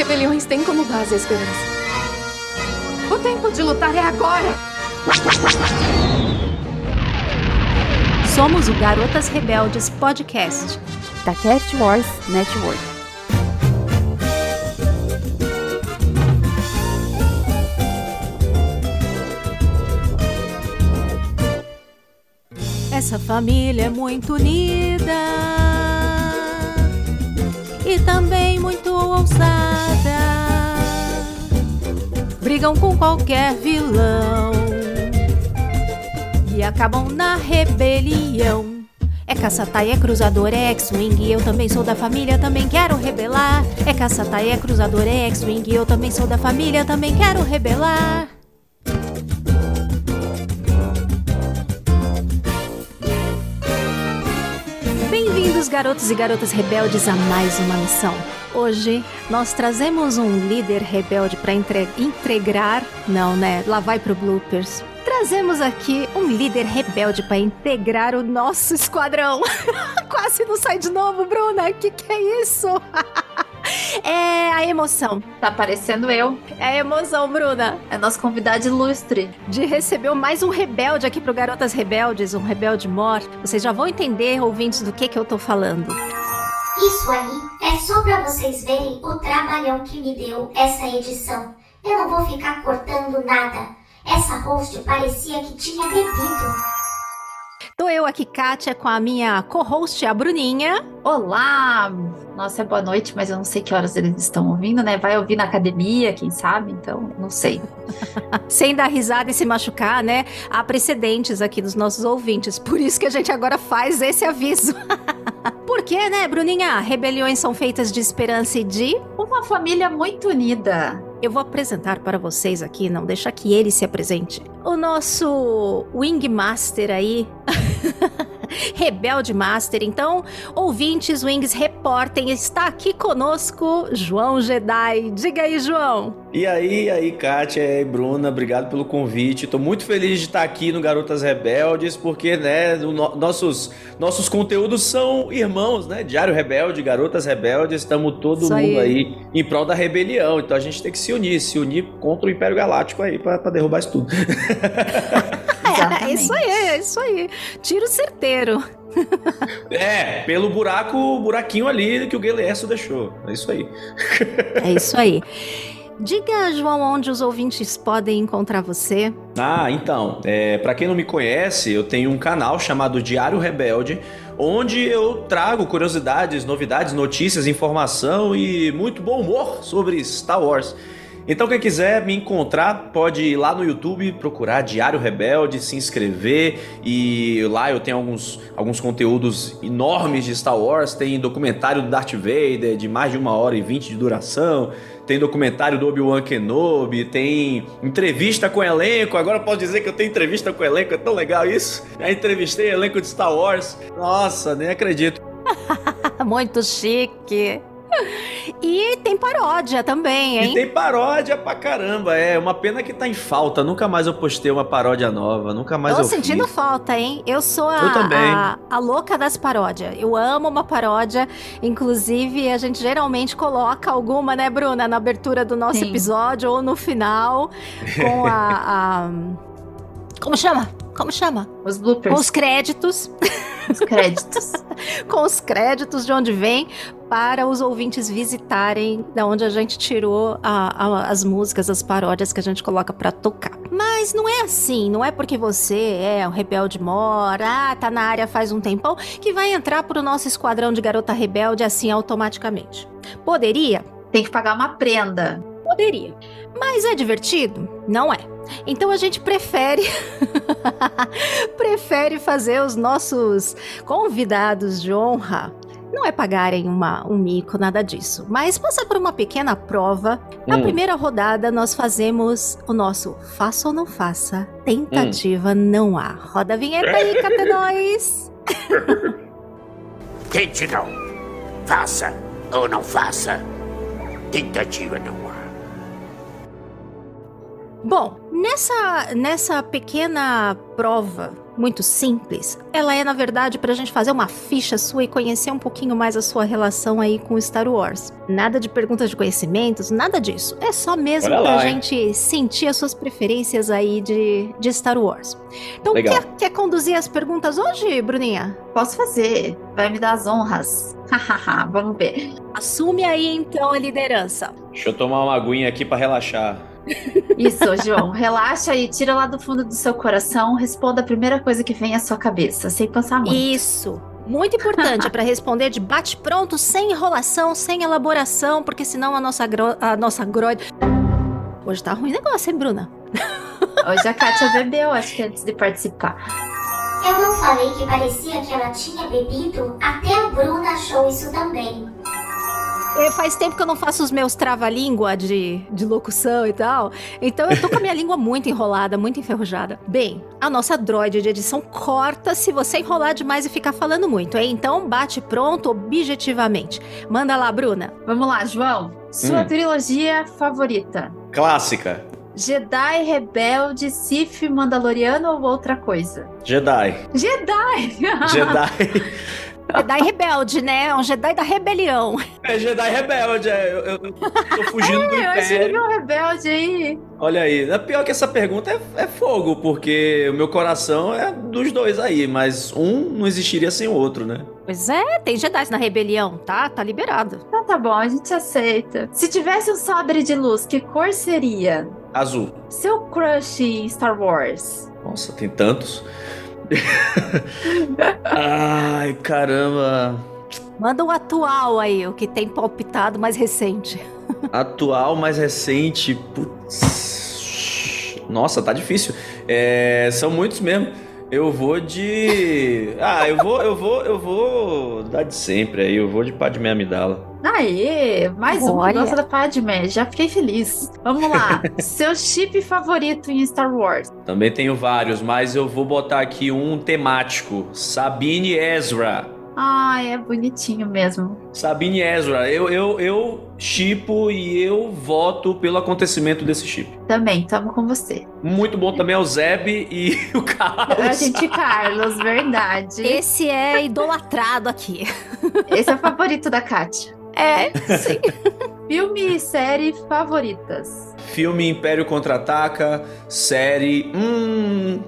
rebeliões têm como base a esperança. O tempo de lutar é agora! Somos o Garotas Rebeldes Podcast da Cast Wars Network. Essa família é muito unida e também muito ousada. Brigam com qualquer vilão e acabam na rebelião. É caçataia, é cruzador, é X-Wing. Eu também sou da família, também quero rebelar. É caçataia, é cruzador, é X-Wing. Eu também sou da família, também quero rebelar. Bem-vindos, garotos e garotas rebeldes, a mais uma missão. Hoje nós trazemos um líder rebelde para entregar. Não, né? Lá vai pro bloopers. Trazemos aqui um líder rebelde para integrar o nosso esquadrão. Quase não sai de novo, Bruna. Que que é isso? É a emoção. Tá parecendo eu. É a emoção, Bruna. É nosso convidado ilustre. De receber mais um rebelde aqui pro Garotas Rebeldes, um rebelde mor. Vocês já vão entender, ouvintes, do que que eu tô falando. Isso aí é só para vocês verem o trabalhão que me deu essa edição. Eu não vou ficar cortando nada. Essa host parecia que tinha bebido. Tô eu aqui, Kátia, com a minha co-host, a Bruninha. Olá! Nossa, é boa noite, mas eu não sei que horas eles estão ouvindo, né? Vai ouvir na academia, quem sabe? Então, não sei. Sem dar risada e se machucar, né? Há precedentes aqui dos nossos ouvintes. Por isso que a gente agora faz esse aviso. Por quê, né, Bruninha? Rebeliões são feitas de esperança e de. Uma família muito unida. Eu vou apresentar para vocês aqui, não deixa que ele se apresente. O nosso Wingmaster aí. Rebelde Master. Então, ouvintes, Wings, reportem. Está aqui conosco João Jedi. Diga aí, João. E aí, e aí, Kátia e Bruna, obrigado pelo convite. Estou muito feliz de estar aqui no Garotas Rebeldes, porque, né, no, nossos, nossos conteúdos são irmãos, né? Diário Rebelde, Garotas Rebeldes, estamos todo isso mundo aí. aí. em prol da rebelião. Então a gente tem que se unir, se unir contra o Império Galáctico aí, para derrubar isso tudo. é, isso aí, é isso aí. Tiro certeiro. é, pelo buraco, buraquinho ali que o Guilherme deixou. É isso aí. é isso aí. Diga, João, onde os ouvintes podem encontrar você. Ah, então, é, para quem não me conhece, eu tenho um canal chamado Diário Rebelde, onde eu trago curiosidades, novidades, notícias, informação e muito bom humor sobre Star Wars. Então, quem quiser me encontrar, pode ir lá no YouTube, procurar Diário Rebelde, se inscrever. E lá eu tenho alguns, alguns conteúdos enormes de Star Wars. Tem documentário do Darth Vader de mais de uma hora e vinte de duração. Tem documentário do Obi-Wan Kenobi. Tem entrevista com elenco. Agora eu posso dizer que eu tenho entrevista com elenco. É tão legal isso. Já entrevistei elenco de Star Wars. Nossa, nem acredito. Muito chique. E tem paródia também, hein? E tem paródia pra caramba, é. Uma pena que tá em falta. Nunca mais eu postei uma paródia nova, nunca mais Tô eu sentindo fiz. falta, hein? Eu sou a, eu também. A, a louca das paródias. Eu amo uma paródia. Inclusive, a gente geralmente coloca alguma, né, Bruna, na abertura do nosso Sim. episódio ou no final com a, a... Como chama? Como chama? Os bloopers. Com os créditos. Os créditos. com os créditos de onde vem, para os ouvintes visitarem da onde a gente tirou a, a, as músicas, as paródias que a gente coloca para tocar. Mas não é assim, não é porque você é um rebelde mora, ah, tá na área faz um tempão, que vai entrar pro nosso esquadrão de garota rebelde assim automaticamente. Poderia? Tem que pagar uma prenda. Poderia. Mas é divertido? Não é. Então a gente prefere prefere fazer os nossos convidados de honra não é pagarem uma, um mico, nada disso, mas passar por uma pequena prova. Na hum. primeira rodada, nós fazemos o nosso faça ou não faça, tentativa hum. não há. Roda a vinheta aí, Catenóis! Tente não. Faça ou não faça, tentativa não há. Bom, nessa, nessa pequena prova muito simples. Ela é, na verdade, pra gente fazer uma ficha sua e conhecer um pouquinho mais a sua relação aí com Star Wars. Nada de perguntas de conhecimentos, nada disso. É só mesmo Olha pra lá, hein? gente sentir as suas preferências aí de, de Star Wars. Então, quer, quer conduzir as perguntas hoje, Bruninha? Posso fazer. Vai me dar as honras. Vamos ver. Assume aí então a liderança. Deixa eu tomar uma aguinha aqui pra relaxar. Isso, João. Relaxa e tira lá do fundo do seu coração. Responda a primeira coisa que vem à sua cabeça, sem pensar muito. Isso. Muito importante é para responder de bate-pronto, sem enrolação, sem elaboração, porque senão a nossa, gro a nossa groide. Hoje tá ruim o negócio, hein, Bruna? Hoje a Kátia bebeu, acho que antes de participar. Eu não falei que parecia que ela tinha bebido? Até a Bruna achou isso também. É, Faz tempo que eu não faço os meus trava-língua de, de locução e tal. Então eu tô com a minha língua muito enrolada, muito enferrujada. Bem, a nossa droid de edição corta se você enrolar demais e ficar falando muito, hein? Então bate pronto objetivamente. Manda lá, Bruna. Vamos lá, João. Sua Hum. trilogia favorita? Clássica. Jedi, Rebelde, Sith, Mandaloriano ou outra coisa? Jedi. Jedi! Jedi. Jedi rebelde, né? Um Jedi da rebelião. É Jedi rebelde. É, eu, eu, tô fugindo do Eu achei que Império. um rebelde aí. Olha aí. É pior que essa pergunta é, é fogo, porque o meu coração é dos dois aí, mas um não existiria sem o outro, né? Pois é, tem Jedi na rebelião, tá? Tá liberado. Então tá bom, a gente aceita. Se tivesse um sabre de luz, que cor seria? Azul. Seu crush em Star Wars? Nossa, tem tantos. Ai, caramba. Manda um atual aí, o que tem palpitado mais recente. Atual, mais recente. Putz. Nossa, tá difícil. É, são muitos mesmo. Eu vou de. Ah, eu vou, eu vou, eu vou dar de sempre aí. Eu vou de Padme Amidala. Aê, mais um que gosta da Padme. Já fiquei feliz. Vamos lá. Seu chip favorito em Star Wars? Também tenho vários, mas eu vou botar aqui um temático. Sabine Ezra. Ai, é bonitinho mesmo. Sabine Ezra. Eu, eu, eu chipo e eu voto pelo acontecimento desse chip. Também, tamo com você. Muito bom também é o Zeb e o Carlos. A gente, Carlos, verdade. Esse é idolatrado aqui. Esse é o favorito da Kátia. É, sim. Filme e série favoritas. Filme Império Contra-Ataca, série. Hum.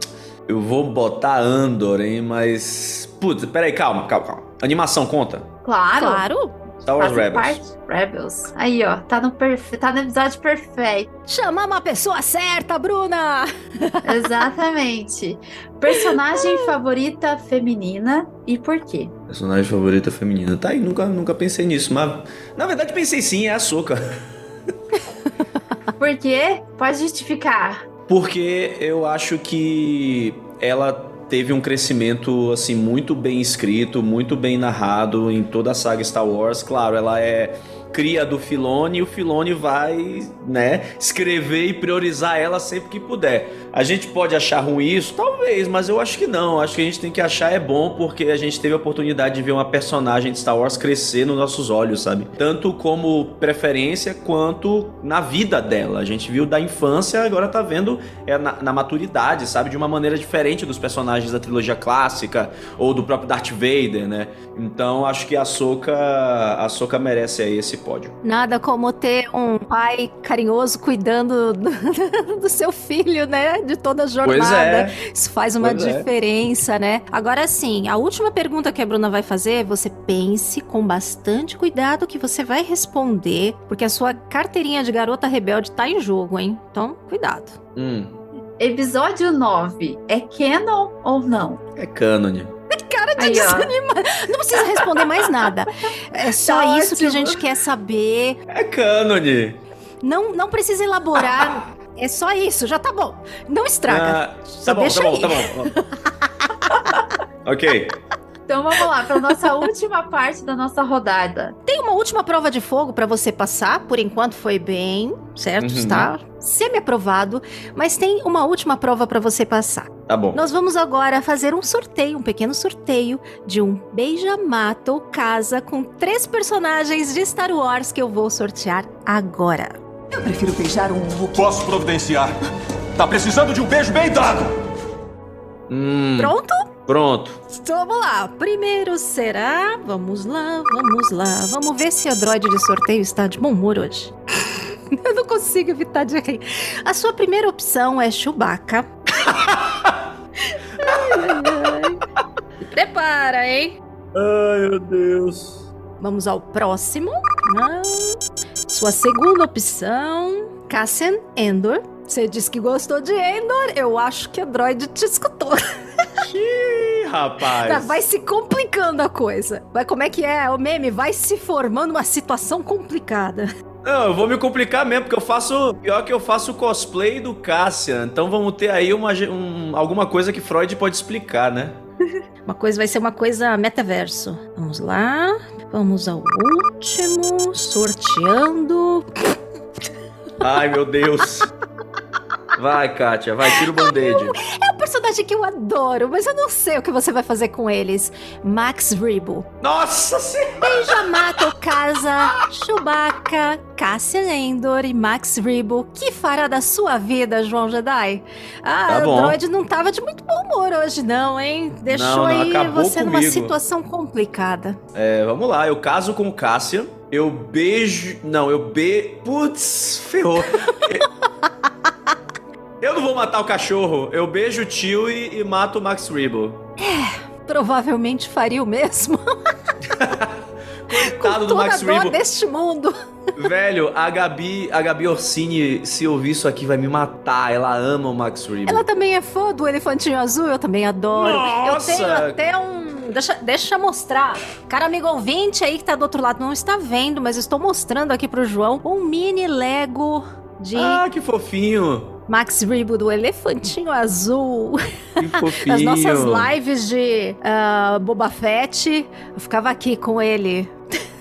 Eu vou botar Andor, hein? Mas. Putz, peraí, calma, calma, calma. Animação conta? Claro. Claro. Star Wars Fazem Rebels. parte. Rebels. Aí, ó. Tá no, perfe... tá no episódio perfeito. Chama uma pessoa certa, Bruna. Exatamente. Personagem favorita feminina e por quê? Personagem favorita feminina. Tá aí, nunca, nunca pensei nisso, mas. Na verdade, pensei sim, é a Soca. Por quê? Pode justificar. Porque eu acho que ela teve um crescimento assim muito bem escrito, muito bem narrado em toda a saga Star Wars. Claro, ela é cria do Filone e o Filone vai, né, escrever e priorizar ela sempre que puder. A gente pode achar ruim isso? Talvez, mas eu acho que não. Acho que a gente tem que achar é bom porque a gente teve a oportunidade de ver uma personagem de Star Wars crescer nos nossos olhos, sabe? Tanto como preferência quanto na vida dela. A gente viu da infância, agora tá vendo é na, na maturidade, sabe? De uma maneira diferente dos personagens da trilogia clássica ou do próprio Darth Vader, né? Então acho que a Soca, a Soca merece aí esse pódio. Nada como ter um pai carinhoso cuidando do, do seu filho, né? De toda a jornada. Pois é. Isso faz uma Pois é. diferença, né? Agora sim, a última pergunta que a Bruna vai fazer, você pense com bastante cuidado que você vai responder, porque a sua carteirinha de garota rebelde tá em jogo, hein? Então, cuidado. Hum, Episódio 9. É canon ou não? é cânone. Cara de Aí, desanimado. Não precisa responder mais nada. É só Tá isso que a ótimo. gente quer saber. É cânone. Não, não precisa elaborar. É só isso, já tá bom. Não estraga. Ah, Só tá bom, deixa tá bom, aí. tá bom. ok. Então vamos lá para nossa última parte da nossa rodada. Tem uma última prova de fogo pra você passar. Por enquanto foi bem, certo? Uhum. Está semi-aprovado. Mas tem uma última prova pra você passar. Tá bom. Nós vamos agora fazer um sorteio, um pequeno sorteio de um beija-mata ou casa com três personagens de Star Wars que eu vou sortear agora. Eu prefiro beijar um Wookiee. Posso providenciar. Tá precisando de um beijo bem dado. Hum, Pronto? Pronto. Então vamos lá. Primeiro será. Vamos lá, vamos lá. Vamos ver se a droid de sorteio está de bom humor hoje. Eu não consigo evitar de rir. A sua primeira opção é Chewbacca. ai, ai, ai. Prepara, hein? Ai, meu Deus. Vamos ao próximo. Ah, Sua segunda opção, Cassian Endor. Você disse que gostou de Endor. Eu acho que a droid te escutou. Ih, rapaz. Tá, vai se complicando a coisa. Vai, como é que é o meme? Vai se formando uma situação complicada. Não, eu vou me complicar mesmo, porque eu faço. Pior que eu faço cosplay do Cassian. Então vamos ter aí uma, um- alguma coisa que Freud pode explicar, né? Uma coisa vai ser uma coisa metaverso. Vamos lá. Vamos ao último. Sorteando. Ai, meu Deus. Vai, Kátia, vai, tira o band-aid. É um personagem que eu adoro, mas eu não sei o que você vai fazer com eles. Max Rebo. Nossa senhora! Yamato Casa, Chewbacca, Cassian Endor e Max Rebo. Que fará da sua vida, João Jedi? Ah, Tá o droid não tava de muito bom humor hoje, não, hein? Deixou Não, não, aí você numa comigo. situação complicada. É, vamos lá, eu caso com o Cassian. Eu beijo. Não, eu be. Putz, ferrou. eu não vou matar o cachorro. Eu beijo o tio e, e mato o Max Rebo. Provavelmente faria o mesmo. Coitado do Max Rebo. deste mundo. Velho, a Gabi, a Gabi Orsini, se ouvir isso aqui, vai me matar. Ela ama o Max Rebo. Ela também é fã do Elefantinho Azul, eu também adoro. Nossa! Eu tenho até um. Deixa, deixa eu mostrar. Cara, amigo ouvinte aí que tá do outro lado não está vendo, mas estou mostrando aqui pro João um mini Lego de Ah, que fofinho. Max Rebo do Elefantinho Azul. Que fofinho. Nas nossas lives de ah, Boba Fett, eu ficava aqui com ele.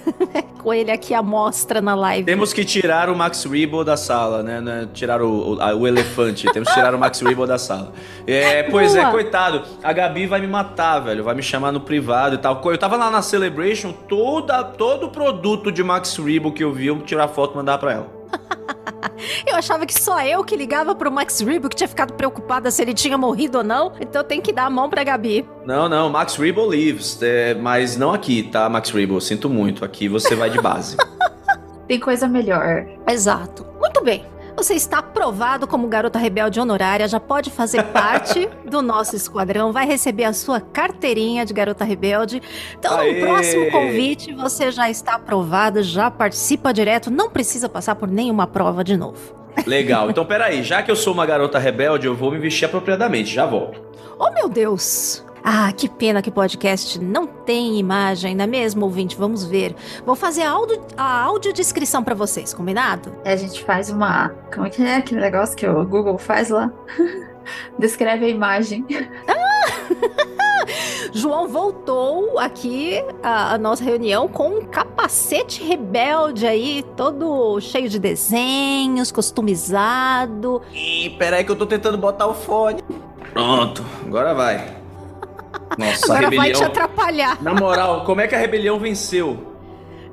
com ele aqui à mostra na live. Temos que tirar o Max Rebo da sala, né? né? Tirar o, o, o elefante. Temos que tirar o Max Rebo da sala. É, pois é, Boa. coitado. A Gabi vai me matar, velho. Vai me chamar no privado e tal. Eu tava lá na Celebration, toda, todo produto de Max Rebo que eu vi, eu tirar foto e mandar pra ela. Eu achava que só eu que ligava pro Max Rebo que tinha ficado preocupada se ele tinha morrido ou não. Então eu tenho que dar a mão pra Gabi. Não, não, Max Rebo lives. é, mas não aqui, tá, Max Rebo? Sinto muito. Aqui você vai de base. Tem coisa melhor. Exato. Muito bem. Você está aprovado como garota rebelde honorária, já pode fazer parte do nosso esquadrão, vai receber a sua carteirinha de garota rebelde. Então, Aê! no próximo convite, você já está aprovada, já participa direto, não precisa passar por nenhuma prova de novo. Legal. Então, peraí. Já que eu sou uma garota rebelde, eu vou me vestir apropriadamente. Já volto. Oh, meu Deus! Ah, que pena que o podcast não tem imagem, não é mesmo, ouvinte? Vamos ver. Vou fazer a, audio, a audiodescrição para vocês, combinado? A gente faz uma. Como é que é aquele negócio que o Google faz lá? Descreve a imagem. João voltou aqui à, à nossa reunião com um capacete rebelde aí, todo cheio de desenhos, customizado. Ih, peraí que eu tô tentando botar o fone. Pronto, agora vai. Nossa, Agora vai rebelião. te atrapalhar. Na moral, como é que a rebelião venceu?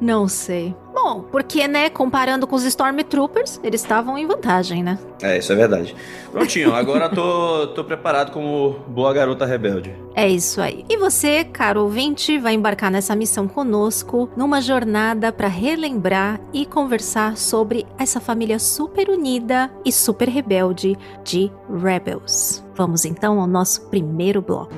Não sei. Bom, porque, né, comparando com os Stormtroopers, eles estavam em vantagem, né? É, isso é verdade. Prontinho, agora tô, tô preparado como boa garota rebelde. É isso aí. E você, caro ouvinte, vai embarcar nessa missão conosco, numa jornada para relembrar e conversar sobre essa família super unida e super rebelde de Rebels. Vamos então ao nosso primeiro bloco.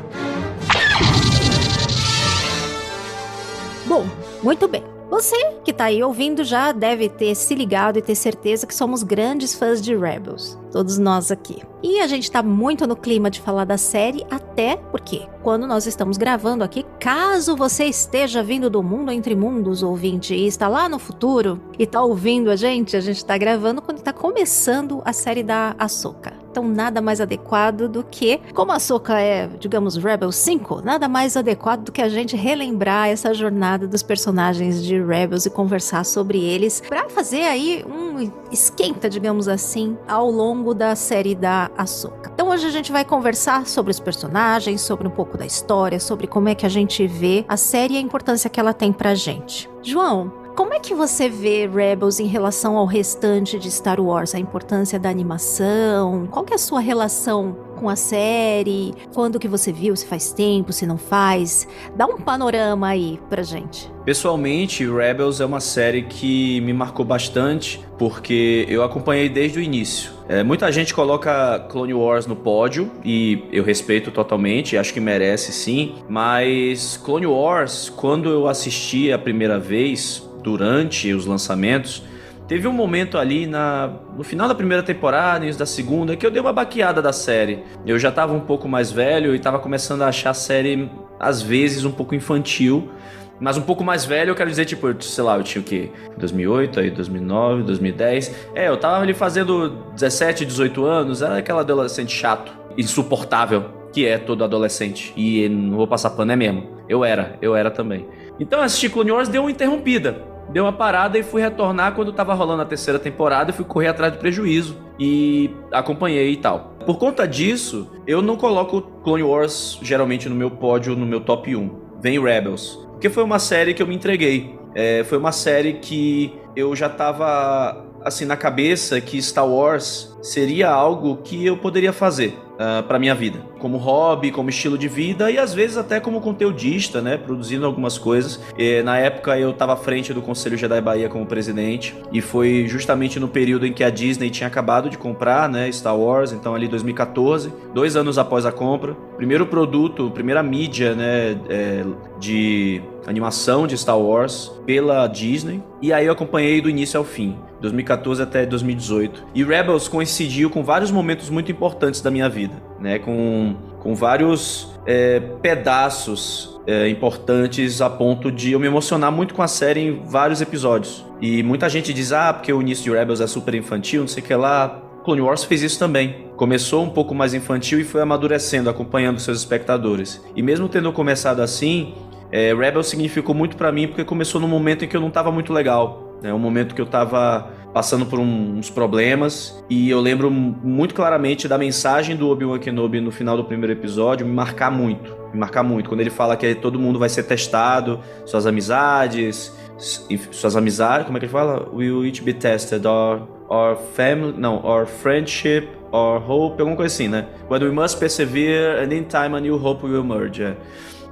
Muito bem. Você que tá aí ouvindo já deve ter se ligado e ter certeza que somos grandes fãs de Rebels. Todos nós aqui. E a gente tá muito no clima de falar da série, até porque, quando nós estamos gravando aqui, caso você esteja vindo do mundo entre mundos, ouvinte, e está lá no futuro e tá ouvindo a gente, a gente tá gravando quando tá começando a série da Ahsoka. Então, nada mais adequado do que, como a Ahsoka é, digamos, Rebels 5, nada mais adequado do que a gente relembrar essa jornada dos personagens de Rebels e conversar sobre eles para fazer aí um esquenta, digamos assim, ao longo da série da Ahsoka. Então, hoje a gente vai conversar sobre os personagens, sobre um pouco da história, sobre como é que a gente vê a série e a importância que ela tem pra gente. João, Como é que você vê Rebels em relação ao restante de Star Wars? A importância da animação? Qual que é a sua relação com a série? Quando que você viu? Se faz tempo, se não faz? Dá um panorama aí pra gente. Pessoalmente, Rebels é uma série que me marcou bastante porque eu acompanhei desde o início. É, muita gente coloca Clone Wars no pódio e eu respeito totalmente, acho que merece sim, mas Clone Wars, quando eu assisti a primeira vez, durante os lançamentos, Teve um momento ali na, no final da primeira temporada, início da segunda, que eu dei uma baqueada da série. Eu já estava um pouco mais velho e estava começando a achar a série, às vezes, um pouco infantil. Mas um pouco mais velho, eu quero dizer, tipo, sei lá, eu tinha o quê? 2008, aí 2009, 2010. É, eu tava ali fazendo 17, 18 anos, era aquela adolescente chato, insuportável, que é todo adolescente. E não vou passar pano, é mesmo. Eu era, eu era também. Então assistir Clone Wars deu uma interrompida deu uma parada e fui retornar quando tava rolando a terceira temporada e fui correr atrás do prejuízo e acompanhei e tal. Por conta disso, eu não coloco Clone Wars geralmente no meu pódio, no meu top 1. Vem Rebels. Porque foi uma série que eu me entreguei. É, foi uma série que eu já tava assim na cabeça que Star Wars seria algo que eu poderia fazer uh, ah, para minha vida, como hobby, como estilo de vida e às vezes até como conteudista, né, produzindo algumas coisas. E, na época eu estava à frente do Conselho Jedi Bahia como presidente. E foi justamente no período em que a Disney tinha acabado de comprar, né, Star Wars, então ali 2014, dois anos após a compra, primeiro produto, primeira mídia, né, é, de animação de Star Wars pela Disney e aí eu acompanhei do início ao fim. 2014 até 2018. E Rebels coincidiu com vários momentos muito importantes da minha vida, né? Com, com vários é, pedaços é, importantes a ponto de eu me emocionar muito com a série em vários episódios. E muita gente diz, ah, porque o início de Rebels é super infantil, não sei o que lá. Clone Wars fez isso também. Começou um pouco mais infantil e foi amadurecendo, acompanhando seus espectadores. E mesmo tendo começado assim, é, Rebels significou muito para mim porque começou num momento em que eu não estava muito legal. É um momento que eu estava passando por um, uns problemas e eu lembro muito claramente da mensagem do Obi-Wan Kenobi no final do primeiro episódio me marcar muito, me marcar muito quando ele fala que todo mundo vai ser testado, suas amizades, suas amizades, como é que ele fala? Will it be tested or or family, não, or friendship or hope, alguma coisa assim, né? But we must persevere and in time a new hope will emerge. É.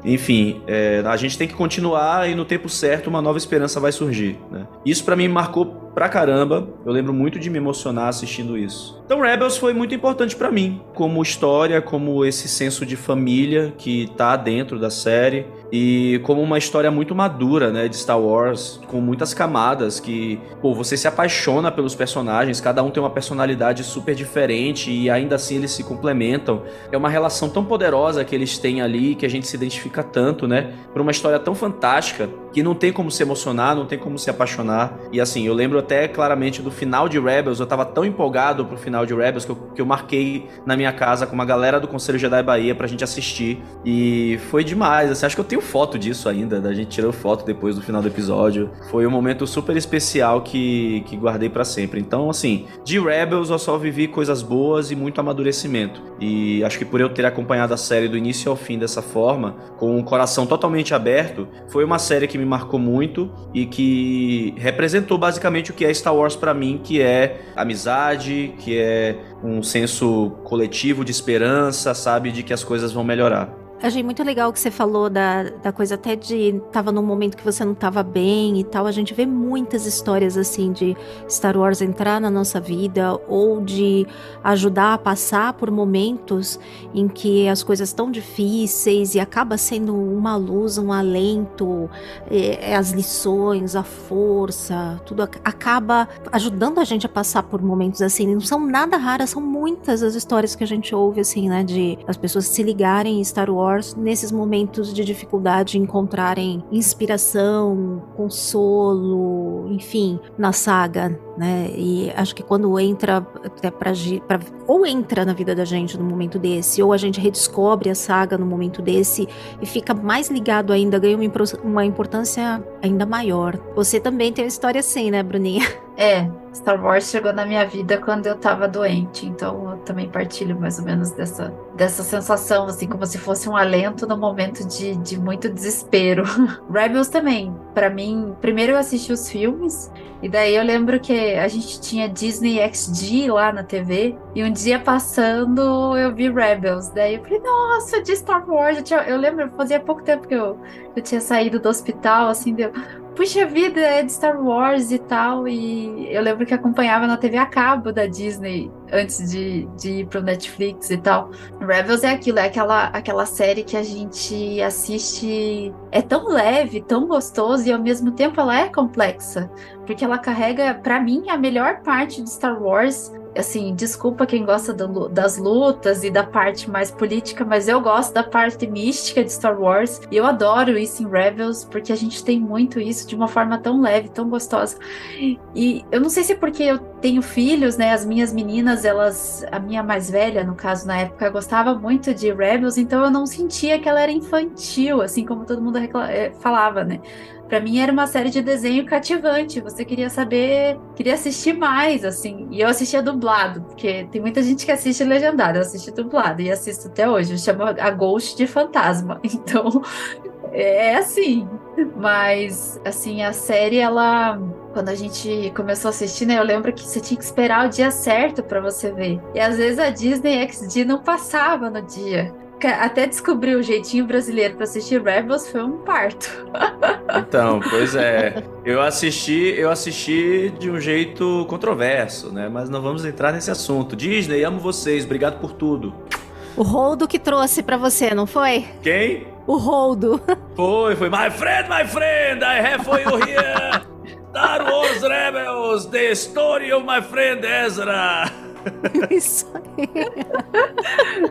Enfim, é, a gente tem que continuar e no tempo certo uma nova esperança vai surgir. Né? Isso para mim marcou pra caramba. Eu lembro muito de me emocionar assistindo isso. Então Rebels foi muito importante para mim, como história, como esse senso de família que tá dentro da série e como uma história muito madura, né, de Star Wars, com muitas camadas que, pô, você se apaixona pelos personagens, cada um tem uma personalidade super diferente e ainda assim eles se complementam. É uma relação tão poderosa que eles têm ali que a gente se identifica tanto, né, por uma história tão fantástica que não tem como se emocionar, não tem como se apaixonar. E assim, eu lembro até claramente do final de Rebels, eu tava tão empolgado pro final de Rebels que eu, que eu marquei na minha casa com uma galera do Conselho Jedi Bahia pra gente assistir. E foi demais, assim, acho que eu tenho foto disso ainda, da gente tirou foto depois do final do episódio. Foi um momento super especial que, que guardei para sempre. Então, assim, de Rebels eu só vivi coisas boas e muito amadurecimento. E acho que por eu ter acompanhado a série do início ao fim dessa forma, com o coração totalmente aberto, foi uma série que me marcou muito e que representou basicamente o que é Star Wars para mim, que é amizade, que é um senso coletivo de esperança, sabe, de que as coisas vão melhorar. Achei muito legal que você falou da, da coisa até de tava num momento que você não tava bem e tal. A gente vê muitas histórias assim de Star Wars entrar na nossa vida ou de ajudar a passar por momentos em que as coisas estão difíceis e acaba sendo uma luz, um alento, é, é as lições, a força, tudo acaba ajudando a gente a passar por momentos assim. Não são nada raras, são muitas as histórias que a gente ouve assim, né, de as pessoas se ligarem em Star Wars Wars nesses momentos de dificuldade encontrarem inspiração, consolo, enfim, na saga, né? E acho que quando entra até pra, pra, ou entra na vida da gente no momento desse, ou a gente redescobre a saga no momento desse e fica mais ligado ainda, ganha uma importância ainda maior. Você também tem uma história assim, né, Bruninha? É, Star Wars chegou na minha vida quando eu tava doente, então eu também partilho mais ou menos dessa, dessa sensação, assim, como se fosse um alento no momento de, de muito desespero. Rebels também, para mim, primeiro eu assisti os filmes, e daí eu lembro que a gente tinha Disney XD lá na TV, e um dia passando eu vi Rebels. Daí eu falei, nossa, de Star Wars. Eu, tinha, eu lembro, fazia pouco tempo que eu, eu tinha saído do hospital, assim, deu. Puxa vida, é de Star Wars e tal. E eu lembro que acompanhava na TV a cabo da Disney antes de, de ir pro Netflix e tal. Rebels é aquilo, é aquela, aquela série que a gente assiste. É tão leve, tão gostoso e ao mesmo tempo ela é complexa. Porque ela carrega, para mim, a melhor parte de Star Wars assim, desculpa quem gosta do, das lutas e da parte mais política, mas eu gosto da parte mística de Star Wars e eu adoro isso em Rebels porque a gente tem muito isso de uma forma tão leve, tão gostosa. E eu não sei se é porque eu tenho filhos, né? As minhas meninas, elas, a minha mais velha, no caso, na época, gostava muito de Rebels, então eu não sentia que ela era infantil, assim como todo mundo eh, falava, né? Para mim era uma série de desenho cativante. Você queria saber, queria assistir mais, assim. E eu assistia dublado, porque tem muita gente que assiste legendado. Eu assisti dublado e assisto até hoje. Eu chamo a Ghost de fantasma. Então, é assim. Mas, assim, a série, ela. Quando a gente começou a assistir, né? Eu lembro que você tinha que esperar o dia certo para você ver. E às vezes a Disney XD não passava no dia até descobrir o jeitinho brasileiro para assistir Rebels foi um parto. Então, pois é. Eu assisti, eu assisti de um jeito controverso, né? Mas não vamos entrar nesse assunto. Disney, amo vocês, obrigado por tudo. O Roldo que trouxe para você, não foi? Quem? O Roldo. Foi, foi. My friend, my friend, I have for you here. Star Wars Rebels, the story of my friend Ezra. Isso aí.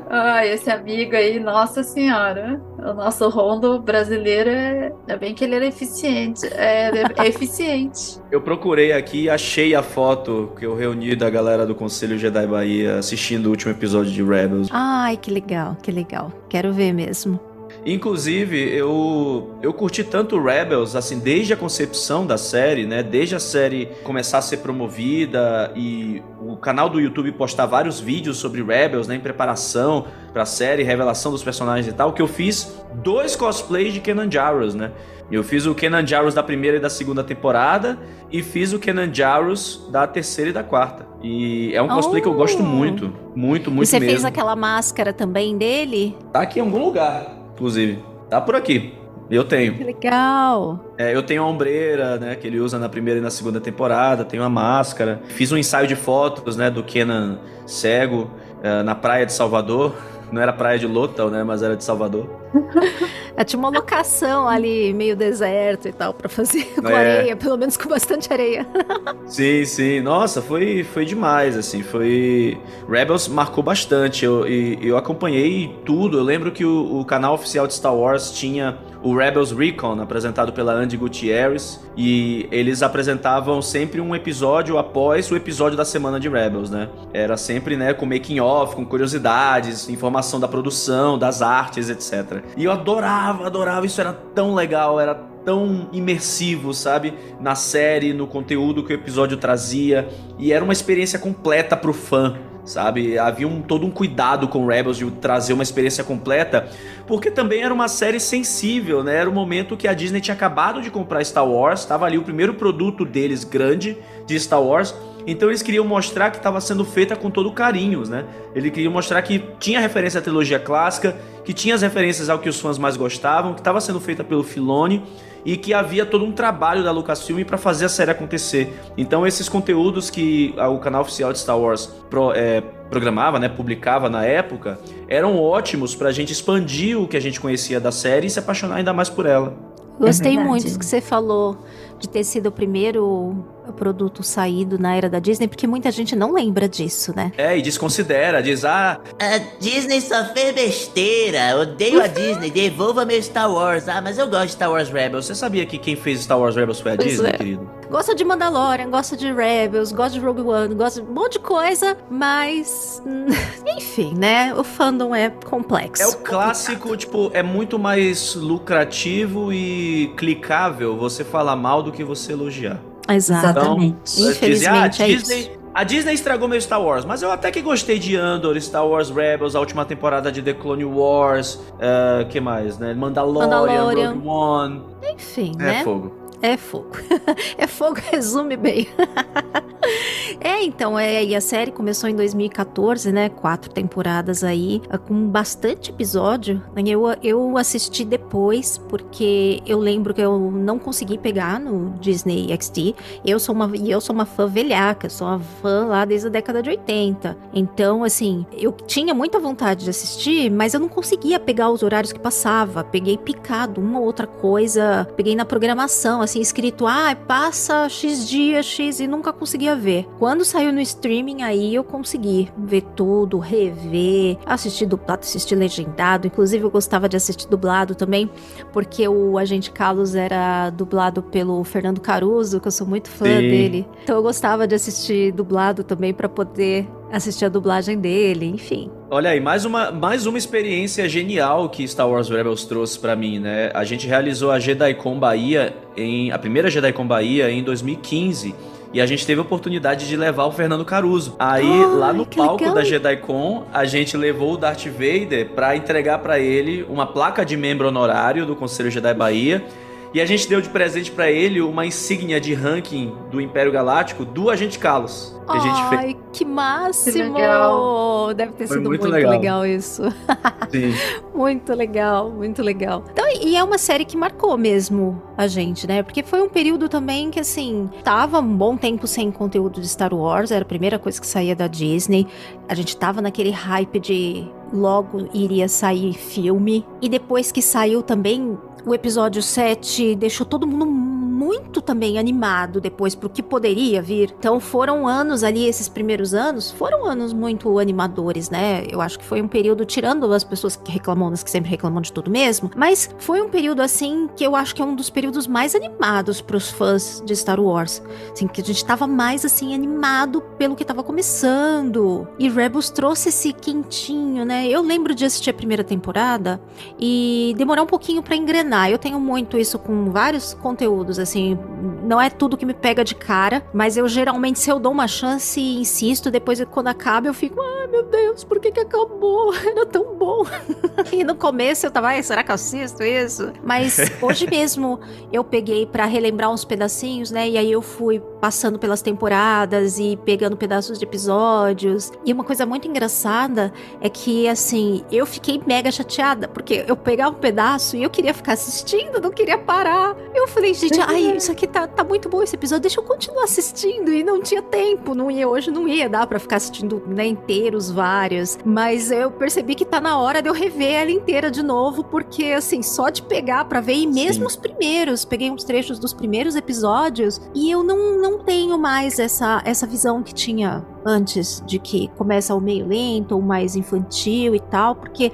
Ai, esse amigo aí, nossa senhora. O nosso rondo brasileiro é. é bem que ele era eficiente. É, é eficiente. Eu procurei aqui e achei a foto que eu reuni da galera do Conselho Jedi Bahia assistindo o último episódio de Rebels. Ai, que legal, que legal. Quero ver mesmo. Inclusive, eu, eu curti tanto Rebels, assim, desde a concepção da série, né? Desde a série começar a ser promovida e o canal do YouTube postar vários vídeos sobre Rebels, né? Em preparação pra série, revelação dos personagens e tal, que eu fiz dois cosplays de Kenan Jarrus, né? Eu fiz o Kenan Jarrus da primeira e da segunda temporada e fiz o Kenan Jarrus da terceira e da quarta. E é um cosplay oh. que eu gosto oh! muito, muito, muito e você mesmo. fez aquela máscara também dele? Tá aqui em algum lugar inclusive. Tá por aqui. Eu tenho. Que legal. É, eu tenho a ombreira, né, que ele usa na primeira e na segunda temporada, tenho a máscara. Fiz um ensaio de fotos, né, do Kenan cego uh, na praia de Salvador. Não era praia de Lotal, né, mas era de Salvador. É, tinha uma locação ali, meio deserto e tal, para fazer com é. areia, pelo menos com bastante areia. sim, sim. Nossa, foi, foi demais, assim. Foi. Rebels marcou bastante. Eu, e, eu acompanhei tudo. Eu lembro que o, o canal oficial de Star Wars tinha o Rebels Recon, apresentado pela Andy Gutierrez, e eles apresentavam sempre um episódio após o episódio da semana de Rebels, né? Era sempre, né, com making off, com curiosidades, informação da produção, das artes, etc. E eu adorava, adorava, isso era tão legal, era tão imersivo, sabe? Na série, no conteúdo que o episódio trazia, e era uma experiência completa pro fã sabe? Havia um, todo um cuidado com Rebels de trazer uma experiência completa, porque também era uma série sensível, né? Era o momento que a Disney tinha acabado de comprar Star Wars, estava ali o primeiro produto deles grande de Star Wars. Então eles queriam mostrar que estava sendo feita com todo carinho, né? Eles queriam mostrar que tinha referência à trilogia clássica, que tinha as referências ao que os fãs mais gostavam, que estava sendo feita pelo Filoni e que havia todo um trabalho da Lucasfilm para fazer a série acontecer. Então esses conteúdos que o canal oficial de Star Wars pro, é, programava, né, publicava na época, eram ótimos para a gente expandir o que a gente conhecia da série e se apaixonar ainda mais por ela. Gostei é muito do que você falou de ter sido o primeiro produto saído na era da Disney, porque muita gente não lembra disso, né? É, e desconsidera, diz, ah... A Disney só fez besteira, odeio a Disney, devolva meu Star Wars. Ah, mas eu gosto de Star Wars Rebels. Você sabia que quem fez Star Wars Rebels foi a pois Disney, é. querido? Gosta de Mandalorian, gosta de Rebels, gosta de Rogue One, gosta de um monte de coisa, mas... Enfim, né? O fandom é complexo. É o clássico, tipo, é muito mais lucrativo e clicável você falar mal do que você elogiar. Exatamente. Dizem, ah, Infelizmente é Disney, isso. A Disney estragou meu Star Wars, mas eu até que gostei de Andor, Star Wars Rebels, a última temporada de The Clone Wars, eh, que mais, né? Mandalorian, Mandalorian. Rogue One. Enfim, É né? fogo. É fogo. é fogo, resume bem. é, então, é, e a série começou em 2014, né? Quatro temporadas aí, ah, com bastante episódio. Eu, eu assisti depois, porque eu lembro que eu não consegui pegar no Disney XD. Eu sou uma, eu sou uma fã velhaca, sou uma fã lá desde a década de 80. Então, assim, eu tinha muita vontade de assistir, mas eu não conseguia pegar os horários que passava. Peguei picado, uma ou outra coisa. Peguei na programação, assim, escrito, ah, passa X dias, X, e nunca conseguia ver. Quando saiu no streaming, aí eu consegui ver tudo, rever, assistir dublado, assistir legendado. Inclusive, eu gostava de assistir dublado também, porque o Agente Carlos era dublado pelo Fernando Caruso, que eu sou muito fã Sim. dele. Então eu gostava de assistir dublado também para poder assistir a dublagem dele, enfim. Olha aí, mais uma, mais uma experiência genial que Star Wars Rebels trouxe pra mim, né? A gente realizou a JediCon Bahia, em, a primeira JediCon Bahia em 2015. E a gente teve a oportunidade de levar o Fernando Caruso. Aí, Ai, lá no palco legal. da JediCon, a gente levou o Darth Vader pra entregar pra ele uma placa de membro honorário do Conselho Jedi Bahia. E a gente deu de presente pra ele uma insígnia de ranking do Império Galáctico do Agente Carlos. Que a gente fez. Ai, que máximo! legal. Deve ter Foi sido muito muito, legal. legal. isso. Sim. Muito legal, muito legal. Então, e é uma série que marcou mesmo a gente, né? Porque foi um período também que, assim, tava um bom tempo sem conteúdo de Star Wars, era a primeira coisa que saía da Disney. A gente tava naquele hype de logo iria sair filme. E depois que saiu também, o episódio 7 deixou todo mundo muito também animado depois pro que poderia vir. Então foram anos ali, esses primeiros anos, foram anos muito animadores, né? Eu acho que foi um período, tirando as pessoas que reclamam, as que sempre reclamam de tudo mesmo, mas foi um período assim que eu acho que é um dos períodos mais animados pros fãs de Star Wars. Assim, que a gente tava mais assim animado pelo que tava começando. E Rebels trouxe esse quentinho, né? Eu lembro de assistir a primeira temporada e demorar um pouquinho pra engrenar. Eu tenho muito isso com vários conteúdos, assim, não é tudo que me pega de cara, mas eu geralmente, se eu dou uma chance e insisto, depois quando acaba eu fico, ai meu Deus, por que que acabou? Era tão bom. e no começo eu tava, será que eu assisto isso? Mas hoje mesmo eu peguei pra relembrar uns pedacinhos, né? E aí eu fui passando pelas temporadas e pegando pedaços de episódios. E uma coisa muito engraçada é que, assim, eu fiquei mega chateada, porque eu pegava um pedaço e eu queria ficar assistindo, não queria parar. Eu falei, gente, ai, isso aqui tá, tá muito bom esse episódio, deixa eu continuar assistindo. E não tinha tempo, não ia, hoje não ia dar pra ficar assistindo, né, inteiros vários. Mas eu percebi que tá na hora de eu rever ela inteira de novo, porque, assim, só de pegar pra ver, e mesmo Sim. os primeiros, peguei uns trechos dos primeiros episódios, e eu não, não tenho mais essa, essa visão que tinha antes, de que começa o meio lento, ou mais infantil e tal, porque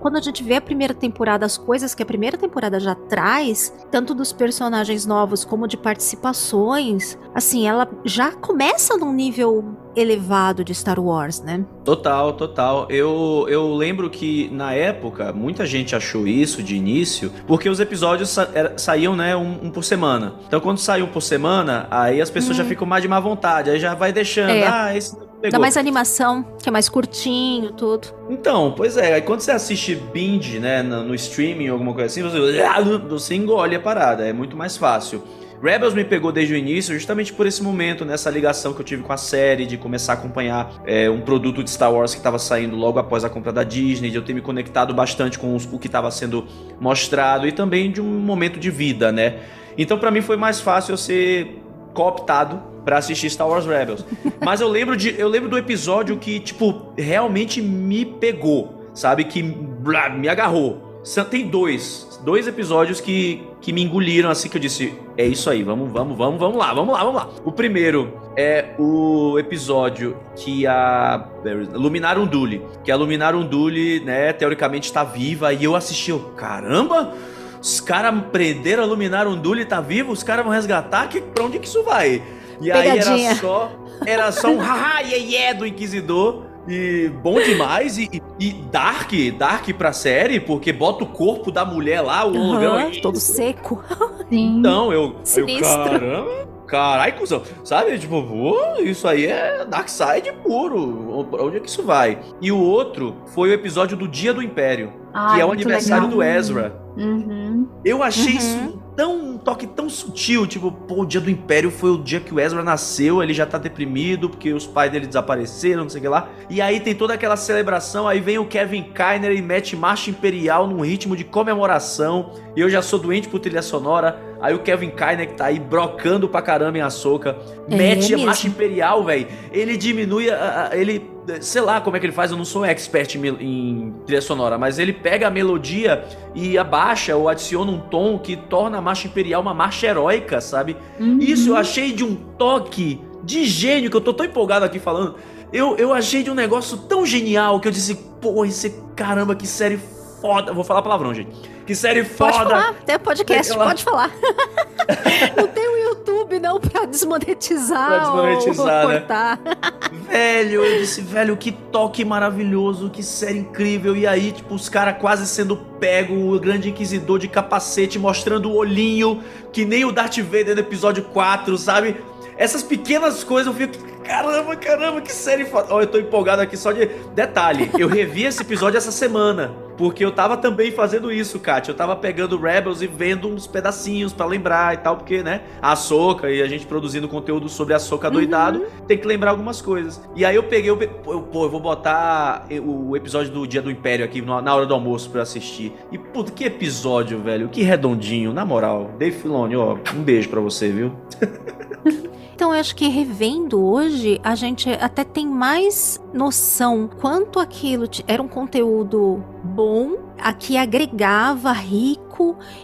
quando a gente vê a primeira temporada, as coisas que a primeira temporada já traz, tanto dos personagens novos como de participações, assim, ela já começa num nível elevado de Star Wars, né? Total, total. Eu, eu lembro que na época muita gente achou isso de início, porque os episódios sa- era- saíam, né, um, um por semana. Então quando sai um por semana, aí as pessoas já ficam mais de má vontade, aí já vai deixando. É. Ah, esse não pegou. Dá mais animação, que é mais curtinho, tudo. Então, pois é, aí quando você assiste binge, né, no, no streaming, alguma coisa assim, você, você engole a parada, é muito mais fácil. Rebels me pegou desde o início, justamente por esse momento, nessa ligação que eu tive com a série, de começar a acompanhar é, um produto de Star Wars que estava saindo logo após a compra da Disney, de eu ter me conectado bastante com os- o que estava sendo mostrado e também de um momento de vida, né? Então, pra mim foi mais fácil eu ser cooptado pra assistir Star Wars Rebels. Mas eu lembro de, eu lembro do episódio que tipo realmente me pegou, sabe? Que blá, me agarrou. Tem dois, dois episódios que, que me engoliram assim que eu disse, é isso aí, vamos, vamos, vamos, vamos lá, vamos lá, vamos lá. O primeiro é o episódio que a Luminar Unduli, que a Luminar Unduli, né, teoricamente está viva e eu assisti, eu, caramba, os caras prenderam a Luminar Unduli, tá vivo, os caras vão resgatar, que, pra onde que isso vai? E aí Pegadinha. era só, era só um haha, yeah, yeah do Inquisidor. E bom demais, e, e Dark, Dark pra série, porque bota o corpo da mulher lá, o holograma. Aham, todo seco. Sim. Então, eu, eu Sinistro. caramba. carai, cuzão. Sabe? Tipo, "Pô, isso aí é Dark Side puro. Pra Onde é que isso vai? E o outro foi o episódio do Dia do Império, Ah, que é o aniversário legal. do Ezra. Uhum. Eu achei Uhum. isso tão um toque tão sutil, tipo, pô, o dia do Império foi o dia que o Ezra nasceu, ele já tá deprimido porque os pais dele desapareceram, não sei o que lá. E aí tem toda aquela celebração, aí vem o Kevin Kiner e mete marcha imperial num ritmo de comemoração. E eu já sou doente por trilha sonora. Aí o Kevin Kiner que tá aí brocando pra caramba em Ahsoka, É mete a marcha imperial, velho. Ele diminui a, a- ele sei lá como é que ele faz, eu não sou um expert em, em trilha sonora, mas ele pega a melodia e abaixa ou adiciona um tom que torna a marcha imperial uma marcha heróica, sabe? Uhum. Isso eu achei de um toque de gênio que eu tô tão empolgado aqui falando. Eu, eu achei de um negócio tão genial que eu disse, pô, esse caramba, que série foda. Vou falar palavrão, gente. Que série Pode foda. falar, até podcast, pode falar. não tem YouTube não pra desmonetizar, Pra desmonetizar, ou né? cortar. Velho, eu disse, velho, que toque maravilhoso, que série incrível. E aí, tipo, os caras quase sendo pego, o grande inquisidor de capacete mostrando o olhinho, que nem o Darth Vader no episódio 4, sabe? Essas pequenas coisas eu fico, caramba, caramba, que série foda. Ó, eu tô empolgado aqui só de detalhe. Eu revi esse episódio essa semana, porque eu tava também fazendo isso, Kátia. Eu tava pegando Rebels e vendo uns pedacinhos pra lembrar e tal, porque, né, a Soca e a gente produzindo conteúdo sobre a Soca doidado, tem que lembrar algumas coisas. E aí eu peguei, eu, pô, eu vou botar o episódio do Dia do Império aqui na hora do almoço pra eu assistir. E, puta, que episódio, velho, que redondinho, na moral. Dave Filoni, ó, um beijo pra você, viu? Então eu acho que revendo hoje, a gente até tem mais noção quanto aquilo era um conteúdo bom, a que agregava, rico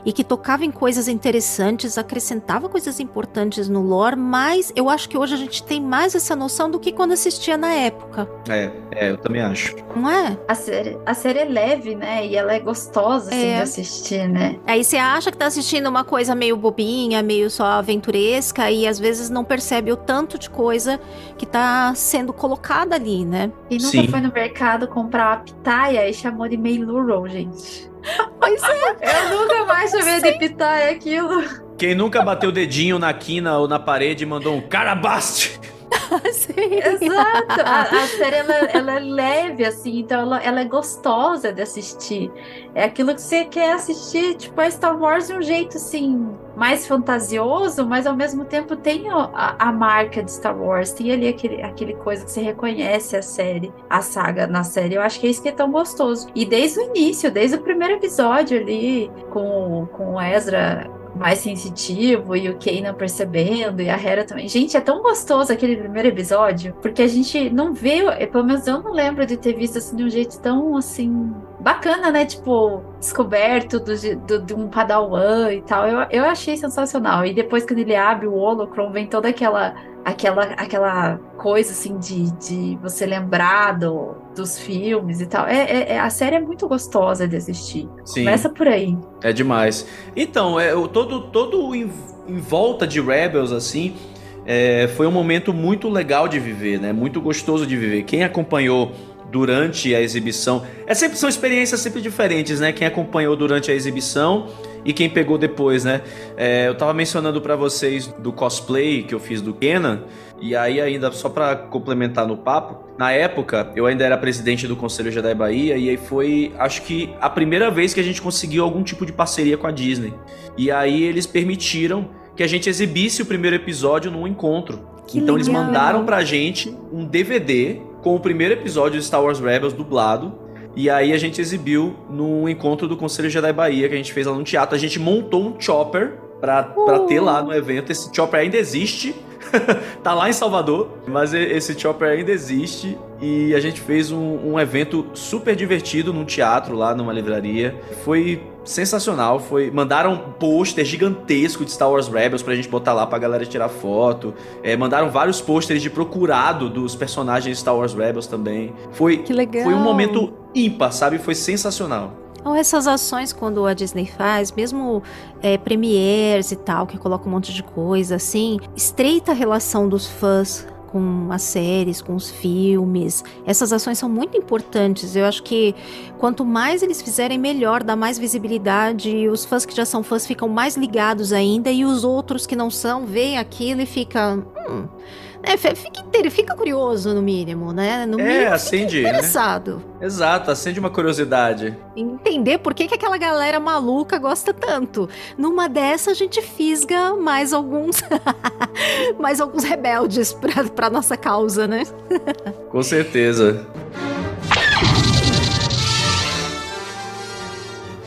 e que tocava em coisas interessantes, acrescentava coisas importantes no lore, mas eu acho que hoje a gente tem mais essa noção do que quando assistia na época, É, é, eu também acho. não é? A série, a série é leve, né? E ela é gostosa, assim, É. de assistir, né? Aí você acha que tá assistindo uma coisa meio bobinha, meio só aventuresca e às vezes não percebe o tanto de coisa que tá sendo colocada ali, né? E nunca Sim. foi no mercado comprar uma pitaia e chamou de Meiluro, gente. Pois é. Eu nunca mais chamei de pitaia aquilo. Quem nunca bateu o dedinho na quina ou na parede e mandou um carabaste? Assim. Exato. A, a série ela, ela é leve, assim, então ela, ela é gostosa de assistir. É aquilo que você quer assistir, tipo, a Star Wars de um jeito assim, mais fantasioso, mas ao mesmo tempo tem a, a marca de Star Wars, tem ali aquele, aquele coisa que você reconhece a série, a saga na série. Eu acho que é isso que é tão gostoso. E desde o início, desde o primeiro episódio ali, com, com o Ezra mais sensitivo e o Kanan percebendo e a Hera também. Gente, é tão gostoso aquele primeiro episódio, porque a gente não vê, pelo menos eu não lembro de ter visto assim de um jeito tão assim bacana, né? Tipo, descoberto do, do- de um padawan e tal. Eu, eu achei sensacional. E depois quando ele abre o holocron, vem toda aquela aquela aquela coisa assim de, de você lembrar do, dos filmes e tal. É, é- é- a série é muito gostosa de assistir. Sim. Começa por aí. É demais. Então, é, o- todo, todo em, em volta de Rebels, assim, é, foi um momento muito legal de viver, né? Muito gostoso de viver. Quem acompanhou durante a exibição. É sempre, são experiências sempre diferentes, né? Quem acompanhou durante a exibição e quem pegou depois, né? É, eu tava mencionando pra vocês do cosplay que eu fiz do Kenan. E aí, ainda só pra complementar no papo, na época eu ainda era presidente do Conselho Jedi Bahia, e aí foi, acho que, a primeira vez que a gente conseguiu algum tipo de parceria com a Disney. E aí eles permitiram que a gente exibisse o primeiro episódio num encontro. Que então eles legal. mandaram pra gente um DVD com o primeiro episódio de Star Wars Rebels dublado. E aí a gente exibiu no encontro do Conselho Jedi Bahia, que a gente fez lá no teatro. A gente montou um chopper pra, pra Uh. ter lá no evento. Esse chopper ainda existe. tá lá em Salvador, mas esse chopper ainda existe. E a gente fez um, um evento super divertido num teatro lá, numa livraria. Foi sensacional. Foi Mandaram um pôster gigantesco de Star Wars Rebels pra gente botar lá pra galera tirar foto. É, mandaram vários pôsteres de procurado dos personagens de Star Wars Rebels também. Foi, Que legal. foi um momento ímpar, sabe? Foi sensacional. Então, essas ações quando a Disney faz, mesmo é, premieres e tal, que coloca um monte de coisa, assim, estreita a relação dos fãs com as séries, com os filmes. Essas ações são muito importantes. Eu acho que quanto mais eles fizerem, melhor, dá mais visibilidade. Os fãs que já são fãs ficam mais ligados ainda, e os outros que não são, veem aquilo e ficam. Hum, é, fica, fica curioso, no mínimo, né? No é, mínimo, acende. Né? interessado. Né? Exato, acende uma curiosidade. Entender por que, que aquela galera maluca gosta tanto. Numa dessa, a gente fisga mais alguns. mais alguns rebeldes pra, pra nossa causa, né? Com certeza.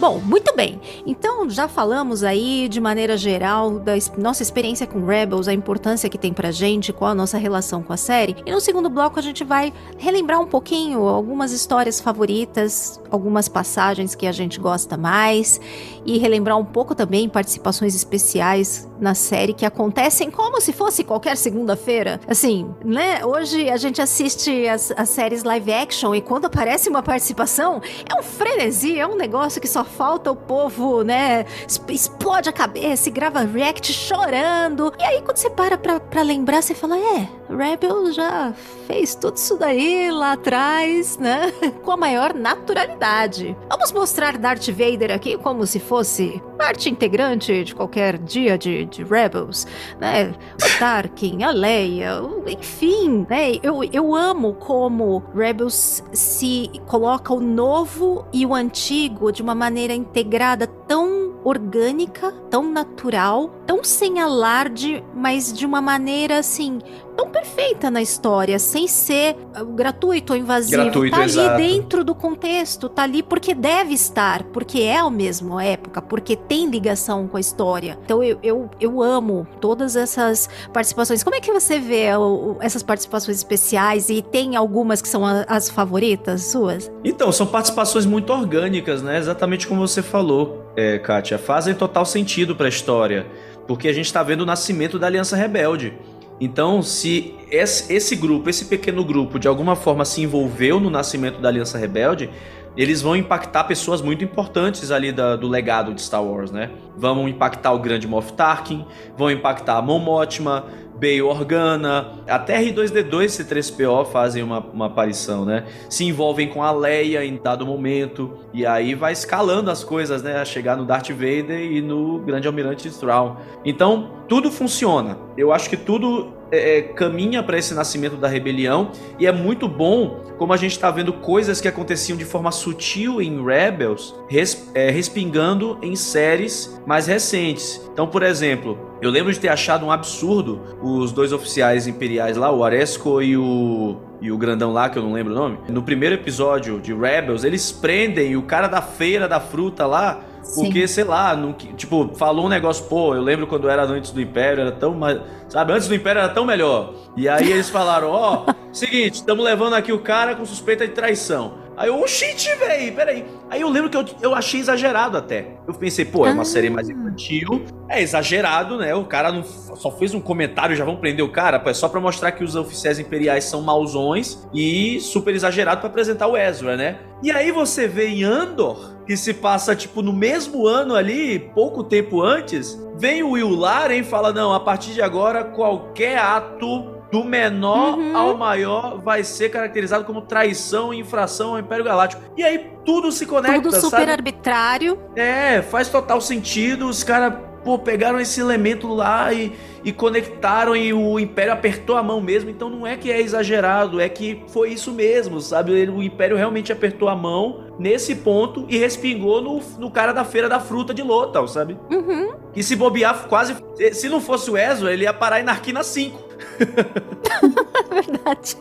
Bom, muito bem. Então já falamos aí de maneira geral da nossa experiência com Rebels, a importância que tem pra gente, qual a nossa relação com a série. E no segundo bloco a gente vai relembrar um pouquinho algumas histórias favoritas, algumas passagens que a gente gosta mais e relembrar um pouco também participações especiais na série que acontecem como se fosse qualquer segunda-feira. Assim, né? Hoje a gente assiste as, as séries live action e quando aparece uma participação é um frenesi, é um negócio que só falta o povo, né? Explode a cabeça e grava react chorando. E aí, quando você para pra, pra lembrar, você fala: é, Rebel já fez tudo isso daí lá atrás, né? Com a maior naturalidade. Vamos mostrar Darth Vader aqui como se fosse parte integrante de qualquer dia de, de Rebels, né? O Tarkin, a Leia, enfim, né? Eu, eu amo como Rebels se coloca o novo e o antigo de uma maneira maneira integrada tão orgânica, tão natural, tão sem alarde, mas de uma maneira assim tão perfeita na história, sem ser uh, gratuito ou invasivo. Gratuito, tá ali exato. dentro do contexto, tá ali porque deve estar, porque é a mesma época, porque tem ligação com a história. Então eu, eu, eu amo todas essas participações. Como é que você vê o, essas participações especiais e tem algumas que são a, as favoritas suas? Então, são participações muito orgânicas, né? Exatamente como você falou, é, Kátia. Fazem total sentido para a história. Porque a gente está vendo o nascimento da Aliança Rebelde. Então, se esse grupo, esse pequeno grupo, de alguma forma se envolveu no nascimento da Aliança Rebelde, eles vão impactar pessoas muito importantes ali da, do legado de Star Wars, né? Vão impactar o grande Moff Tarkin, vão impactar a Mon Mothma, Bail Organa, até R2D2 e C3PO fazem uma, uma aparição, né? Se envolvem com a Leia em dado momento, e aí vai escalando as coisas, né? A chegar no Darth Vader e no Grande Almirante Thrawn. Então, tudo funciona. Eu acho que tudo é, é caminha para esse nascimento da rebelião, e é muito bom como a gente está vendo coisas que aconteciam de forma sutil em Rebels, res, é, respingando em séries mais recentes. Então, por exemplo, eu lembro de ter achado um absurdo os dois oficiais imperiais lá, o Aresco e o e o grandão lá, que eu não lembro o nome. No primeiro episódio de Rebels, eles prendem o cara da feira da fruta lá porque, Sim. sei lá, não, tipo, falou um negócio, pô, eu lembro quando era antes do Império, era tão mais. Sabe, antes do Império era tão melhor. E aí eles falaram, ó, oh, seguinte, estamos levando aqui o cara com suspeita de traição. Aí eu, shit, velho, peraí. Aí eu lembro que eu, eu achei exagerado até. Eu pensei, pô, é uma ah. série mais infantil, é exagerado, né? O cara não, só fez um comentário, já vão prender o cara, pô, é só pra mostrar que os oficiais imperiais são mauzões e super exagerado para apresentar o Ezra, né? E aí você vê em Andor, que se passa tipo no mesmo ano ali, pouco tempo antes, vem o Will Laren e fala: não, a partir de agora, qualquer ato do menor uhum. ao maior vai ser caracterizado como traição e infração ao Império Galáctico. E aí tudo se conecta, Tudo super sabe? arbitrário. É, faz total sentido. Os caras, pô, pegaram esse elemento lá e, e conectaram e o Império apertou a mão mesmo. Então não é que é exagerado, é que foi isso mesmo, sabe? O Império realmente apertou a mão nesse ponto e respingou no, no cara da Feira da Fruta de Lothal, sabe? Uhum. Que se bobear quase... Se não fosse o Ezra, ele ia parar em Narquina 5. verdade.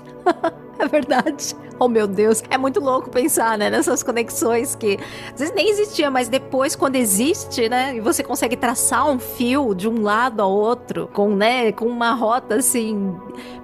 É verdade. Oh, meu Deus. É muito louco pensar, né? Nessas conexões que às vezes nem existia, mas depois, quando existe, né? E você consegue traçar um fio de um lado ao outro, com, né? Com uma rota, assim,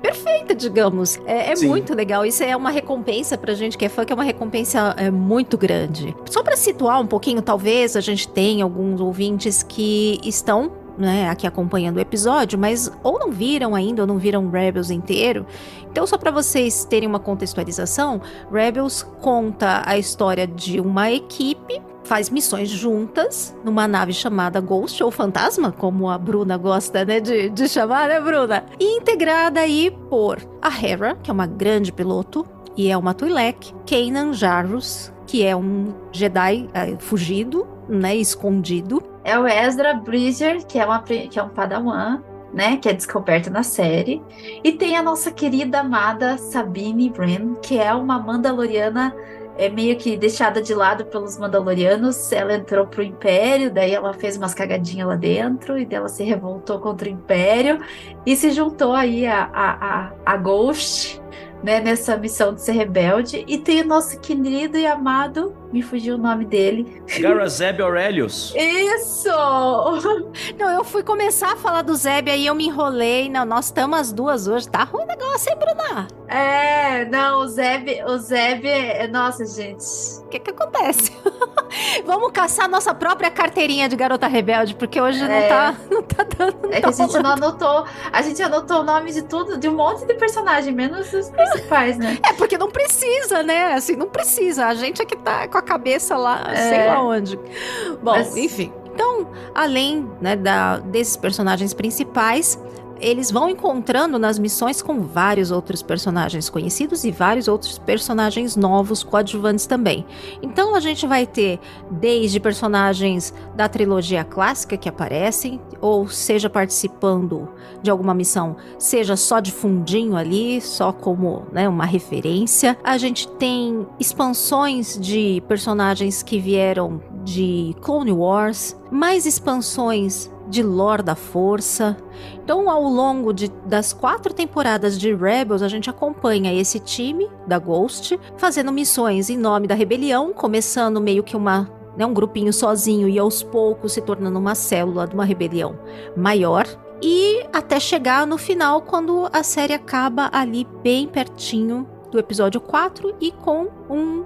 perfeita, digamos. É, é muito legal. Isso é uma recompensa pra gente que é fã, que é uma recompensa é, muito grande. Só para situar um pouquinho, talvez a gente tenha alguns ouvintes que estão né, aqui acompanhando o episódio, mas ou não viram ainda, ou não viram Rebels inteiro. Então, só para vocês terem uma contextualização, Rebels conta a história de uma equipe faz missões juntas numa nave chamada Ghost ou Fantasma, como a Bruna gosta né, de, de chamar, né, Bruna? E integrada aí por a Hera, que é uma grande piloto, e é uma Twi'lek, Kanan Jarrus, que é um Jedi é, fugido, né, escondido. É o Ezra Bridger, que é, uma, que é um padawan, né, que é descoberto na série. E tem a nossa querida amada Sabine Wren, que é uma Mandaloriana é meio que deixada de lado pelos Mandalorianos. Ela entrou pro Império, daí ela fez umas cagadinhas lá dentro, e dela se revoltou contra o Império e se juntou aí a, a, a, a Ghost, né, nessa missão de ser rebelde. E tem o nosso querido e amado, me fugiu o nome dele. Garazeb Aurelius. Isso! Não, eu fui começar a falar do Zeb, aí eu me enrolei. Não, nós estamos as duas hoje. Tá ruim o negócio, hein, Bruna? É, não, o Zeb, o Zeb, é... nossa, gente. O que que acontece? Vamos caçar nossa própria carteirinha de garota rebelde, porque hoje é. não, tá, não tá dando. Não é tá que a gente não anotou. A gente anotou o nome de tudo, de um monte de personagem, menos os principais, né? É, porque não precisa, né? Assim, não precisa. A gente é que tá com a cabeça lá, é. sei lá onde. Bom, Mas... enfim. Então, além né, da, desses personagens principais, eles vão encontrando nas missões com vários outros personagens conhecidos e vários outros personagens novos coadjuvantes também. Então a gente vai ter desde personagens da trilogia clássica que aparecem, ou seja participando de alguma missão, seja só de fundinho ali, só como né, uma referência. A gente tem expansões de personagens que vieram de Clone Wars, mais expansões de lore da força. Então, ao longo de, das quatro temporadas de Rebels, a gente acompanha esse time da Ghost fazendo missões em nome da rebelião, começando meio que uma né, um grupinho sozinho e aos poucos se tornando uma célula de uma rebelião maior. E até chegar no final, quando a série acaba ali bem pertinho do episódio 4 e com um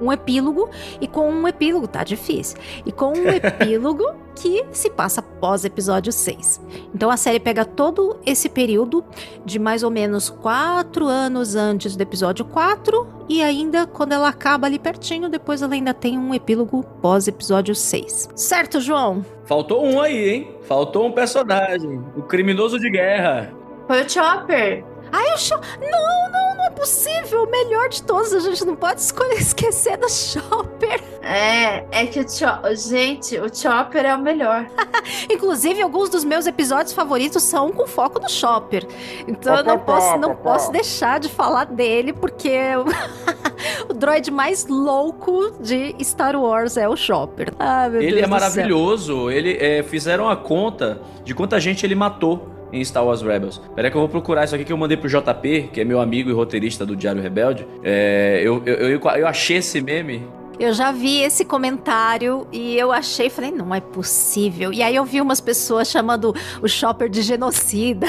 um epílogo e com um epílogo, tá difícil. E com um epílogo que se passa pós episódio 6. Então a série pega todo esse período de mais ou menos quatro anos antes do episódio 4 e ainda quando ela acaba ali pertinho, depois ela ainda tem um epílogo pós episódio 6. Certo, João? Faltou um aí, hein? Faltou um personagem, o criminoso de guerra. Foi o Chopper. Ai, o Chopper. Não, não não é possível. O melhor de todos, a gente não pode escolher esquecer do Chopper. É, é que o Chopper. Gente, o Chopper é o melhor. Inclusive, alguns dos meus episódios favoritos são com foco no Chopper. Então eu não posso, não posso deixar de falar dele, porque o droid mais louco de Star Wars é o Chopper. Ah, ele Deus é maravilhoso. Ele é, fizeram a conta de quanta gente ele matou em Star Wars Rebels. Peraí que eu vou procurar isso aqui que eu mandei pro JP, que é meu amigo e roteirista do Diário Rebelde. É, eu, eu, eu, eu achei esse meme eu já vi esse comentário e eu achei, falei, não é possível. E aí eu vi umas pessoas chamando o Chopper de genocida.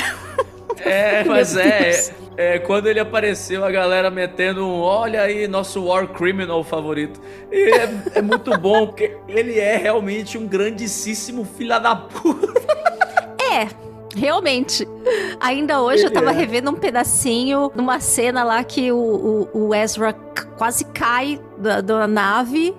É, mas é, é, Quando ele apareceu, a galera metendo um olha aí, nosso War Criminal favorito. E é, é muito bom, porque ele é realmente um grandíssimo filha da puta. É, Realmente. Ainda hoje eu tava é. revendo um pedacinho numa cena lá que o, o, o Ezra quase cai da, da nave.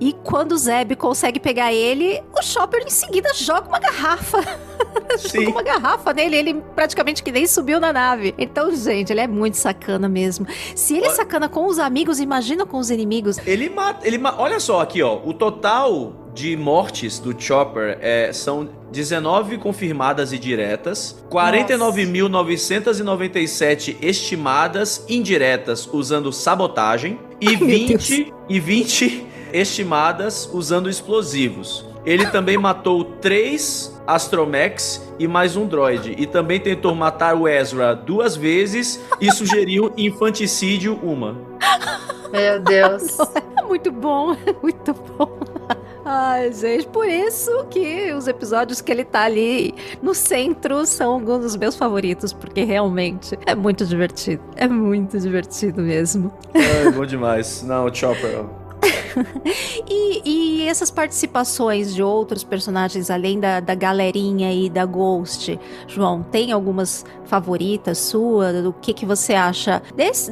E quando o Zeb consegue pegar ele, o Chopper em seguida joga uma garrafa. joga uma garrafa nele, ele praticamente que nem subiu na nave. Então, gente, ele é muito sacana mesmo. Se ele é sacana com os amigos, imagina com os inimigos. Ele mata, ele ma olha só aqui, ó, o total de mortes do Chopper é, são 19 confirmadas e diretas, 49.997 estimadas indiretas usando sabotagem e Ai, 20 e 20 estimadas usando explosivos. Ele também matou três Astromechs e mais um droid. E também tentou matar o Ezra duas vezes e sugeriu infanticídio uma. Meu Deus. É muito bom, é muito bom. Ai, gente, por isso que os episódios que ele tá ali no centro são alguns dos meus favoritos, porque realmente é muito divertido. É muito divertido mesmo. É bom demais. Não, Chopper. e, e essas participações de outros personagens, além da, da galerinha e da Ghost, João, tem algumas favoritas sua? O que, que você acha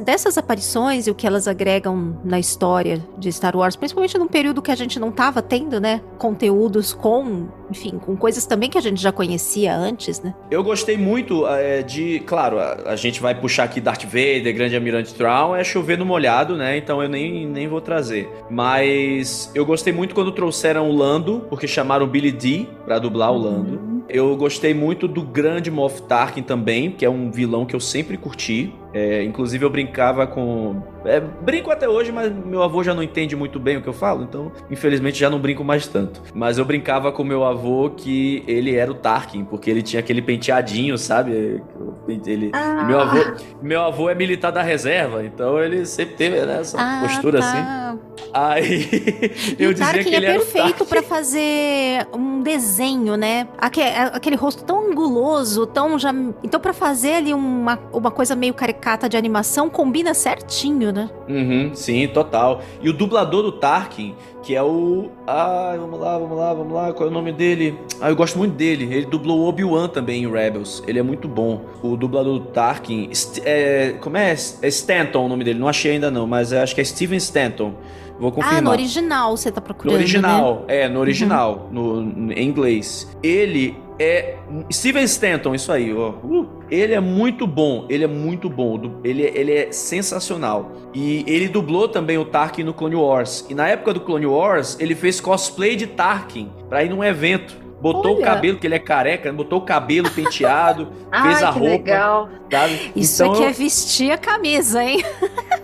dessas aparições e o que elas agregam na história de Star Wars? Principalmente num período que a gente não estava tendo, né? Conteúdos com, enfim, com coisas também que a gente já conhecia antes, né? Eu gostei muito é, de. Claro, a, a, gente vai puxar aqui Darth Vader, Grande Almirante Thrawn, é chover no molhado, né? Então eu nem, nem vou trazer. Mas eu gostei muito quando trouxeram o Lando, porque chamaram Billy D pra dublar o Lando. Uhum. Eu gostei muito do grande Moff Tarkin também, que é um vilão que eu sempre curti. É, inclusive eu brincava com. É, brinco até hoje, mas meu avô já não entende muito bem o que eu falo, então infelizmente já não brinco mais tanto. Mas eu brincava com meu avô que ele era o Tarkin, porque ele tinha aquele penteadinho, sabe? Ele, ah. meu, avô, meu avô é militar da reserva, então ele sempre teve né, essa ah, postura tá. assim. Aí eu o dizia Tarkin que ele é perfeito para fazer um desenho, né? Aquele, aquele rosto tão anguloso, tão já. Então, para fazer ali uma, uma coisa meio caricata de animação, combina certinho, né? Uhum, sim, total. E o dublador do Tarkin, que é o. Ah, vamos lá, vamos lá, vamos lá. Qual é o nome dele? Ah, eu gosto muito dele. Ele dublou o Obi-Wan também em Rebels. Ele é muito bom. O dublador do Tarkin. É, como é? É Stanton o nome dele. Não achei ainda não, mas acho que é Steven Stanton. Vou confirmar. Ah, no original você tá procurando. No original, né? é, no original, uhum. no, em inglês. Ele é. Steven Stanton, isso aí, ó. Uh, ele é muito bom, ele é muito bom. Ele, ele é sensacional. E ele dublou também o Tarkin no Clone Wars. E na época do Clone Wars, ele fez cosplay de Tarkin pra ir num evento. Botou Olha. o cabelo, que ele é careca, botou o cabelo penteado, fez a roupa. Legal. Sabe? Isso então, aqui é vestir a camisa, hein?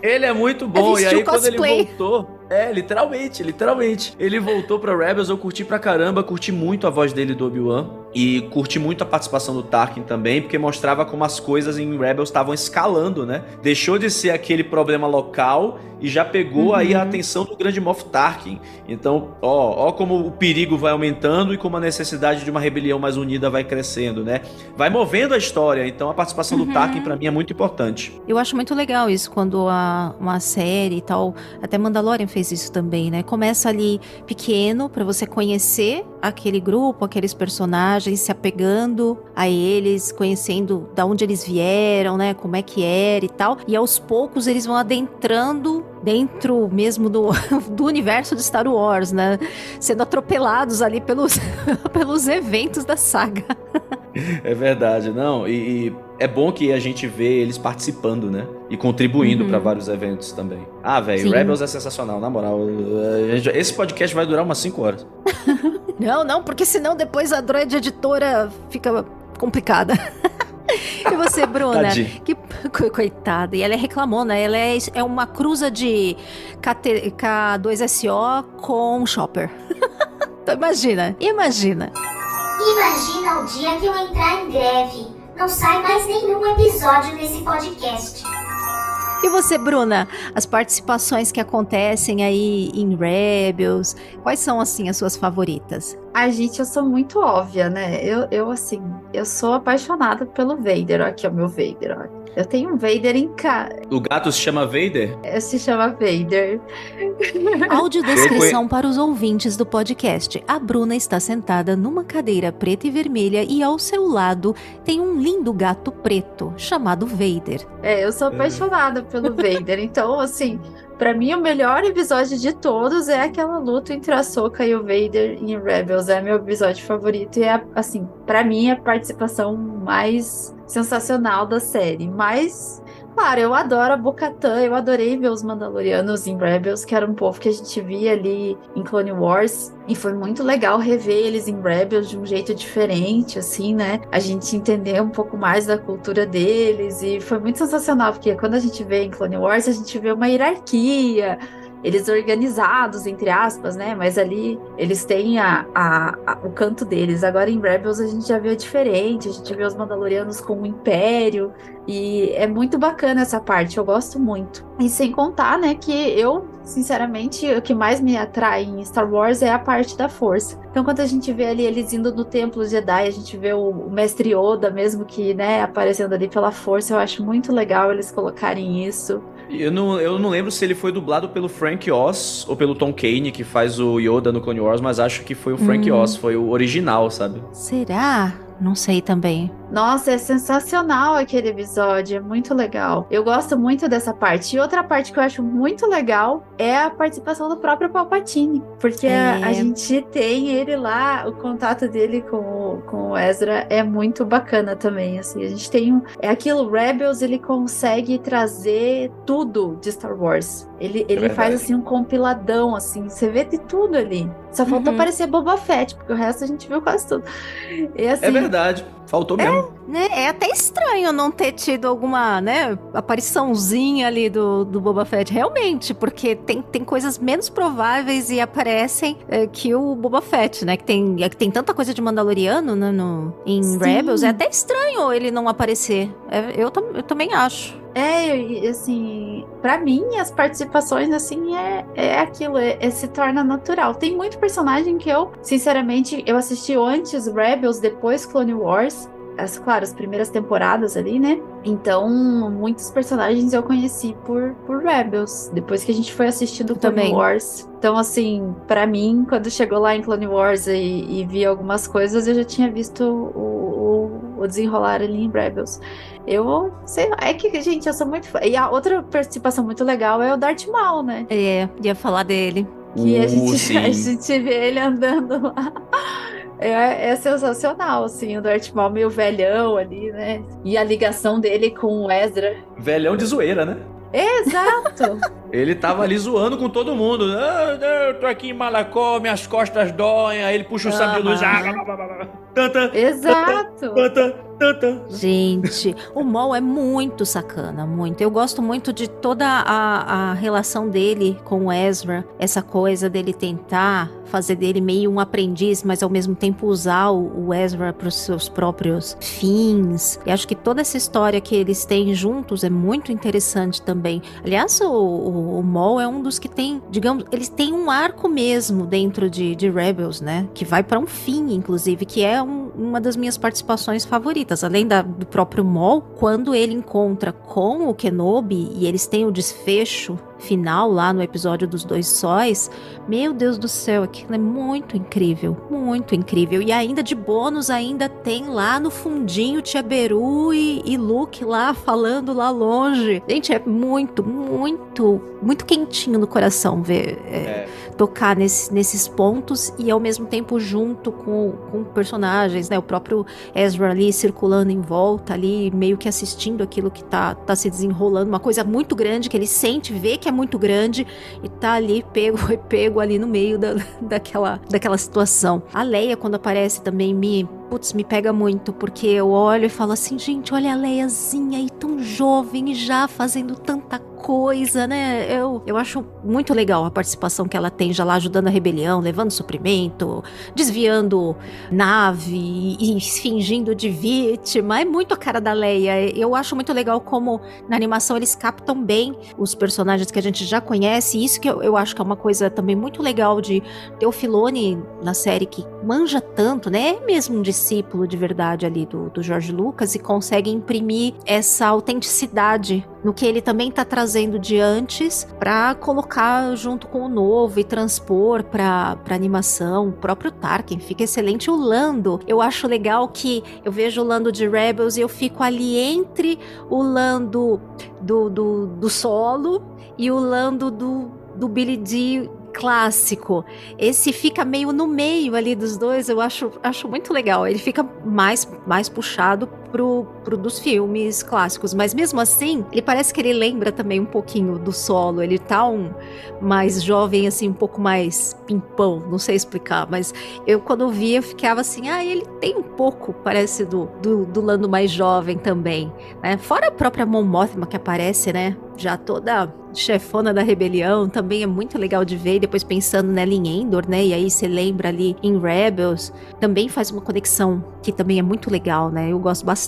Ele é muito bom. É e aí, quando ele voltou. É, literalmente, literalmente. Ele voltou pra Rebels, eu curti pra caramba, curti muito a voz dele do Obi-Wan. E curti muito a participação do Tarkin também, porque mostrava como as coisas em Rebels estavam escalando, né? Deixou de ser aquele problema local e já pegou uhum. aí a atenção do grande Moff Tarkin. Então, ó, ó como o perigo vai aumentando e como a necessidade de uma rebelião mais unida vai crescendo, né? Vai movendo a história. Então, a participação uhum. do Tarkin para mim é muito importante. Eu acho muito legal isso quando a, uma série e tal, até Mandalorian fez isso também, né? Começa ali pequeno para você conhecer aquele grupo, aqueles personagens, se apegando a eles, conhecendo da onde eles vieram, né? Como é que era e tal. E aos poucos eles vão adentrando dentro mesmo do, do universo de Star Wars, né? Sendo atropelados ali pelos, pelos eventos da saga. É verdade, não. E, e, é bom que a gente vê eles participando, né? E contribuindo uhum. para vários eventos também. Ah, velho, Rebels é sensacional, na moral. Esse podcast vai durar umas 5 horas. não, não, porque senão depois a droid editora fica complicada. E você, Bruna? que coitada. E ela reclamou, né? Ela é, é uma cruza de KT, K2SO com Shopper. então imagina, imagina. Imagina o dia que eu entrar em greve. Não sai mais nenhum episódio desse podcast. E você, Bruna, as participações que acontecem aí em Rebels, quais são, assim, as suas favoritas? A gente, eu sou muito óbvia, né? Eu, eu assim, eu sou apaixonada pelo Vader. Aqui é o meu Vader, olha. Eu tenho um Vader em casa. O gato se chama Vader? É, se chama Vader. Audiodescrição para os ouvintes do podcast. A Bruna está sentada numa cadeira preta e vermelha e ao seu lado tem um lindo gato preto chamado Vader. É, eu sou apaixonada pelo Vader. Então, assim, para mim, o melhor episódio de todos é aquela luta entre a Soka e o Vader em Rebels. É meu episódio favorito e é, assim, para mim, a participação mais sensacional da série. Mas Claro, eu adoro a Bocatan, eu adorei ver os Mandalorianos em Rebels, que era um povo que a gente via ali em Clone Wars, e foi muito legal rever eles em Rebels de um jeito diferente, assim, né? A gente entender um pouco mais da cultura deles, e foi muito sensacional, porque quando a gente vê em Clone Wars, a gente vê uma hierarquia, eles organizados, entre aspas, né? Mas ali eles têm a, a, a, o canto deles. Agora em Rebels a gente já vê diferente, a gente vê os Mandalorianos com o Império. E é muito bacana essa parte, eu gosto muito. E sem contar, né, que eu, sinceramente, o que mais me atrai em Star Wars é a parte da força. Então, quando a gente vê ali eles indo no Templo Jedi, a gente vê o, o Mestre Yoda, mesmo que, né, aparecendo ali pela força, eu acho muito legal eles colocarem isso Eu não, eu não lembro se ele foi dublado pelo Frank Oz ou pelo Tom Kane, que faz o Yoda no Clone Wars, mas acho que foi o Frank Hum. Oz, foi o original, sabe? Será? Não sei também. Nossa, é sensacional aquele episódio, é muito legal. Eu gosto muito dessa parte. E outra parte que eu acho muito legal é a participação do próprio Palpatine, porque a, É. a gente tem ele lá, o contato dele com o, com o Ezra é muito bacana também, assim. A gente tem um, é aquilo Rebels, ele consegue trazer tudo de Star Wars. Ele, ele verdade. faz assim um compiladão assim, você vê de tudo ali. Só faltou Uhum. aparecer Boba Fett, porque o resto a gente viu quase tudo. E assim, É verdade. Faltou mesmo. Né, É até estranho não ter tido alguma, né, apariçãozinha ali do, do Boba Fett, realmente, porque tem, tem coisas menos prováveis e aparecem é, que o Boba Fett, né, que tem, é que tem tanta coisa de Mandaloriano, né, no, em Sim. Rebels, é até estranho ele não aparecer, É, eu, eu também acho. É, assim, pra mim as participações assim é, é aquilo, é, é- se torna natural. Tem muito personagem que eu, sinceramente, eu assisti antes Rebels, depois Clone Wars. As, claro, as primeiras temporadas ali, né? Então, muitos personagens eu conheci por, por Rebels, depois que a gente foi assistindo Clone também. Wars. Então, assim, pra mim, quando chegou lá em Clone Wars e, e vi algumas coisas, eu já tinha visto o, o, o desenrolar ali em Rebels. Eu sei lá, é que, gente, eu sou muito fã. E a outra participação muito legal é o Darth Maul, né? É, ia falar dele. Que a, Uh, gente, sim. a gente vê ele andando lá. É, é sensacional, assim, o Darth Maul meio velhão ali, né? E a ligação dele com o Ezra. Velhão de zoeira, né? Exato! Ele tava ali zoando com todo mundo. Ah, eu tô aqui em Malacó, minhas costas doem. Aí ele puxa o sabre de luz. Ah, blá, blá, blá, blá. Tanta, Exato! tanta, tanta. Gente, o Maul é muito sacana, muito. Eu gosto muito de toda a, a relação dele com o Ezra, essa coisa dele tentar fazer dele meio um aprendiz, mas ao mesmo tempo usar o, Ezra para os seus próprios fins. E acho que toda essa história que eles têm juntos é muito interessante também. Aliás, o, o, o é um dos que tem, digamos, eles têm um arco mesmo dentro de, de Rebels, né? Que vai para um fim, inclusive, que é um- uma das minhas participações favoritas. Além da- do próprio Maul, quando ele encontra com o Kenobi e eles têm o desfecho final lá no episódio dos dois sóis, meu Deus do céu, aquilo é muito incrível, muito incrível. E ainda de bônus, ainda tem lá no fundinho Tia Beru e, e Luke lá falando lá longe. Gente, é muito, muito, muito quentinho no coração ver é, É. tocar nesse- nesses pontos e ao mesmo tempo junto com, com personagens, né? O próprio Ezra ali circulando em volta ali, meio que assistindo aquilo que tá, tá se desenrolando, uma coisa muito grande que ele sente, vê que é muito grande e tá ali pego, pego ali no meio da, daquela, daquela situação. A Leia, quando aparece também, me. Putz, me pega muito, porque eu olho e falo assim, gente, olha a Leiazinha aí tão jovem e já fazendo tanta coisa, né? Eu, eu acho muito legal a participação que ela tem já lá ajudando a rebelião, levando suprimento, desviando nave e, fingindo de vítima. É muito a cara da Leia. Eu acho muito legal como na animação eles captam bem os personagens que a gente já conhece. Isso que eu, eu acho que é uma coisa também muito legal de ter o Filoni na série que manja tanto, né? É mesmo um discípulo de verdade ali do, do George Lucas e consegue imprimir essa autenticidade no que ele também tá trazendo de antes para colocar junto com o novo e transpor para animação. O próprio Tarkin fica excelente. O Lando, eu acho legal que eu vejo o Lando de Rebels e eu fico ali entre o Lando do, do, do solo e o Lando do, do Billy D clássico. Esse fica meio no meio ali dos dois, eu acho, acho muito legal. Ele fica mais, mais puxado pro, pro dos filmes clássicos, mas mesmo assim, ele parece que ele lembra também um pouquinho do solo. Ele tá um mais jovem, assim, um pouco mais pimpão, não sei explicar, mas eu quando vi, eu ficava assim, ah, ele tem um pouco, parece do, do, do Lando mais jovem também, né? Fora a própria Mon Mothma que aparece, né? Já toda chefona da rebelião, também é muito legal de ver, e depois pensando nela em Endor, né? E aí você lembra ali em Rebels, também faz uma conexão que também é muito legal, né? Eu gosto bastante.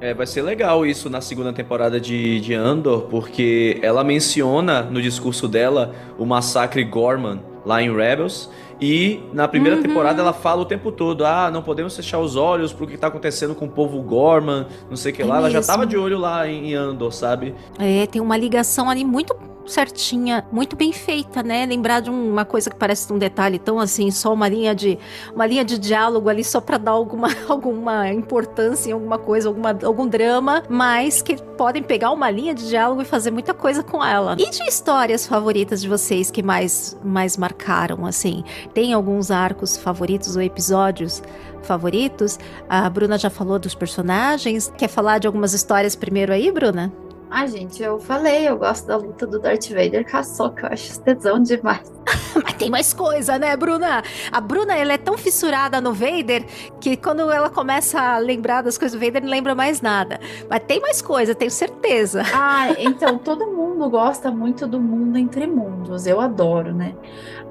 É, vai ser legal isso na segunda temporada de, de Andor, porque ela menciona no discurso dela o massacre Gorman lá em Rebels. E na primeira temporada ela fala o tempo todo: ah, não podemos fechar os olhos pro que tá acontecendo com o povo Gorman, não sei o que É lá. Ela já mesmo. tava de olho lá em Andor, sabe? É, tem uma ligação ali muito certinha, muito bem feita, né? Lembrar de uma coisa que parece um detalhe tão assim, só uma linha de uma linha de diálogo ali só pra dar alguma, alguma importância em alguma coisa, alguma, algum drama, mas que podem pegar uma linha de diálogo e fazer muita coisa com ela. E de histórias favoritas de vocês que mais mais marcaram assim? Tem alguns arcos favoritos ou episódios favoritos? A Bruna já falou dos personagens. Quer falar de algumas histórias primeiro aí, Bruna? Ah, gente, eu falei, eu gosto da luta do Darth Vader com a Soca, eu acho tesão demais. Mas tem mais coisa, né, Bruna? A Bruna, ela é tão fissurada no Vader que quando ela começa a lembrar das coisas do Vader, não lembra mais nada. Mas tem mais coisa, tenho certeza. Ah, então todo mundo gosta muito do mundo entre mundos, eu adoro, né?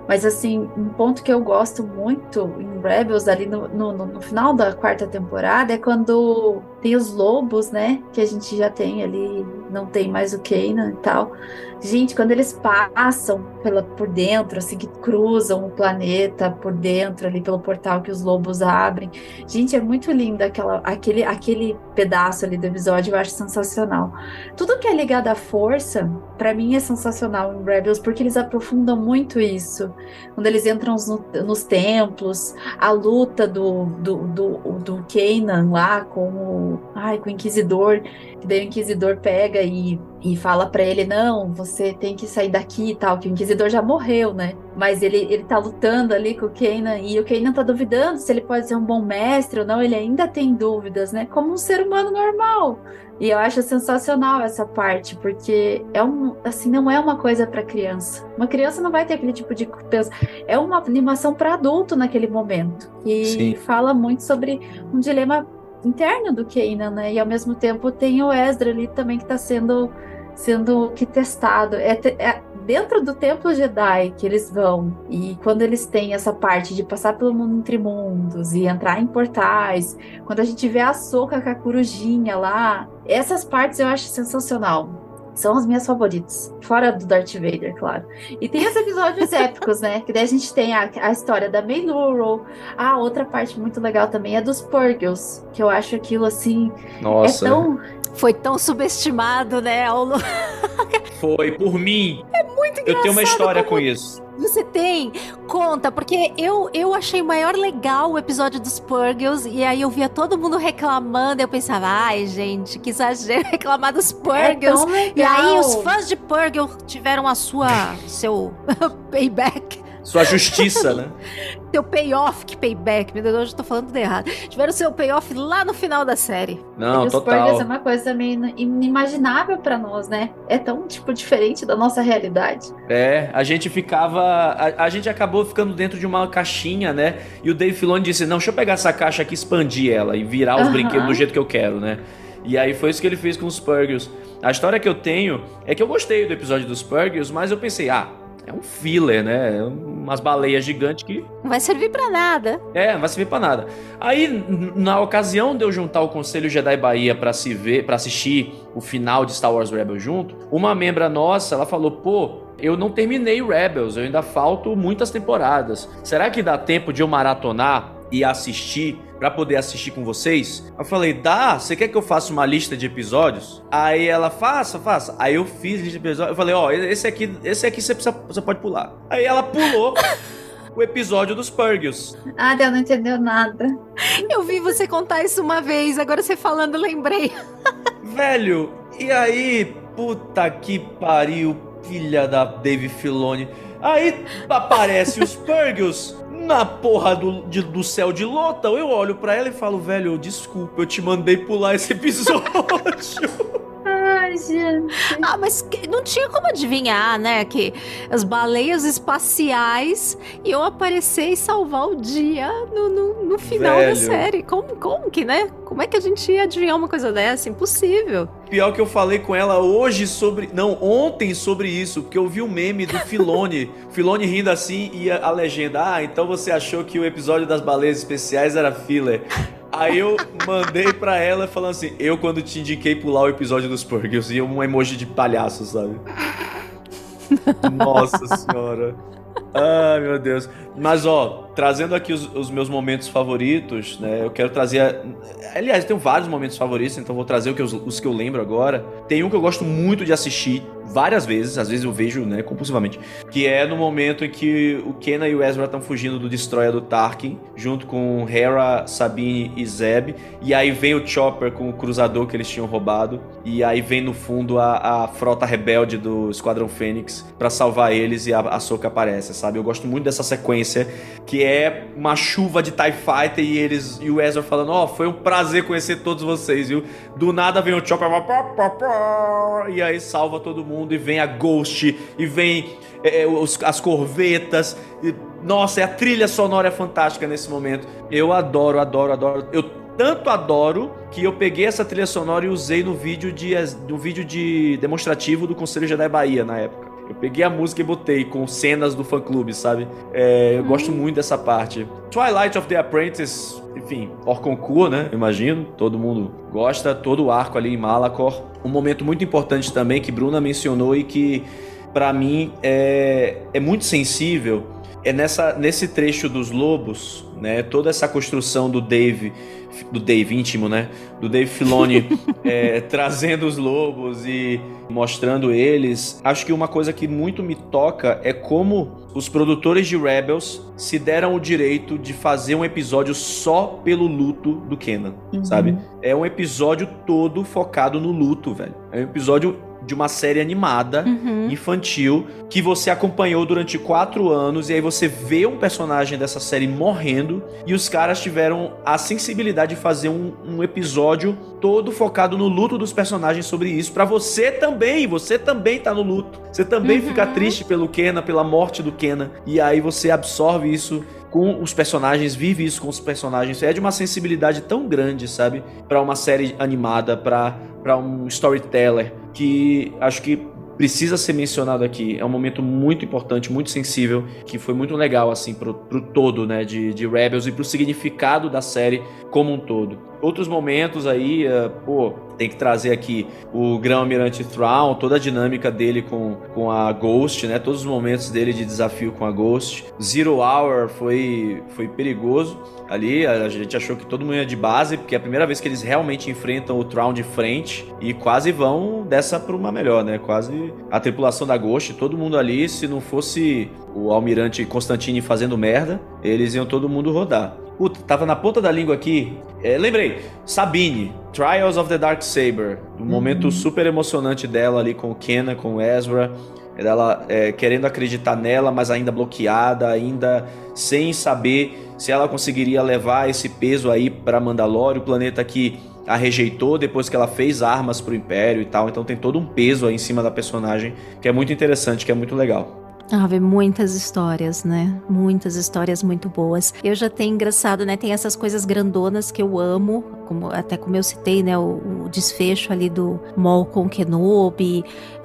Mas assim, um ponto que eu gosto muito em Rebels, ali no, no, no- final da quarta temporada, é quando tem os lobos, né? Que a gente já tem ali, não tem mais o Kanan e tal. Gente, quando eles passam pela, por dentro, assim, que cruzam o planeta por dentro, ali pelo portal que os lobos abrem. Gente, é muito lindo aquela, aquele, aquele pedaço ali do episódio, eu acho sensacional. Tudo que é ligado à força, pra mim é sensacional em Rebels, porque eles aprofundam muito isso. Quando eles entram no- nos templos, a luta do, do, do, do Kanan lá com o, ai, com o Inquisidor, daí o Inquisidor pega e, e fala pra ele, não, você tem que sair daqui e tal, que o Inquisidor já morreu, né? Mas ele, ele tá lutando ali com o Kanan, e o Kanan tá duvidando se ele pode ser um bom mestre ou não, ele ainda tem dúvidas, né? Como um ser humano normal. E eu acho sensacional essa parte, porque é um, assim, não é uma coisa para criança. Uma criança não vai ter aquele tipo de pensa. É uma animação para adulto naquele momento. E Sim. fala muito sobre um dilema interno do Kanan, né? E ao mesmo tempo tem o Ezra ali também que está sendo sendo que testado. É, é dentro do templo Jedi que eles vão. E quando eles têm essa parte de passar pelo mundo entre mundos e entrar em portais, quando a gente vê a Soca com a corujinha lá, essas partes eu acho sensacional. São as minhas favoritas. Fora do Darth Vader, claro. E tem os episódios épicos, né? Que daí a gente tem a, a história da Maynuro. A outra parte muito legal também é dos Purgles. Que eu acho aquilo assim. Nossa, é tão. Foi tão subestimado, né? ao foi por mim. É muito Eu tenho uma engraçado história como- com isso. Você tem? Conta, porque eu, eu achei maior legal o episódio dos Purgles e aí eu via todo mundo reclamando e eu pensava, ai gente, que exagero reclamar dos É Purgles. legal. e aí os fãs de Purgle tiveram a sua, seu payback, Sua justiça, né? seu payoff, que payback, meu Deus, eu já tô falando tudo errado. Tiveram seu payoff lá no final da série. Não, os total. É uma coisa meio inimaginável pra nós, né? É tão, tipo, diferente da nossa realidade. É, a gente ficava. A, a gente acabou ficando dentro de uma caixinha, né? E o Dave Filoni disse: Não, deixa eu pegar essa caixa aqui, expandir ela e virar os brinquedos do jeito que eu quero, né? E aí foi isso que ele fez com os Purgles. A história que eu tenho é que eu gostei do episódio dos Purgles, mas eu pensei, ah, é um filler, né? É Umas baleias gigantes que Não vai servir pra nada. é, não vai servir pra nada. Aí, na ocasião de eu juntar o Conselho Jedi Bahia pra se ver, para assistir o final de Star Wars Rebels junto, uma membra nossa, ela falou: "Pô, eu não terminei Rebels, eu ainda falto muitas temporadas. Será que dá tempo de eu maratonar e assistir pra poder assistir com vocês?" Eu falei: "Dá, você quer que eu faça uma lista de episódios?" Aí ela: "Faça, faça." Aí eu fiz lista de episódios. Eu falei: "Ó, esse aqui, esse aqui você, precisa, você pode pular." Aí ela pulou o episódio dos Purgles. Ah, Del não entendeu nada. Eu vi você contar isso uma vez, agora você falando, lembrei. Velho, e aí, puta que pariu, filha da Dave Filoni. Aí aparece os Purgles na porra do, de- do céu de Lothal. Eu olho pra ela e falo, velho, desculpa, eu te mandei pular esse episódio. Ai, gente. Ah, mas que- não tinha como adivinhar, né? Que as baleias espaciais iam aparecer e salvar o dia no, no, no final da Velho. série. Como, como que, né? Como é que a gente ia adivinhar uma coisa dessa? Impossível. Pior que eu falei com ela hoje sobre. Não, ontem sobre isso, porque eu vi o meme do Filone. Filone rindo assim e a, a legenda. Ah, então você achou que o episódio das baleias especiais era filler. Aí eu mandei pra ela falando assim: Eu, quando te indiquei pular o episódio dos Purgles, e um emoji de palhaço, sabe? Nossa senhora. Ai, meu Deus. Mas, ó, trazendo aqui os, os, meus momentos favoritos, né? Eu quero trazer. Aliás, tem vários momentos favoritos, então vou trazer os, os que eu lembro agora. Tem um que eu gosto muito de assistir várias vezes, às vezes eu vejo, né, compulsivamente, que é no momento em que o Kenna e o Ezra estão fugindo do Destroyer do Tarkin, junto com Hera, Sabine e Zeb, e aí vem o Chopper com o cruzador que eles tinham roubado, e aí vem no fundo a, a frota rebelde do Esquadrão Fênix para salvar eles e a, a Soka aparece, sabe? Eu gosto muito dessa sequência que é uma chuva de TIE Fighter e eles e o Ezra falando: Ó, oh, foi um prazer conhecer todos vocês, viu? Do nada vem o Chopper e aí salva todo mundo e vem a Ghost e vem é, os, as corvetas. E, nossa, a trilha sonora é fantástica nesse momento. Eu adoro, adoro, adoro. Eu tanto adoro que eu peguei essa trilha sonora e usei no vídeo de, no vídeo de demonstrativo do Conselho Jedi Bahia na época. Eu peguei a música e botei com cenas do fã clube, sabe? É, eu gosto muito dessa parte. Twilight of the Apprentice, enfim, Orconcourt, né? Imagino, todo mundo gosta, todo o arco ali em Malacor. Um momento muito importante também que Bruna mencionou e que para mim é, é muito sensível é nessa, nesse trecho dos lobos, né? Toda essa construção do Dave, do Dave íntimo, né? Do Dave Filoni é, trazendo os lobos e mostrando eles. Acho que uma coisa que muito me toca é como os produtores de Rebels se deram o direito de fazer um episódio só pelo luto do Kenan, uhum. sabe? É um episódio todo focado no luto, velho. É um episódio de uma série animada uhum. infantil que você acompanhou durante quatro anos e aí você vê um personagem dessa série morrendo e os caras tiveram a sensibilidade de fazer um, um episódio todo focado no luto dos personagens sobre isso para você também você também tá no luto você também uhum. fica triste pelo Kena pela morte do Kena e aí você absorve isso com os personagens, vive isso com os personagens. É de uma sensibilidade tão grande, sabe? Para uma série animada, para um storyteller que acho que precisa ser mencionado aqui. É um momento muito importante, muito sensível, que foi muito legal, assim, pro, pro todo, né, de, de Rebels e pro significado da série como um todo. Outros momentos aí, uh, pô, tem que trazer aqui o Grão-Almirante Thrawn, toda a dinâmica dele com, com a Ghost, né? Todos os momentos dele de desafio com a Ghost. Zero Hour foi, foi perigoso ali, a gente achou que todo mundo ia de base, porque é a primeira vez que eles realmente enfrentam o Thrawn de frente e quase vão dessa para uma melhor, né? Quase a tripulação da Ghost, todo mundo ali, se não fosse o Almirante Constantine fazendo merda, eles iam todo mundo rodar. Puta, tava na ponta da língua aqui. É, lembrei, Sabine, Trials of the Dark Saber. Um uhum. momento super emocionante dela ali com o Kenna, com o Ezra. Ela é, querendo acreditar nela, mas ainda bloqueada, ainda sem saber se ela conseguiria levar esse peso aí para Mandalore, o planeta que a rejeitou depois que ela fez armas pro Império e tal. Então tem todo um peso aí em cima da personagem que é muito interessante, que é muito legal. Ah, muitas histórias, né? Muitas histórias muito boas. Eu já tenho engraçado, né? Tem essas coisas grandonas que eu amo, como até como eu citei, né? O, o desfecho ali do Mol com Kenobi,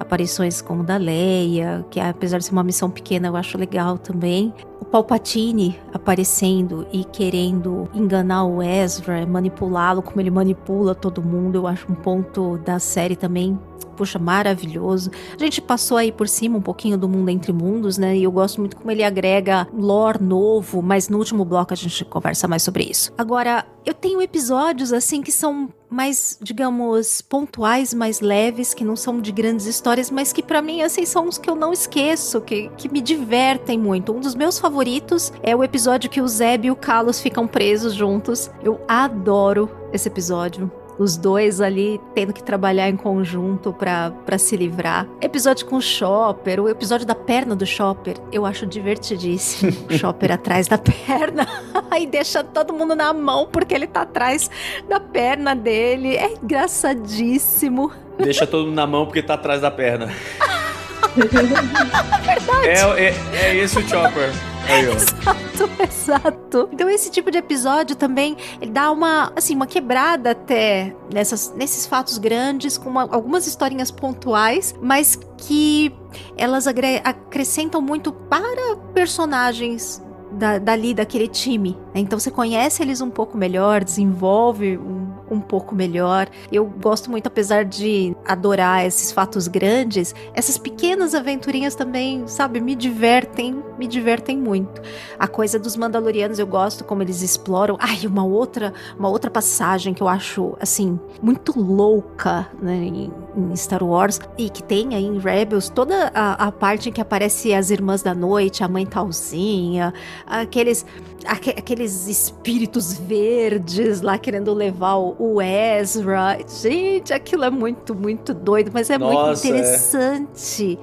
aparições como da Leia, que apesar de ser uma missão pequena, eu acho legal também. O Palpatine aparecendo e querendo enganar o Ezra, manipulá-lo como ele manipula todo mundo, eu acho um ponto da série também puxa, maravilhoso. A gente passou aí por cima um pouquinho do mundo entre mundos, né? E eu gosto muito como ele agrega lore novo, mas no último bloco a gente conversa mais sobre isso. Agora, eu tenho episódios assim que são mais, digamos, pontuais, mais leves, que não são de grandes histórias, mas que para mim, assim, são os que eu não esqueço, que, que me divertem muito. Um dos meus favoritos é o episódio que o Zeb e o Carlos ficam presos juntos. Eu adoro esse episódio os dois ali tendo que trabalhar em conjunto para se livrar. Episódio com o Chopper, o episódio da perna do Chopper, eu acho divertidíssimo. O Chopper atrás da perna e deixa todo mundo na mão porque ele tá atrás da perna dele. É engraçadíssimo. Deixa todo mundo na mão porque tá atrás da perna. Verdade. É, é, é esse o Chopper. Aí, exato, exato. Então esse tipo de episódio também dá uma, assim, uma quebrada até nessas, nesses fatos grandes, com uma, algumas historinhas pontuais, mas que elas acrescentam muito para personagens da, dali, daquele time. Então você conhece eles um pouco melhor, desenvolve um, um pouco melhor. Eu gosto muito, apesar de adorar esses fatos grandes, essas pequenas aventurinhas também, sabe, me divertem, me divertem muito. A coisa dos Mandalorianos eu gosto como eles exploram. Ai, uma outra, uma outra passagem que eu acho assim muito louca né, em, em Star Wars e que tem aí em Rebels toda a, a parte em que aparece as irmãs da noite, a mãe Talzinha, aqueles aque- aqueles espíritos verdes lá querendo levar o, o Ezra. Gente, aquilo é muito, muito doido, mas é muito Nossa, é. interessante.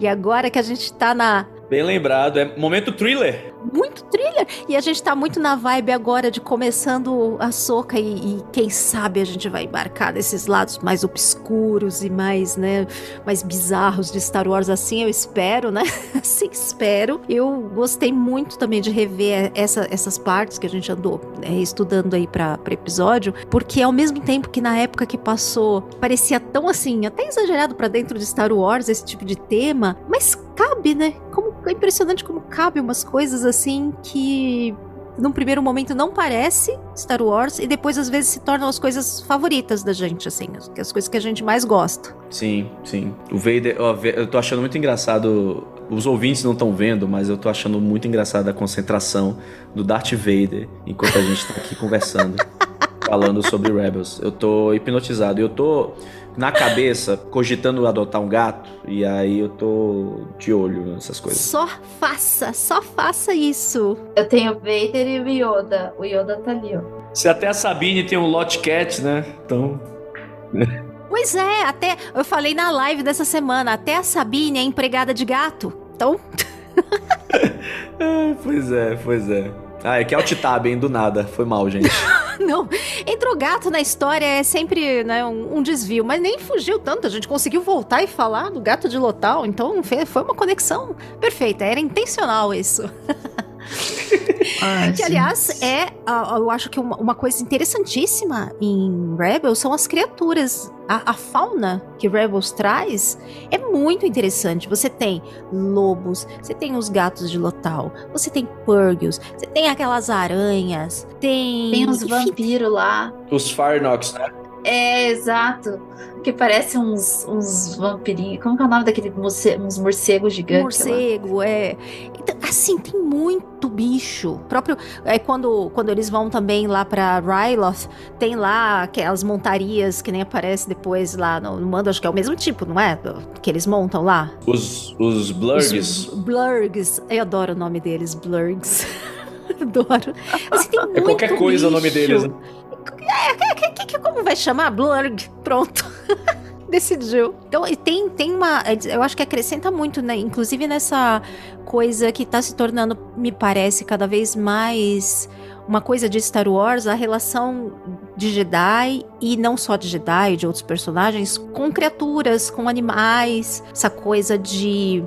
E agora que a gente tá na Bem lembrado, é momento thriller. Muito thriller. E a gente tá muito na vibe agora de começando a soca e, e quem sabe a gente vai embarcar nesses lados mais obscuros e mais, né, mais bizarros de Star Wars assim, eu espero, né? assim espero. Eu gostei muito também de rever essa- essas partes que a gente andou né, estudando aí pra episódio, porque ao mesmo tempo que na época que passou parecia tão assim, até exagerado pra dentro de Star Wars esse tipo de tema, mas cabe, né? Como é impressionante como cabe umas coisas assim que num primeiro momento não parece Star Wars e depois às vezes se tornam as coisas favoritas da gente, assim, as, as coisas que a gente mais gosta. Sim, sim. O Vader, eu tô achando muito engraçado. Os ouvintes não estão vendo, mas eu tô achando muito engraçado a concentração do Darth Vader enquanto a gente tá aqui conversando, falando sobre Rebels. Eu tô hipnotizado. Eu tô na cabeça cogitando adotar um gato e aí eu tô de olho nessas coisas. Só faça, só faça isso. Eu tenho o Vader e o Yoda. O Yoda tá ali, ó. Se até a Sabine tem um Lot Cat, né? Então. Pois é, até eu falei na live dessa semana, até a Sabine é empregada de gato. Então, É, pois é, pois é. Ah, é que é o Tab, hein? Do nada. Foi mal, gente. não, entrou gato na história é sempre né, um, um desvio, mas nem fugiu tanto, a gente conseguiu voltar e falar do gato de Lotal, então foi uma conexão perfeita, era intencional isso. Ai, Que, aliás, é, ah, eu acho que uma, uma coisa interessantíssima em Rebels são as criaturas. A, a fauna que Rebels traz é muito interessante. Você tem lobos, você tem os gatos de Lotal, você tem purgils, você tem aquelas aranhas, tem. Tem enfim, vampiros lá. Os Farnox, né? É, exato. Que parece uns, uns vampirinhos. Como que é o nome daquele morce uns morcegos gigantes? lá? Morcego, é. Então, assim, tem muito bicho. Próprio. É quando, quando eles vão também lá pra Ryloth, tem lá aquelas montarias que nem aparece depois lá no, no mando, acho que é o mesmo tipo, não é? Do- Que eles montam lá. Os, os Blurgs. Os Blurgs. Eu adoro o nome deles, Blurgs. adoro. Assim, tem É qualquer muito coisa o nome bicho. deles, né? É, que- que- como vai chamar? Blurg. Pronto. Decidiu. Então, tem, tem uma. Eu acho que acrescenta muito, né? Inclusive nessa coisa que tá se tornando, me parece, cada vez mais uma coisa de Star Wars, a relação de Jedi, e não só de Jedi, de outros personagens, com criaturas, com animais, essa coisa de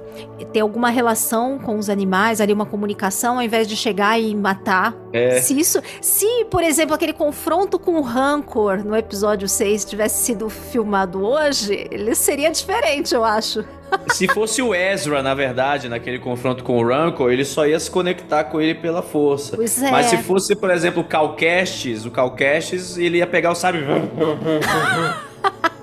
ter alguma relação com os animais, ali uma comunicação, ao invés de chegar e matar. É. Se isso, se, por exemplo, aquele confronto com o Rancor no episódio 6 tivesse sido filmado hoje, ele seria diferente, eu acho. Se fosse o Ezra, na verdade, naquele confronto com o Rancor, ele só ia se conectar com ele pela força. Pois é. Mas se fosse, por exemplo, o Calcastes, o Calcastes, ele ia pegar o sabre.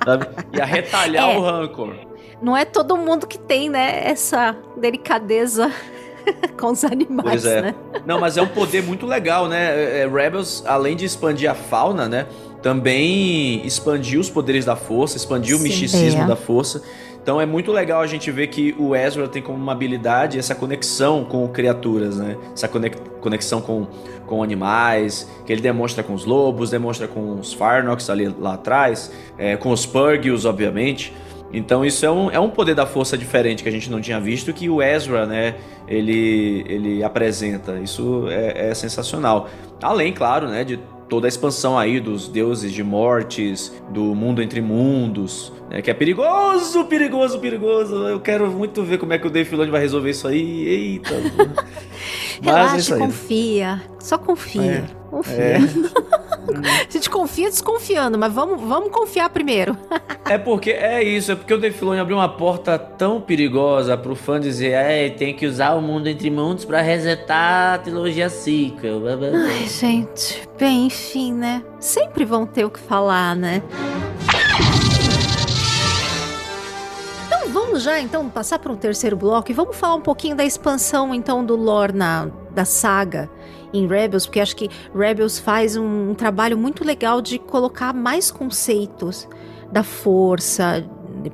sabe? Ia retalhar É. o Rancor. Não é todo mundo que tem, né, essa delicadeza com os animais, Pois é. né? Não, mas é um poder muito legal, né? É, é, Rebels, além de expandir a fauna, né? Também expandiu os poderes da força, expandiu o Sim. misticismo É. da força. Então é muito legal a gente ver que o Ezra tem como uma habilidade essa conexão com criaturas, né? Essa conex- conexão com, com animais, que ele demonstra com os lobos, demonstra com os Farnox ali lá atrás, é, com os Purgils, obviamente. Então isso é um, é um poder da força diferente que a gente não tinha visto que o Ezra, né, ele, ele apresenta. Isso é, é sensacional. Além, claro, né, de toda a expansão aí dos deuses de mortes, do mundo entre mundos, né, que é perigoso, perigoso, perigoso. Eu quero muito ver como é que o Dave Filoni vai resolver isso aí. Eita. Mas é Relaxa, isso aí. confia. Só confia. É. Confia. É. A gente confia desconfiando, mas vamos, vamos confiar primeiro. É porque é isso, é porque o Dave Filoni abriu uma porta tão perigosa pro fã dizer, é, tem que usar o mundo entre mundos pra resetar a trilogia sequel. Ai, gente. Bem, enfim, né? Sempre vão ter o que falar, né? Então vamos já então passar para um terceiro bloco e vamos falar um pouquinho da expansão então do lore na, da saga em Rebels, porque acho que Rebels faz um, um trabalho muito legal de colocar mais conceitos da força,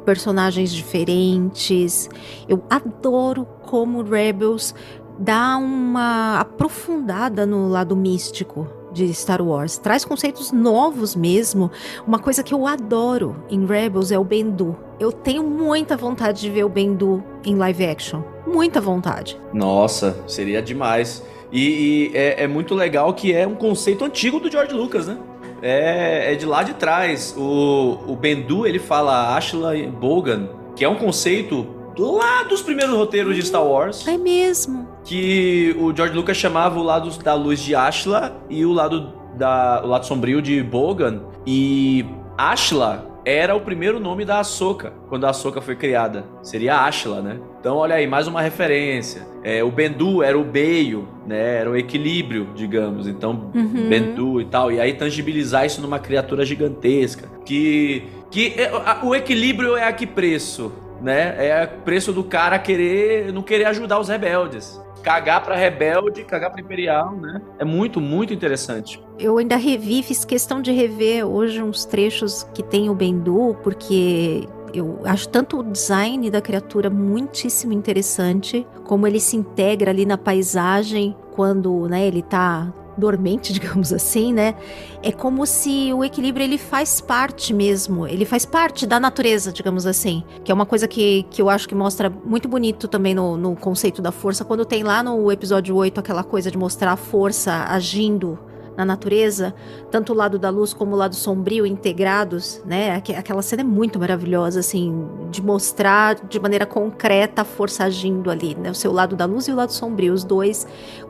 personagens diferentes. Eu adoro como Rebels dá uma aprofundada no lado místico de Star Wars. Traz conceitos novos mesmo. Uma coisa que eu adoro em Rebels é o Bendu. Eu tenho muita vontade de ver o Bendu em live action. Muita vontade. Nossa, seria demais. E, e é, é muito legal que é um conceito antigo do George Lucas, né? É, é de lá de trás. O, o Bendu, ele fala Ashla Bogan, que é um conceito lá dos primeiros roteiros de Star Wars. É mesmo. que o George Lucas chamava o lado da luz de Ashla e o lado da o lado sombrio de Bogan e Ashla era o primeiro nome da Ahsoka quando a Ahsoka foi criada. Seria Ashla, né? Então olha aí, mais uma referência. É, o Bendu era o beio, né? Era o equilíbrio, digamos. Então Uhum. Bendu e tal. E aí tangibilizar isso numa criatura gigantesca. Que, que é, a- o equilíbrio é a que preço, né? É a preço do cara querer não querer ajudar os rebeldes. Cagar pra rebelde, cagar pra imperial, né? É muito, muito interessante. Eu ainda revi, fiz questão de rever hoje uns trechos que tem o Bendu, porque eu acho tanto o design da criatura muitíssimo interessante, como ele se integra ali na paisagem quando, né, ele tá dormente, digamos assim, né? É como se o equilíbrio ele faz parte mesmo, ele faz parte da natureza, digamos assim, que é uma coisa que, que eu acho que mostra muito bonito também no, no conceito da força, quando tem lá no episódio 8 aquela coisa de mostrar a força agindo na natureza, tanto o lado da luz como o lado sombrio integrados, né? Aque- Aquela cena é muito maravilhosa, assim, de mostrar de maneira concreta a força agindo ali, né? O seu lado da luz e o lado sombrio, os dois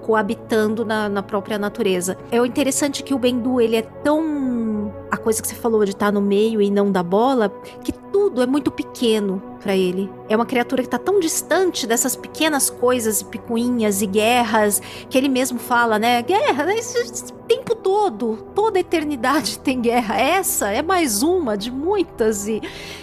coabitando na, na própria natureza. É o interessante que o Bendu, ele é tão... A coisa que você falou de estar no meio e não da bola, que tudo é muito pequeno pra ele. É uma criatura que tá tão distante dessas pequenas coisas, e picuinhas e guerras, que ele mesmo fala, né? Guerra, né? Tempo todo, toda eternidade tem guerra. Essa é mais uma de muitas e,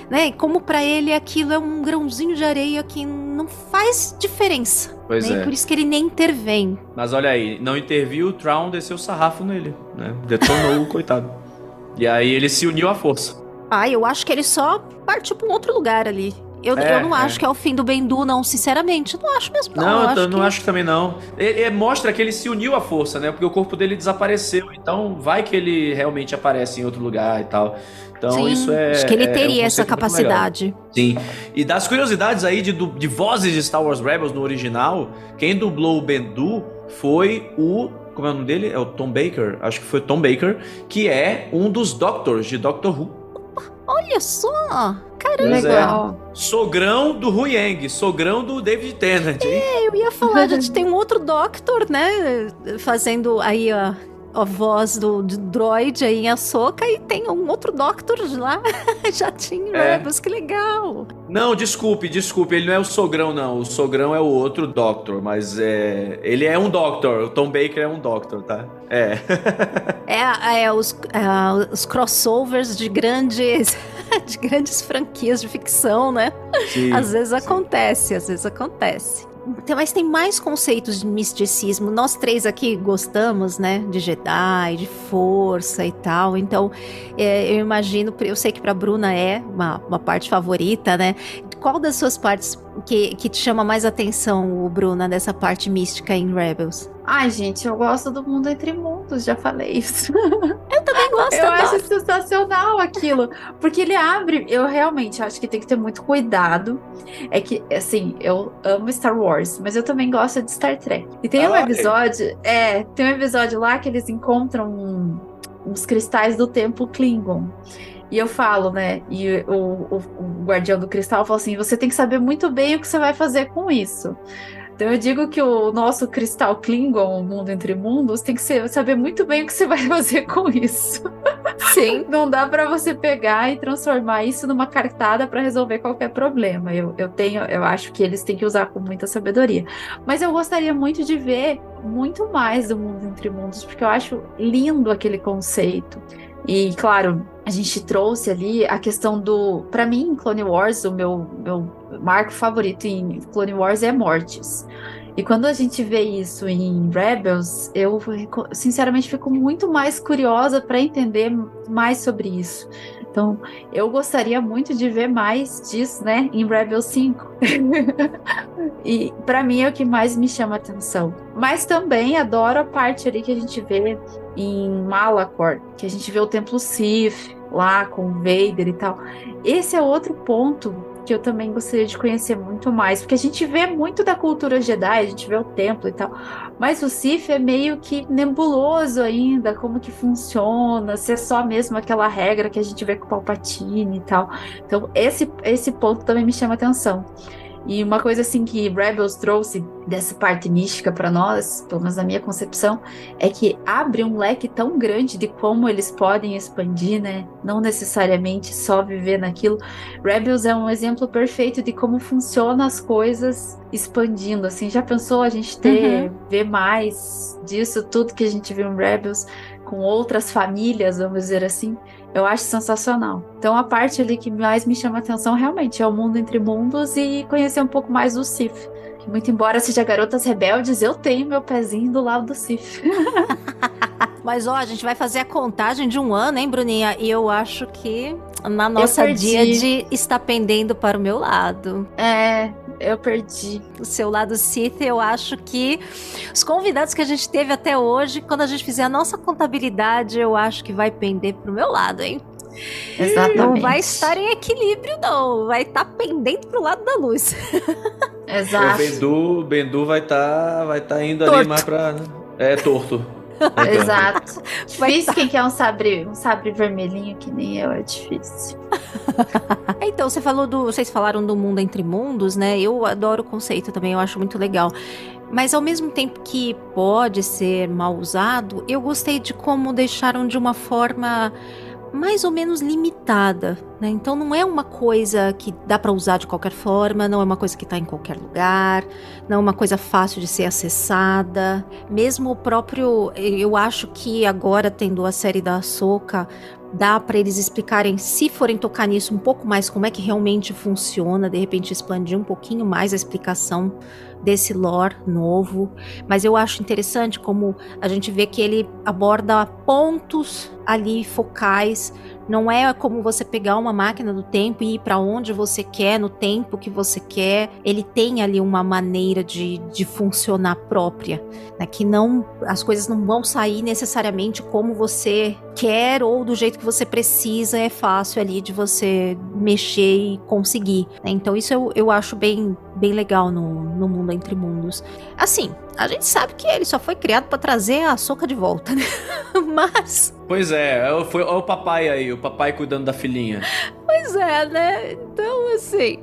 né? Como pra ele aquilo é um grãozinho de areia que não faz diferença. Pois né? é. Por isso que ele nem intervém. Mas olha aí, não interviu, o Traum desceu o sarrafo nele, né? Detonou o coitado. E aí ele se uniu à força. Ah, eu acho que ele só partiu pra um outro lugar ali. Eu, É, eu não é. acho que é o fim do Bendu, não, sinceramente. Eu não acho mesmo, não. Não, eu eu acho não que... acho que também não. Ele, ele mostra que ele se uniu à força, né? Porque o corpo dele desapareceu. Então vai que ele realmente aparece em outro lugar e tal. Então Sim, isso é. acho que ele é um teria essa conceito muito legal. capacidade. Sim. E das curiosidades aí de, de vozes de Star Wars Rebels no original, quem dublou o Bendu foi o. Como é o nome dele? É o Tom Baker? Acho que foi o Tom Baker, que é um dos Doctors de Doctor Who. Olha só! Pois é. Legal. Sogrão do Hu Yang, sogrão do David Tennant. hein? Eu ia falar, a gente tem um outro Doctor, né? Fazendo aí a, a voz do, do droid aí em Ahsoka e tem um outro Doctor lá. Já tinha É. Rebels, que legal. Não, desculpe, desculpe, ele não é o sogrão, não. O sogrão é o outro Doctor, mas é. Ele é um Doctor, o Tom Baker é um Doctor, tá? É. É, é os, é, os crossovers de grandes, de grandes franquias de ficção, né? Sim, Às vezes sim. acontece, às vezes acontece. Mas tem mais conceitos de misticismo. Nós três aqui gostamos, né? De Jedi, de força e tal. Então, é, eu imagino, eu sei que pra Bruna é uma, uma parte favorita, né? Qual das suas partes que, que te chama mais atenção, Bruna, dessa parte mística em Rebels? Ai, gente, eu gosto do mundo entre mundos, já falei isso. Eu também gosto. Eu adoro. acho sensacional aquilo. Porque ele abre. Eu realmente acho que tem que ter muito cuidado. É que, assim, eu amo Star Wars, mas eu também gosto de Star Trek. E tem um Ai. episódio. É, tem um episódio lá que eles encontram um- uns cristais do tempo Klingon. E eu falo, né? E o, o- o guardião do cristal fala assim: você tem que saber muito bem o que você vai fazer com isso. Então eu digo que o nosso cristal Klingon, o mundo entre mundos, tem que ser, saber muito bem o que você vai fazer com isso. Sim. Não dá para você pegar e transformar isso numa cartada para resolver qualquer problema. Eu, eu tenho, eu acho que eles têm que usar com muita sabedoria. Mas eu gostaria muito de ver muito mais do mundo entre mundos, porque eu acho lindo aquele conceito. E claro, a gente trouxe ali a questão do, para mim, Clone Wars, o meu meu marco favorito em Clone Wars é mortes. E quando a gente vê isso em Rebels, eu sinceramente fico muito mais curiosa para entender mais sobre isso. Então, eu gostaria muito de ver mais disso, né, em Rebels 5. e para mim é o que mais me chama atenção. Mas também adoro a parte ali que a gente vê em Malachor, que a gente vê o templo Sith lá com o Vader e tal. Esse é outro ponto que eu também gostaria de conhecer muito mais, porque a gente vê muito da cultura Jedi, a gente vê o templo e tal, mas o Sith é meio que nebuloso ainda, como que funciona, se é só mesmo aquela regra que a gente vê com o Palpatine e tal. Então, esse, esse ponto também me chama atenção. E uma coisa assim que Rebels trouxe dessa parte mística para nós, pelo menos na minha concepção, é que abre um leque tão grande de como eles podem expandir, né? Não necessariamente só viver naquilo. Rebels é um exemplo perfeito de como funcionam as coisas expandindo, assim. Já pensou a gente ter, uhum. ver mais disso, tudo que a gente viu em Rebels, com outras famílias, vamos dizer assim? Eu acho sensacional. Então a parte ali que mais me chama atenção realmente é o mundo entre mundos e conhecer um pouco mais do Sif. Muito embora seja garotas rebeldes, eu tenho meu pezinho do lado do Sif. Mas ó, a gente vai fazer a contagem de um ano, hein, Bruninha? E eu acho que na nossa dia de está pendendo para o meu lado. É, eu perdi. O seu lado Sith, eu acho que os convidados que a gente teve até hoje, quando a gente fizer a nossa contabilidade, eu acho que vai pender pro meu lado, hein? Exatamente. Não vai estar em equilíbrio, não. Vai estar tá pendente pro lado da luz. Exato. O Bendu, Bendu vai estar tá, vai tá indo torto. ali mais pra. É torto. Exato. Difícil tá. quem quer um sabre, um sabre vermelhinho que nem eu, é difícil. então, você falou do. Vocês falaram do mundo entre mundos, né? Eu adoro o conceito também, eu acho muito legal. Mas ao mesmo tempo que pode ser mal usado, eu gostei de como deixaram de uma forma mais ou menos limitada, né? Então não é uma coisa que dá para usar de qualquer forma, não é uma coisa que está em qualquer lugar, não é uma coisa fácil de ser acessada. Mesmo o próprio, eu acho que agora tendo a série da Ahsoka, dá para eles explicarem, se forem tocar nisso um pouco mais, como é que realmente funciona, de repente expandir um pouquinho mais a explicação desse lore novo. Mas eu acho interessante como a gente vê que ele aborda pontos ali focais não é como você pegar uma máquina do tempo e ir para onde você quer, no tempo que você quer. Ele tem ali uma maneira de, de funcionar própria, né? que não as coisas não vão sair necessariamente como você quer ou do jeito que você precisa. É fácil ali de você mexer e conseguir. Né? Então isso eu, eu acho bem, bem legal no, no mundo entre mundos. Assim, a gente sabe que ele só foi criado para trazer a soca de volta, né? Mas. Pois é, é foi olha o papai aí, o papai cuidando da filhinha. Pois é, né? Então, assim,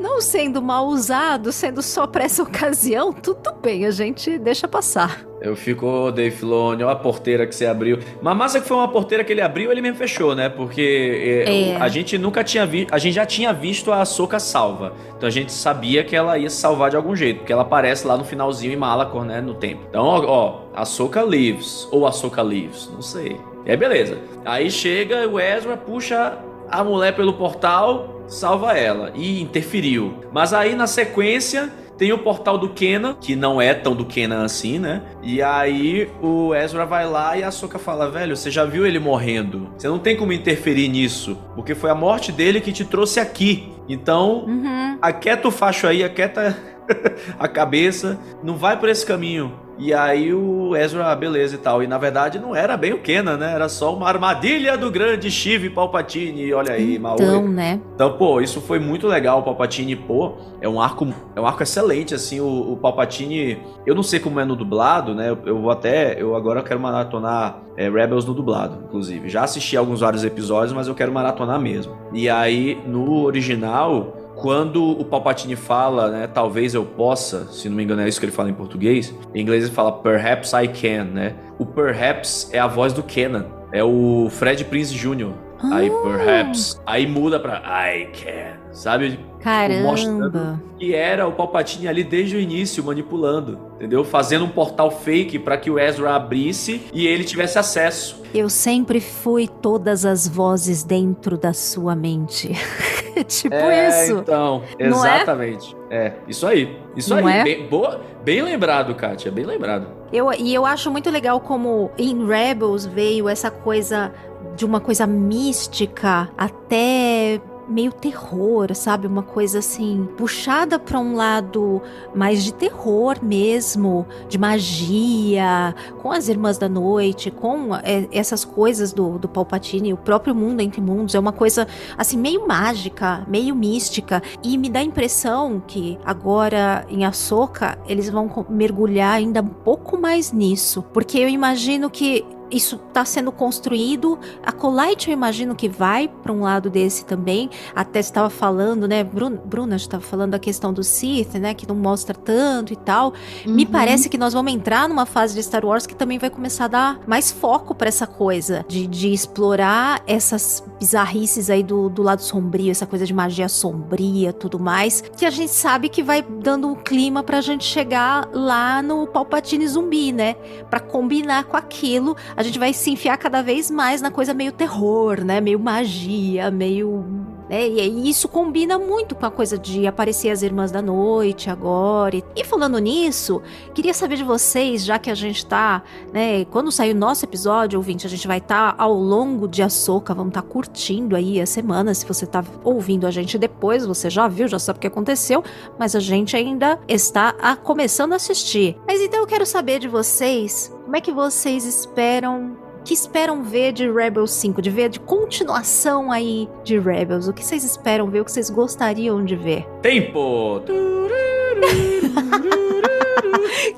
não sendo mal usado, sendo só para essa ocasião, tudo bem, a gente deixa passar. Eu fico, oh, Dave Filoni, olha a porteira que você abriu. Mas massa que foi uma porteira que ele abriu, ele mesmo fechou, né? Porque é, é. a gente nunca tinha visto, a gente já tinha visto a Soca salva. Então a gente sabia que ela ia se salvar de algum jeito, porque ela aparece lá no finalzinho em Malacor, né, no tempo. Então, ó, ó a Soca lives ou a Soca lives, não sei. E aí beleza. Aí chega o Ezra, puxa a mulher pelo portal, salva ela e interferiu. Mas aí na sequência tem o portal do Kenan, que não é tão do Kenan assim, né? E aí o Ezra vai lá e a Soka fala: velho, você já viu ele morrendo? Você não tem como interferir nisso, porque foi a morte dele que te trouxe aqui. Então, uhum. aquieta o facho aí, aquieta a cabeça, não vai por esse caminho. E aí o Ezra, beleza e tal. E na verdade não era bem o Kenan, né? Era só uma armadilha do grande Shiv Palpatine. Olha aí, então, né? Então, pô, isso foi muito legal. O Palpatine, pô, é um arco, é um arco excelente, assim. O, o Palpatine, eu não sei como é no dublado, né? Eu, eu vou até, eu agora quero maratonar é, Rebels no dublado, inclusive. Já assisti alguns vários episódios, mas eu quero maratonar mesmo. E aí, no original, quando o Palpatine fala, né, talvez eu possa, se não me engano é isso que ele fala em português, em inglês ele fala perhaps I can, né? O perhaps é a voz do Kenan, é o Fred Prince Jr. Aí Ah. perhaps, aí muda pra I can, sabe? Caramba. mostrando que era o Palpatine ali desde o início manipulando, entendeu? Fazendo um portal fake pra que o Ezra abrisse e ele tivesse acesso. Eu sempre fui todas as vozes dentro da sua mente. tipo é, isso. então, Não é? exatamente. É? isso aí. Isso Não aí, é? bem, boa, bem lembrado, Kátia, bem lembrado. Eu, e eu acho muito legal como em Rebels veio essa coisa de uma coisa mística até meio terror, sabe? Uma coisa assim, puxada para um lado mais de terror mesmo, de magia, com as Irmãs da Noite, com é, essas coisas do, do Palpatine, o próprio mundo entre mundos, é uma coisa assim, meio mágica, meio mística, e me dá a impressão que agora em Ahsoka eles vão mergulhar ainda um pouco mais nisso, porque eu imagino que isso está sendo construído. A Colite, eu imagino que vai para um lado desse também. Até estava falando, né? Bruna, Bruna estava falando a questão do Sith, né? Que não mostra tanto e tal. Me Uhum. parece que nós vamos entrar numa fase de Star Wars que também vai começar a dar mais foco para essa coisa de, de explorar essas bizarrices aí do, do lado sombrio, essa coisa de magia sombria, tudo mais, que a gente sabe que vai dando um clima pra gente chegar lá no Palpatine zumbi, né? Pra combinar com aquilo, a gente vai se enfiar cada vez mais na coisa meio terror, né? Meio magia, meio né? E isso combina muito com a coisa de aparecer as Irmãs da Noite agora. E- falando nisso, queria saber de vocês, já que a gente tá, né? Quando sair o nosso episódio, ouvinte, a gente vai estar ao longo de Açoka, vamos estar curtindo aí a semana. Se você tá ouvindo a gente depois, você já viu, já sabe o que aconteceu, mas a gente ainda está a- começando a assistir. Mas então eu quero saber de vocês, como é que vocês esperam que esperam ver de Rebels 5, de ver de continuação aí de Rebels? O que vocês esperam ver, o que vocês gostariam de ver? Tempo!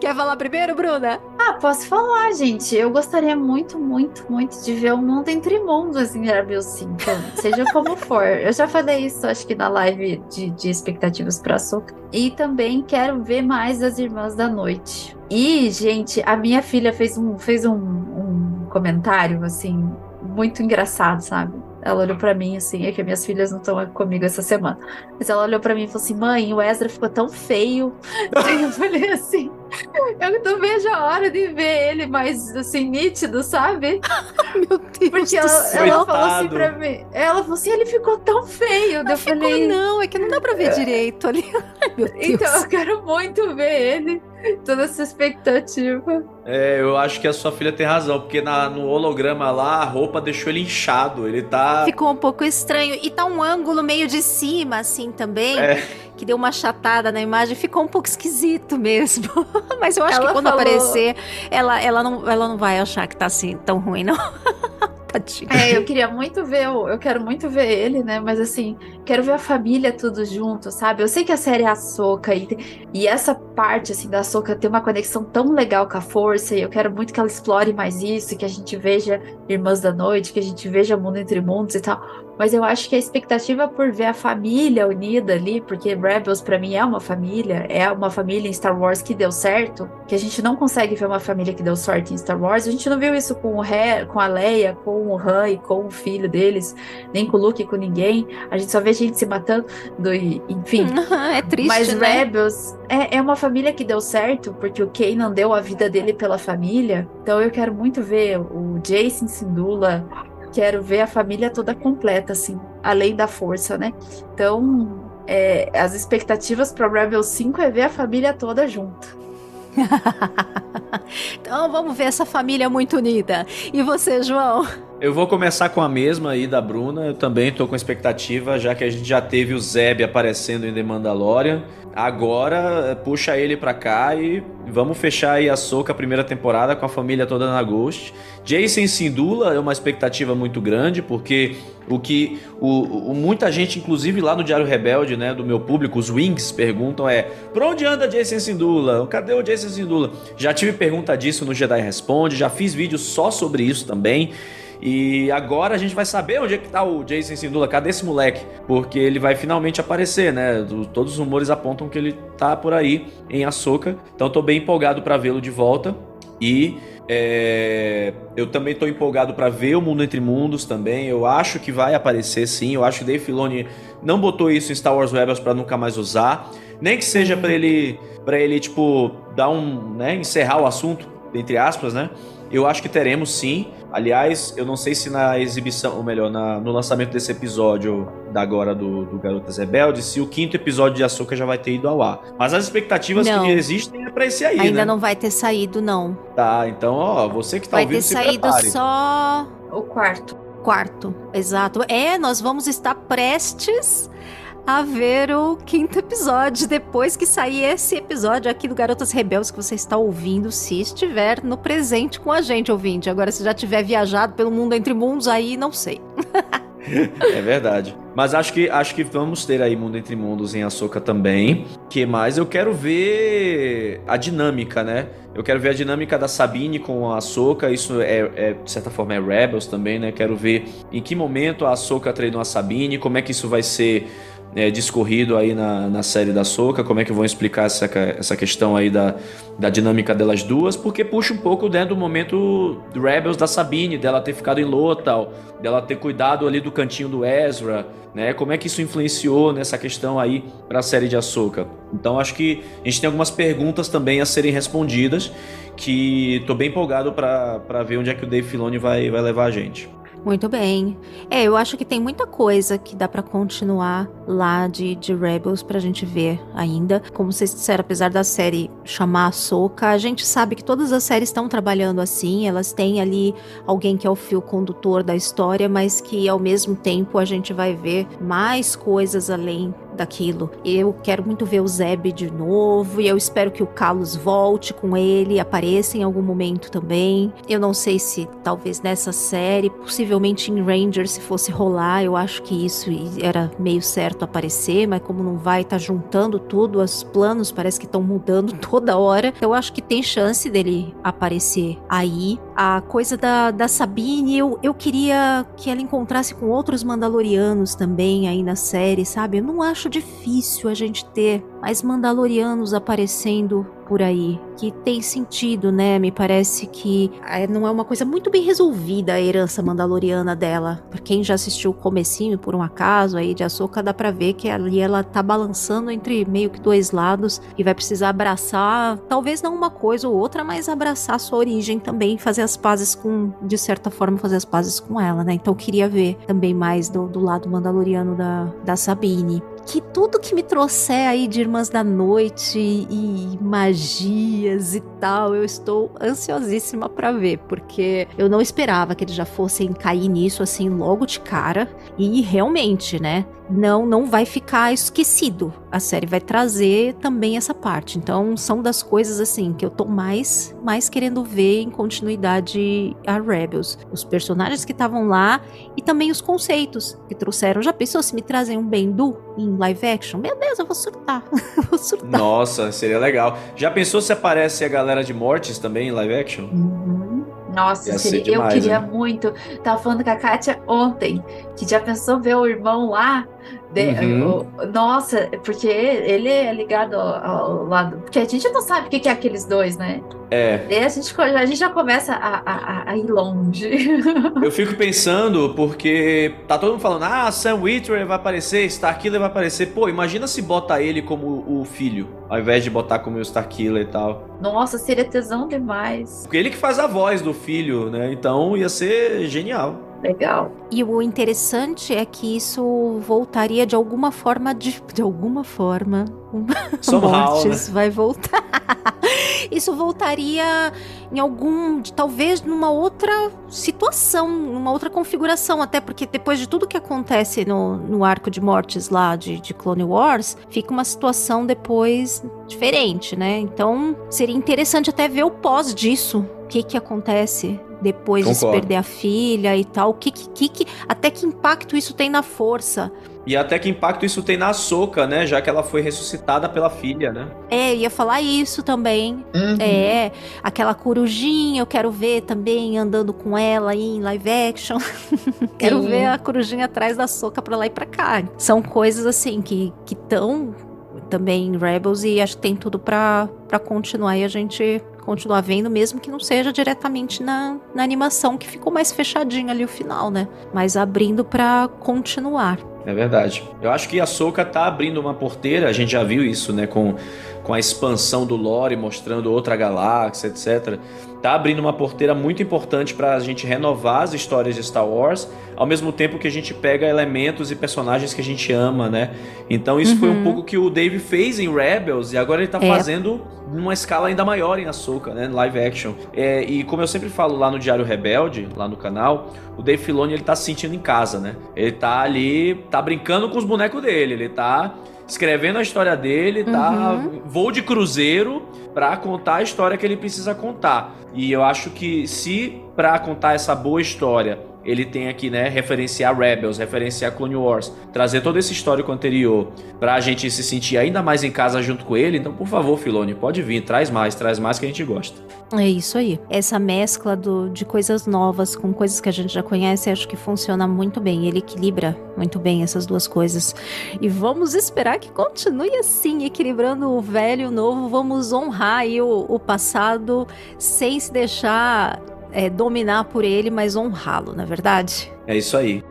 Quer falar primeiro, Bruna? Ah, posso falar, gente. Eu gostaria muito, muito, muito de ver o mundo entre mundos em Rebel 5. Seja como for. Eu já falei isso, acho que na live de, de expectativas pra Soca. E também quero ver mais as Irmãs da Noite. E, gente, a minha filha fez um, fez um, um comentário, assim, muito engraçado, sabe? Ela olhou pra mim assim, é que minhas filhas não estão comigo essa semana. Mas ela olhou pra mim e falou assim: mãe, o Ezra ficou tão feio. Eu falei assim: eu não vejo a hora de ver ele mais assim, nítido, sabe? Meu Deus Porque do ela, céu. ela falou assim pra mim: ela falou assim, ele ficou tão feio. Eu Ficou falei, não, é que não dá pra ver direito ali. Ai, meu Deus. então eu quero muito ver ele. Toda essa expectativa. É, eu acho que a sua filha tem razão, porque na- no holograma lá a roupa deixou ele inchado. Ele tá. Ficou um pouco estranho. E tá um ângulo meio de cima, assim, também. É. Que deu uma chatada na imagem. Ficou um pouco esquisito mesmo. Mas eu acho Ela que quando falou- aparecer, ela, ela, não, ela não vai achar que tá assim tão ruim, não. É, eu queria muito ver, eu quero muito ver ele, né? Mas assim, quero ver a família tudo junto, sabe? Eu sei que a série é a Soca e, e essa parte assim da Soca tem uma conexão tão legal com a Força e eu quero muito que ela explore mais isso, que a gente veja Irmãs da Noite, que a gente veja Mundo entre Mundos e tal. Mas eu acho que a expectativa por ver a família unida ali, porque Rebels pra mim é uma família, é uma família em Star Wars que deu certo, que a gente não consegue ver uma família que deu sorte em Star Wars. A gente não viu isso com o He, com a Leia, com o Han e com o filho deles, nem com o Luke, com ninguém. A gente só vê gente se matando, do, enfim. é triste, Mas né? Rebels é, é uma família que deu certo, porque o Kanan deu a vida dele pela família. Então eu quero muito ver o Jason Sindula, quero ver a família toda completa, assim, além da força, né? Então, é, as expectativas para Rebels 5 é ver a família toda junto. Então vamos ver essa família muito unida. E você, João? Eu vou começar com a mesma aí da Bruna. Eu também tô com expectativa, já que a gente já teve o Zeb aparecendo em The Mandalorian. Agora, puxa ele pra cá e vamos fechar aí a Soca, primeira temporada, com a família toda na Ghost. Jason Sindula é uma expectativa muito grande, porque o que o, o- muita gente, inclusive lá no Diário Rebelde, né, do meu público, os Wings, perguntam é: por onde anda Jason Sindula? Cadê o Jason Sindula? Já tive pergunta disso no Jedi Responde, já fiz vídeo só sobre isso também. E agora a gente vai saber onde é que tá o Jason Sindula, cadê esse moleque? Porque ele vai finalmente aparecer, né? Do- todos os rumores apontam que ele tá por aí em Ahsoka. Então tô bem empolgado pra vê-lo de volta. E é, eu também tô empolgado pra ver o Mundo Entre Mundos também. Eu acho que vai aparecer sim. Eu acho que Dave Filoni não botou isso em Star Wars Rebels pra nunca mais usar. Nem que seja pra ele, para ele tipo dar um, né, encerrar o assunto entre aspas, né? Eu acho que teremos sim. Aliás, eu não sei se na exibição, ou melhor, na- no lançamento desse episódio da agora do, do Garotas Rebeldes, se o quinto episódio de Açúcar já vai ter ido ao ar. Mas as expectativas Não. que existem é pra esse aí, Ainda né? não vai ter saído, não. Tá, então, ó, você que tá vai ouvindo, ter se saído prepare. só O quarto. quarto. Exato. É, nós vamos estar prestes a ver o quinto episódio depois que sair esse episódio aqui do Garotas Rebeldes que você está ouvindo, se estiver no presente com a gente, ouvinte. Agora, se já tiver viajado pelo mundo entre mundos, aí não sei. É verdade. Mas acho que acho que vamos ter aí Mundo Entre Mundos em Açúcar também. Que mais? Eu quero ver a dinâmica, né? Eu quero ver a dinâmica da Sabine com a Ahsoka. Isso é, é, de certa forma é Rebels também, né? Quero ver em que momento a Ahsoka treinou a Sabine, como é que isso vai ser é, discorrido aí na, na série da Ahsoka, como é que vão explicar essa, essa questão aí da, da dinâmica delas duas, porque puxa um pouco né, do momento Rebels da Sabine, dela ter ficado em Lothal, dela ter cuidado ali do cantinho do Ezra, né? Como é que isso influenciou nessa questão aí para a série de Ahsoka? Então acho que a gente tem algumas perguntas também a serem respondidas que tô bem empolgado para ver onde é que o Dave Filoni vai, vai levar a gente. Muito bem. É, eu acho que tem muita coisa que dá pra continuar lá de, de Rebels pra gente ver ainda. Como vocês disseram, apesar da série chamar Soca, a gente sabe que todas as séries estão trabalhando assim. Elas têm ali alguém que é o fio condutor da história, mas que ao mesmo tempo a gente vai ver mais coisas além daquilo. Eu quero muito ver o Zeb de novo e eu espero que o Carlos volte com ele, apareça em algum momento também. Eu não sei se talvez nessa série, possivelmente em Ranger, se fosse rolar, eu acho que isso era meio certo aparecer, mas como não vai, tá juntando tudo, os planos parece que estão mudando toda hora. Eu acho que tem chance dele aparecer aí. A coisa da, da Sabine, eu, eu queria que ela encontrasse com outros Mandalorianos também aí na série, sabe? Eu não acho difícil a gente ter mais Mandalorianos aparecendo por aí, que tem sentido, né? Me parece que é, não é uma coisa muito bem resolvida a herança mandaloriana dela. Pra quem já assistiu o comecinho, por um acaso, aí de Ahsoka, dá pra ver que ali ela tá balançando entre meio que dois lados e vai precisar abraçar, talvez não uma coisa ou outra, mas abraçar sua origem também, fazer as pazes com, de certa forma, fazer as pazes com ela, né? Então queria ver também mais do, do lado mandaloriano da, da Sabine que tudo que me trouxer aí de Irmãs da Noite e magias e tal, eu estou ansiosíssima pra ver, porque eu não esperava que eles já fossem cair nisso assim logo de cara. E realmente, né? Não, não vai ficar esquecido. A série vai trazer também essa parte. Então, são das coisas assim que eu tô mais, mais querendo ver em continuidade a Rebels. Os personagens que estavam lá e também os conceitos que trouxeram. Já pensou se me trazem um Bendu em live action? Meu Deus, eu vou surtar. eu vou surtar. Nossa, seria legal. Já pensou se aparece a galera de Mortis também em live action? Uhum. Nossa, seria- demais, eu queria hein? muito. Tava falando com a Kátia ontem, que já pensou ver o irmão lá? De- Uhum. o- nossa, porque ele é ligado ao, ao lado. Porque a gente não sabe o que que é aqueles dois, né? É. E a gente, a gente já começa a, a- a ir longe. Eu fico pensando porque tá todo mundo falando, ah, Sam Witwer vai aparecer, Starkiller vai aparecer. Pô, imagina se bota ele como o filho, ao invés de botar como o Starkiller e tal. Nossa, seria tesão demais. Porque ele que faz a voz do filho, né? Então ia ser genial. Legal. E o interessante é que isso voltaria de alguma forma, de, de alguma forma, Somehow, Mortis vai voltar. Isso voltaria em algum, talvez numa outra situação, numa outra configuração, até porque depois de tudo que acontece no, no arco de mortes lá de, de Clone Wars, fica uma situação depois diferente, né? Então seria interessante até ver o pós disso. O que que acontece depois de se Concordo. perder a filha e tal? O que, que, que, que- até que impacto isso tem na força? E até que impacto isso tem na Soca, né? Já que ela foi ressuscitada pela filha, né? É, ia falar isso também. Uhum. É, aquela corujinha, eu quero ver também andando com ela aí em live action. quero Sim. ver a corujinha atrás da soca pra lá e pra cá. São coisas assim que estão também em Rebels e acho que tem tudo pra, pra continuar e a gente continuar vendo, mesmo que não seja diretamente na, na animação, que ficou mais fechadinho ali o final, né? Mas abrindo pra continuar. É verdade. Eu acho que a Soca tá abrindo uma porteira, a gente já viu isso, né? Com, com a expansão do lore, mostrando outra galáxia, etc. Tá abrindo uma porteira muito importante pra gente renovar as histórias de Star Wars, ao mesmo tempo que a gente pega elementos e personagens que a gente ama, né? Então isso foi um Uhum. pouco que o Dave fez em Rebels e agora ele tá É. fazendo numa escala ainda maior em Ahsoka, né? Live action. É, e como eu sempre falo lá no Diário Rebelde, lá no canal, o Dave Filoni ele tá se sentindo em casa, né? Ele tá ali, tá brincando com os bonecos dele, ele tá escrevendo a história dele, tá voo de cruzeiro pra contar a história que ele precisa contar. E eu acho que se pra contar essa boa história ele tem aqui, né, referenciar Rebels, referenciar Clone Wars, trazer todo esse histórico anterior pra gente se sentir ainda mais em casa junto com ele. Então, por favor, Filoni, pode vir, traz mais, traz mais que a gente gosta. É isso aí. Essa mescla do, de coisas novas com coisas que a gente já conhece, acho que funciona muito bem. Ele equilibra muito bem essas duas coisas. E vamos esperar que continue assim, equilibrando o velho e o novo. Vamos honrar aí o, o passado sem se deixar é, dominar por ele, mas honrá-lo, na é verdade? É isso aí.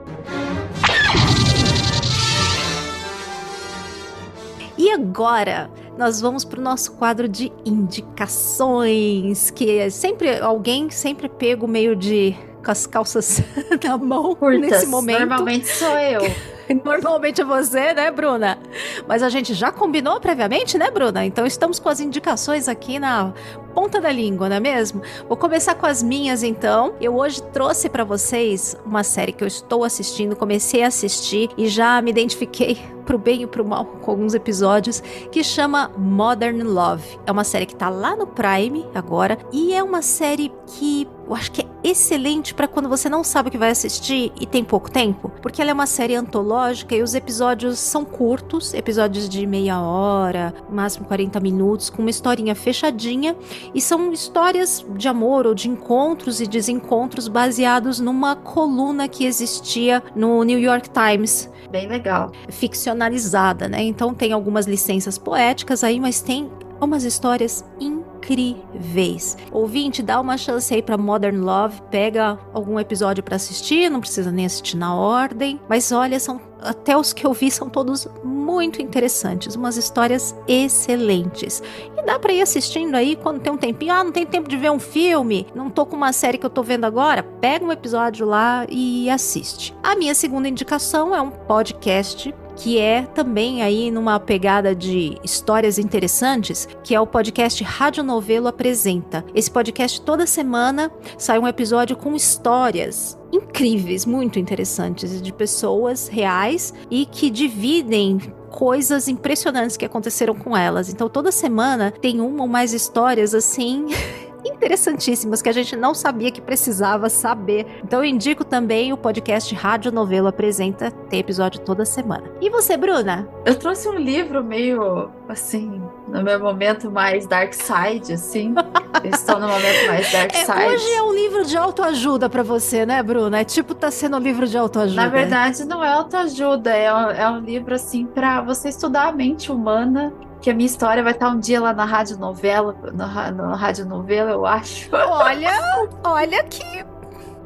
E agora, nós vamos para o nosso quadro de indicações, que é sempre alguém sempre pego meio de com as calças na mão Curtas. nesse momento. Normalmente sou eu. Normalmente é você, né, Bruna? Mas a gente já combinou previamente, né, Bruna? Então estamos com as indicações aqui na ponta da língua, não é mesmo? Vou começar com as minhas, então. Eu hoje trouxe para vocês uma série que eu estou assistindo, comecei a assistir e já me identifiquei pro bem e pro mal com alguns episódios, que chama Modern Love. É uma série que tá lá no Prime agora e é uma série que eu acho que é excelente para quando você não sabe o que vai assistir e tem pouco tempo, porque ela é uma série antológica e os episódios são curtos, episódios de meia hora, máximo 40 minutos, com uma historinha fechadinha e são histórias de amor ou de encontros e desencontros baseados numa coluna que existia no New York Times Bem legal. Ficcionalizada, né? Então tem algumas licenças poéticas aí, mas tem umas histórias incríveis. Ouvinte, dá uma chance aí pra Modern Love, pega algum episódio pra assistir, não precisa nem assistir na ordem, mas olha, são até os que eu vi são todos muito interessantes, umas histórias excelentes. E dá pra ir assistindo aí quando tem um tempinho. Ah, não tem tempo de ver um filme, não tô com uma série que eu tô vendo agora. Pega um episódio lá e assiste. A minha segunda indicação é um podcast que é também aí numa pegada de histórias interessantes, que é o podcast Rádio Novelo Apresenta. Esse podcast toda semana sai um episódio com histórias incríveis, muito interessantes de pessoas reais e que dividem coisas impressionantes que aconteceram com elas. Então toda semana tem uma ou mais histórias assim interessantíssimas que a gente não sabia que precisava saber. Então eu indico também o podcast Rádio Novelo Apresenta, tem episódio toda semana. E você, Bruna? Eu trouxe um livro meio, assim, no meu momento mais dark side, assim. Eu estou no momento mais dark É, side. hoje é um livro de autoajuda pra você, né, Bruna? É tipo tá sendo um livro de autoajuda. Na verdade, não é autoajuda, é, um- é um livro, assim, para você estudar a mente humana. Que a minha história vai estar um dia lá na rádio novela, na, na rádio novela, eu acho. Olha, olha que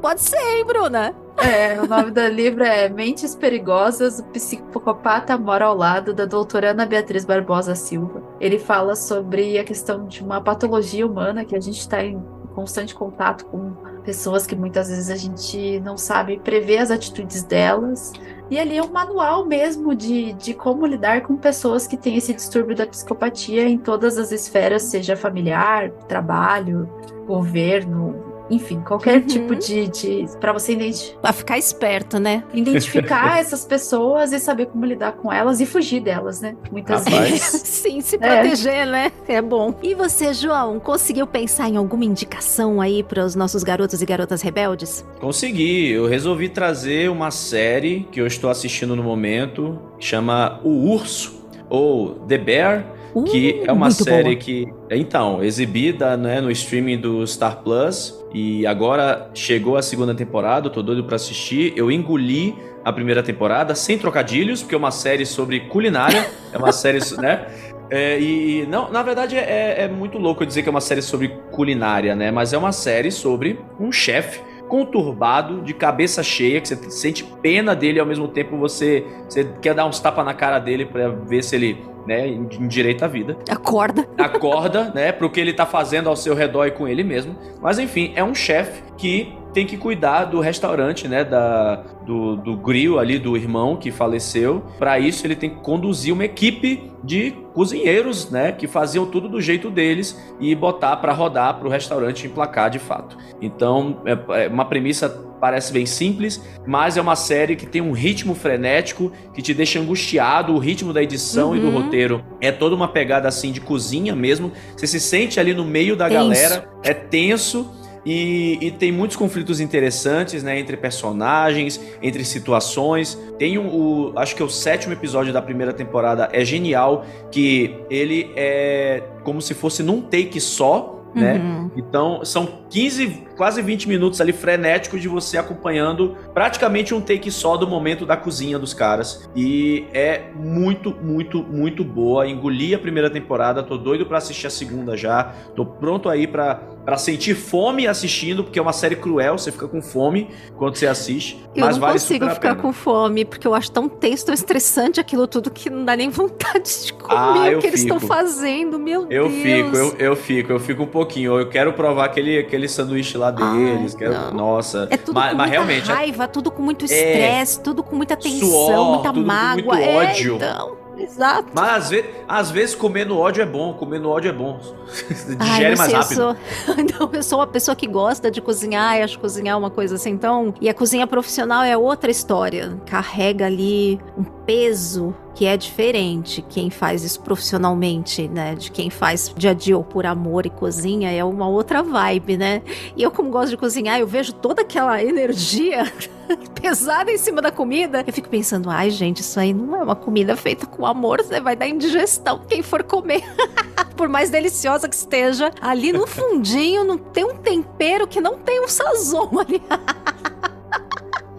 pode ser, hein, Bruna? É, o nome do livro é Mentes Perigosas, o psicopata mora ao lado da doutora Ana Beatriz Barbosa Silva. Ele fala sobre a questão de uma patologia humana que a gente está em constante contato com pessoas que muitas vezes a gente não sabe prever as atitudes delas. E ali é um manual mesmo de, de como lidar com pessoas que têm esse distúrbio da psicopatia em todas as esferas, seja familiar, trabalho, governo, enfim, qualquer Uhum. tipo de, de para você identi- Pra ficar esperto, né? identificar essas pessoas e saber como lidar com elas e fugir delas, né? Muitas Rapaz. vezes. Sim, se proteger, né? É bom. E você, João, conseguiu pensar em alguma indicação aí para os nossos garotos e garotas rebeldes? Consegui, eu resolvi trazer uma série que eu estou assistindo no momento, que chama O Urso, ou The Bear, que Uh, é uma série boa. que, então, exibida né, no streaming do Star Plus, e agora chegou a segunda temporada, tô doido pra assistir. Eu engoli a primeira temporada, sem trocadilhos, porque é uma série sobre culinária, é uma série, né? É, e não, na verdade é, é muito louco dizer que é uma série sobre culinária, né? Mas é uma série sobre um chefe conturbado, de cabeça cheia, que você sente pena dele ao mesmo tempo você, você quer dar uns tapas na cara dele pra ver se ele né, endireita a vida Acorda. acorda, né, pro que ele tá fazendo ao seu redor e com ele mesmo. Mas enfim, é um chefe que tem que cuidar do restaurante, né, da, do, do grill ali do irmão que faleceu. Para isso ele tem que conduzir uma equipe de cozinheiros, né, que faziam tudo do jeito deles e botar para rodar pro restaurante emplacar de fato. Então, é, é uma premissa parece bem simples, mas é uma série que tem um ritmo frenético que te deixa angustiado, o ritmo da edição e do Uhum. roteiro é toda uma pegada assim de cozinha mesmo. Você se sente ali no meio da Tenso. galera, é tenso. E, e tem muitos conflitos interessantes, né? Entre personagens, entre situações. Tem um, o. Acho que é o sétimo episódio da primeira temporada é genial. Que ele é como se fosse num take só, né? Uhum. Então, são 15, quase 20 minutos ali frenéticos de você acompanhando praticamente um take só do momento da cozinha dos caras. E é muito, muito, muito boa. Engoli a primeira temporada, tô doido pra assistir a segunda já. Tô pronto aí pra, pra sentir fome assistindo, porque é uma série cruel, você fica com fome quando você assiste. Eu mas não vale consigo ficar com fome, porque eu acho tão tenso, tão estressante aquilo tudo que não dá nem vontade de comer Ah, o eu que eles estão fico. fazendo, meu Eu Deus. fico, eu, eu fico, eu fico um pouquinho. Eu quero provar aquele, aquele sanduíche lá deles. Ai, quero, nossa. É tudo mas, com mas muita realmente, é raiva, tudo com muito estresse, tudo com muita tensão, Suor, muita tudo com mágoa. muito É, ódio. então, exato. Mas às vezes, às vezes comer no ódio é bom, comer no ódio é bom. Ai, Digere não mais sei, rápido. Eu sou... não, eu sou uma pessoa que gosta de cozinhar e acho cozinhar uma coisa assim. Então, e a cozinha profissional é outra história. Carrega ali um peso que é diferente. Quem faz isso profissionalmente, né? De quem faz dia a dia ou por amor e cozinha é uma outra vibe, né? E eu, como gosto de cozinhar, eu vejo toda aquela energia pesada em cima da comida. Eu fico pensando, ai, gente, isso aí não é uma comida feita com amor, você vai dar indigestão quem for comer. Por mais deliciosa que esteja, ali no fundinho não tem um tempero que não tem um sazon ali.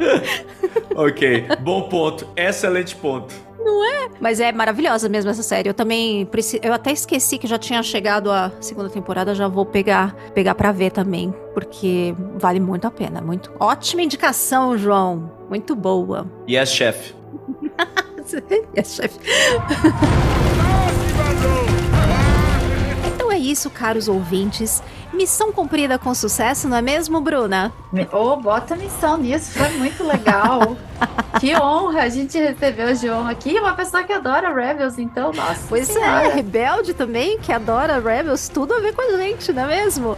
ok, bom ponto. Excelente ponto. Mas é maravilhosa mesmo essa série. Eu também eu até esqueci que já tinha chegado a segunda temporada, já vou pegar pegar para ver também, porque vale muito a pena, muito. Ótima indicação, João. Muito boa. Yes, chef. Yes, chefe. Então é isso, caros ouvintes. Missão cumprida com sucesso, não é mesmo, Bruna? Ô, bota missão nisso, foi muito legal. que honra a gente recebeu o João aqui, uma pessoa que adora Rebels, então, nossa. Pois senhora. é, Rebelde também, que adora Rebels, tudo a ver com a gente, não é mesmo?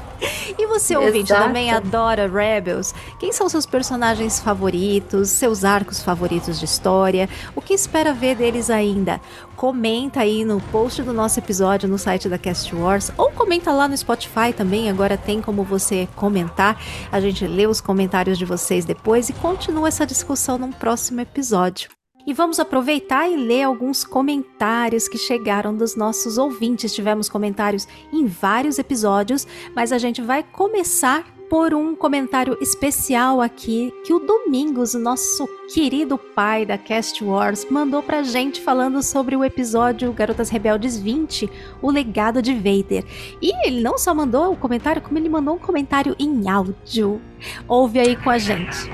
E você, ouvinte, Exato. também adora Rebels? Quem são seus personagens favoritos, seus arcos favoritos de história? O que espera ver deles ainda? Comenta aí no post do nosso episódio no site da Cast Wars, ou comenta lá no Spotify também, agora tem como você comentar. A gente lê os comentários de vocês depois e continua essa discussão num próximo episódio. E vamos aproveitar e ler alguns comentários que chegaram dos nossos ouvintes. Tivemos comentários em vários episódios, mas a gente vai começar por um comentário especial aqui que o Domingos, nosso querido pai da Cast Wars, mandou pra gente falando sobre o episódio Garotas Rebeldes 20, o legado de Vader. E ele não só mandou o comentário, como ele mandou um comentário em áudio. Ouve aí com a gente.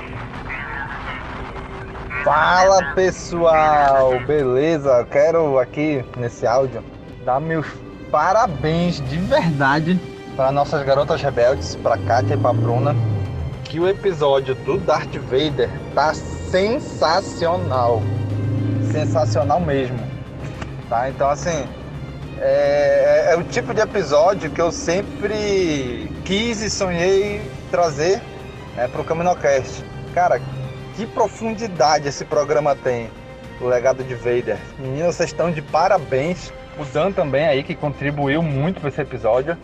Fala pessoal, beleza? Quero aqui nesse áudio dar meus parabéns de verdade para nossas garotas rebeldes, para Kátia e para Bruna, que o episódio do Darth Vader tá sensacional, sensacional mesmo, tá? Então assim é, é o tipo de episódio que eu sempre quis e sonhei trazer né, para o Caminocast. Cara, que profundidade esse programa tem, o legado de Vader. Meninas, vocês estão de parabéns. O Dan também aí, que contribuiu muito para esse episódio.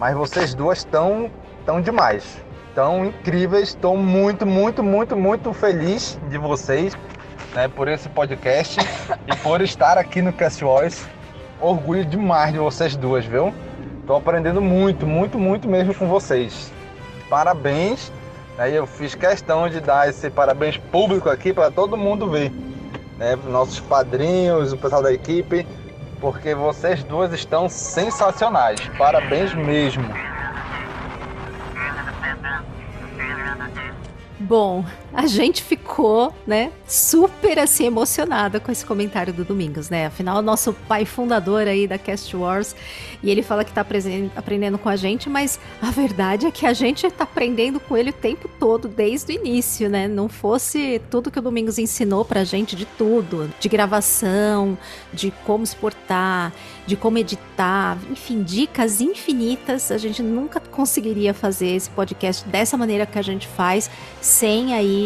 Mas vocês duas estão tão demais. Tão incríveis. Estou muito, muito, muito, muito feliz de vocês né, por esse podcast e por estar aqui no Cast Voice. Orgulho demais de vocês duas, viu? Estou aprendendo muito, muito, muito mesmo com vocês. Parabéns. Aí eu fiz questão de dar esse parabéns público aqui para todo mundo ver. Né? Nossos padrinhos, o pessoal da equipe, porque vocês duas estão sensacionais. Parabéns mesmo. Bom, a gente ficou, né, super assim emocionada com esse comentário do Domingos, né? Afinal, nosso pai fundador aí da Cast Wars, e ele fala que tá aprendendo com a gente, mas a verdade é que a gente tá aprendendo com ele o tempo todo, desde o início, né? Não fosse tudo que o Domingos ensinou pra gente de tudo, de gravação, de como se portar, de como editar, enfim, dicas infinitas, a gente nunca conseguiria fazer esse podcast dessa maneira que a gente faz, sem aí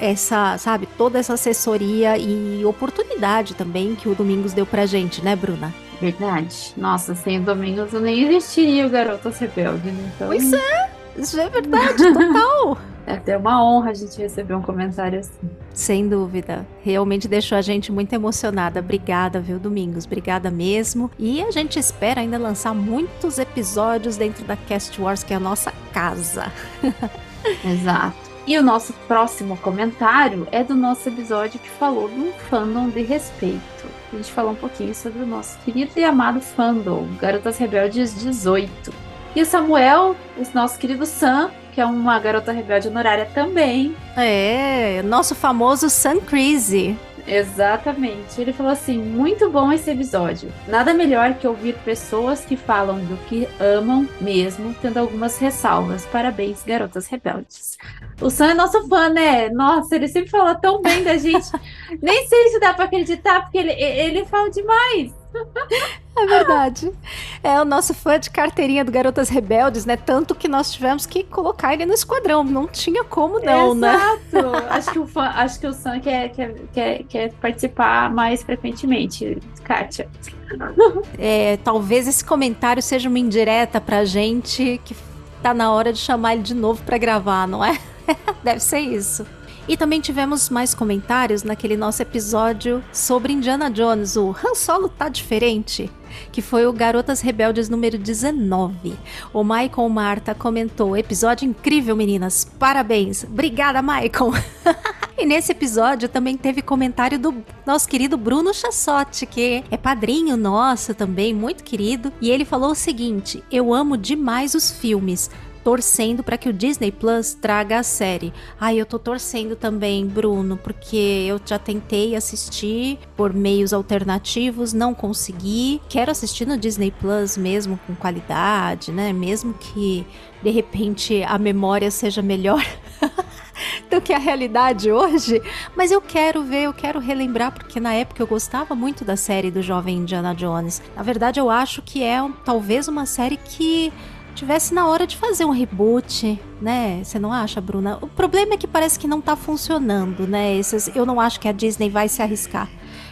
essa, sabe, toda essa assessoria e oportunidade também que o Domingos deu pra gente, né, Bruna? Verdade. Nossa, sem o Domingos eu nem existiria o Garotas Rebelde, né? Então... Pois é, isso é verdade, total. É até uma honra a gente receber um comentário assim. Sem dúvida. Realmente deixou a gente muito emocionada. Obrigada, viu, Domingos? Obrigada mesmo. E a gente espera ainda lançar muitos episódios dentro da Cast Wars, que é a nossa casa. Exato. E o nosso próximo comentário é do nosso episódio que falou do fandom de respeito. A gente falou um pouquinho sobre o nosso querido e amado fandom, Garotas Rebeldes 18. E o Samuel, o nosso querido Sam, que é uma garota rebelde honorária também. É, nosso famoso Sam Crazy. Exatamente. Ele falou assim: muito bom esse episódio. Nada melhor que ouvir pessoas que falam do que amam mesmo, tendo algumas ressalvas. Parabéns, garotas rebeldes. O Sam é nosso fã, né? Nossa, ele sempre fala tão bem da gente. Nem sei se dá para acreditar, porque ele, ele fala demais. É verdade. É o nosso fã de carteirinha do Garotas Rebeldes, né? Tanto que nós tivemos que colocar ele no esquadrão. Não tinha como não, Exato. né? Exato. acho que o fã, acho que o Sam quer, quer, quer, quer participar mais frequentemente, Kátia. É, talvez esse comentário seja uma indireta pra gente que tá na hora de chamar ele de novo para gravar, não é? Deve ser isso. E também tivemos mais comentários naquele nosso episódio sobre Indiana Jones, o Han Solo tá diferente, que foi o Garotas Rebeldes número 19. O Michael Marta comentou: episódio incrível, meninas, parabéns. Obrigada, Michael. E nesse episódio também teve comentário do nosso querido Bruno Chassotti, que é padrinho nosso também, muito querido. E ele falou o seguinte: Eu amo demais os filmes, torcendo para que o Disney Plus traga a série. Ai, eu tô torcendo também, Bruno, porque eu já tentei assistir por meios alternativos, não consegui. Quero assistir no Disney Plus mesmo com qualidade, né? Mesmo que de repente a memória seja melhor. do que a realidade hoje, mas eu quero ver, eu quero relembrar, porque na época eu gostava muito da série do jovem Indiana Jones. Na verdade, eu acho que é talvez uma série que tivesse na hora de fazer um reboot, né? Você não acha, Bruna? O problema é que parece que não tá funcionando, né? Esses, eu não acho que a Disney vai se arriscar.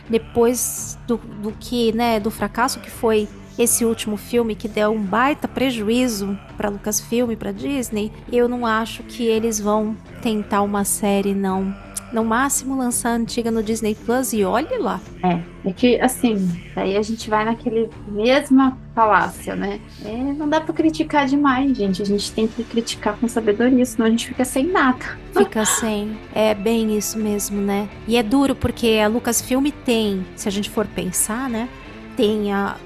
Depois do, do que, né, do fracasso que foi esse último filme que deu um baita prejuízo para Lucasfilm e para Disney, eu não acho que eles vão tentar uma série não no máximo lançar a antiga no Disney Plus e olhe lá. É, é que assim, aí a gente vai naquele mesma falácia, né? É, não dá para criticar demais, gente. A gente tem que criticar com sabedoria, senão a gente fica sem nada. Fica sem. É bem isso mesmo, né? E é duro porque a Lucasfilm tem, se a gente for pensar, né? Tem a,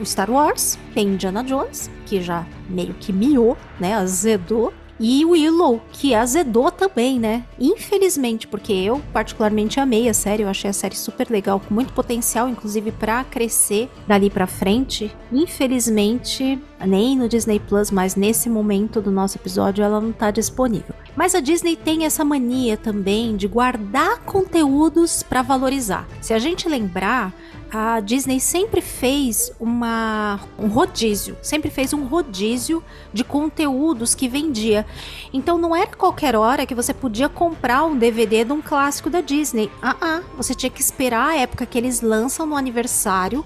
o Star Wars, tem Indiana Jones, que já meio que miou, né? Azedou. E o Willow, que azedou também, né? Infelizmente, porque eu particularmente amei a série, eu achei a série super legal, com muito potencial, inclusive para crescer dali para frente. Infelizmente, nem no Disney Plus, mas nesse momento do nosso episódio ela não tá disponível. Mas a Disney tem essa mania também de guardar conteúdos para valorizar. Se a gente lembrar, a Disney sempre fez uma, um rodízio, sempre fez um rodízio de conteúdos que vendia. Então não era qualquer hora que você podia comprar um DVD de um clássico da Disney. Ah, ah, você tinha que esperar a época que eles lançam no aniversário.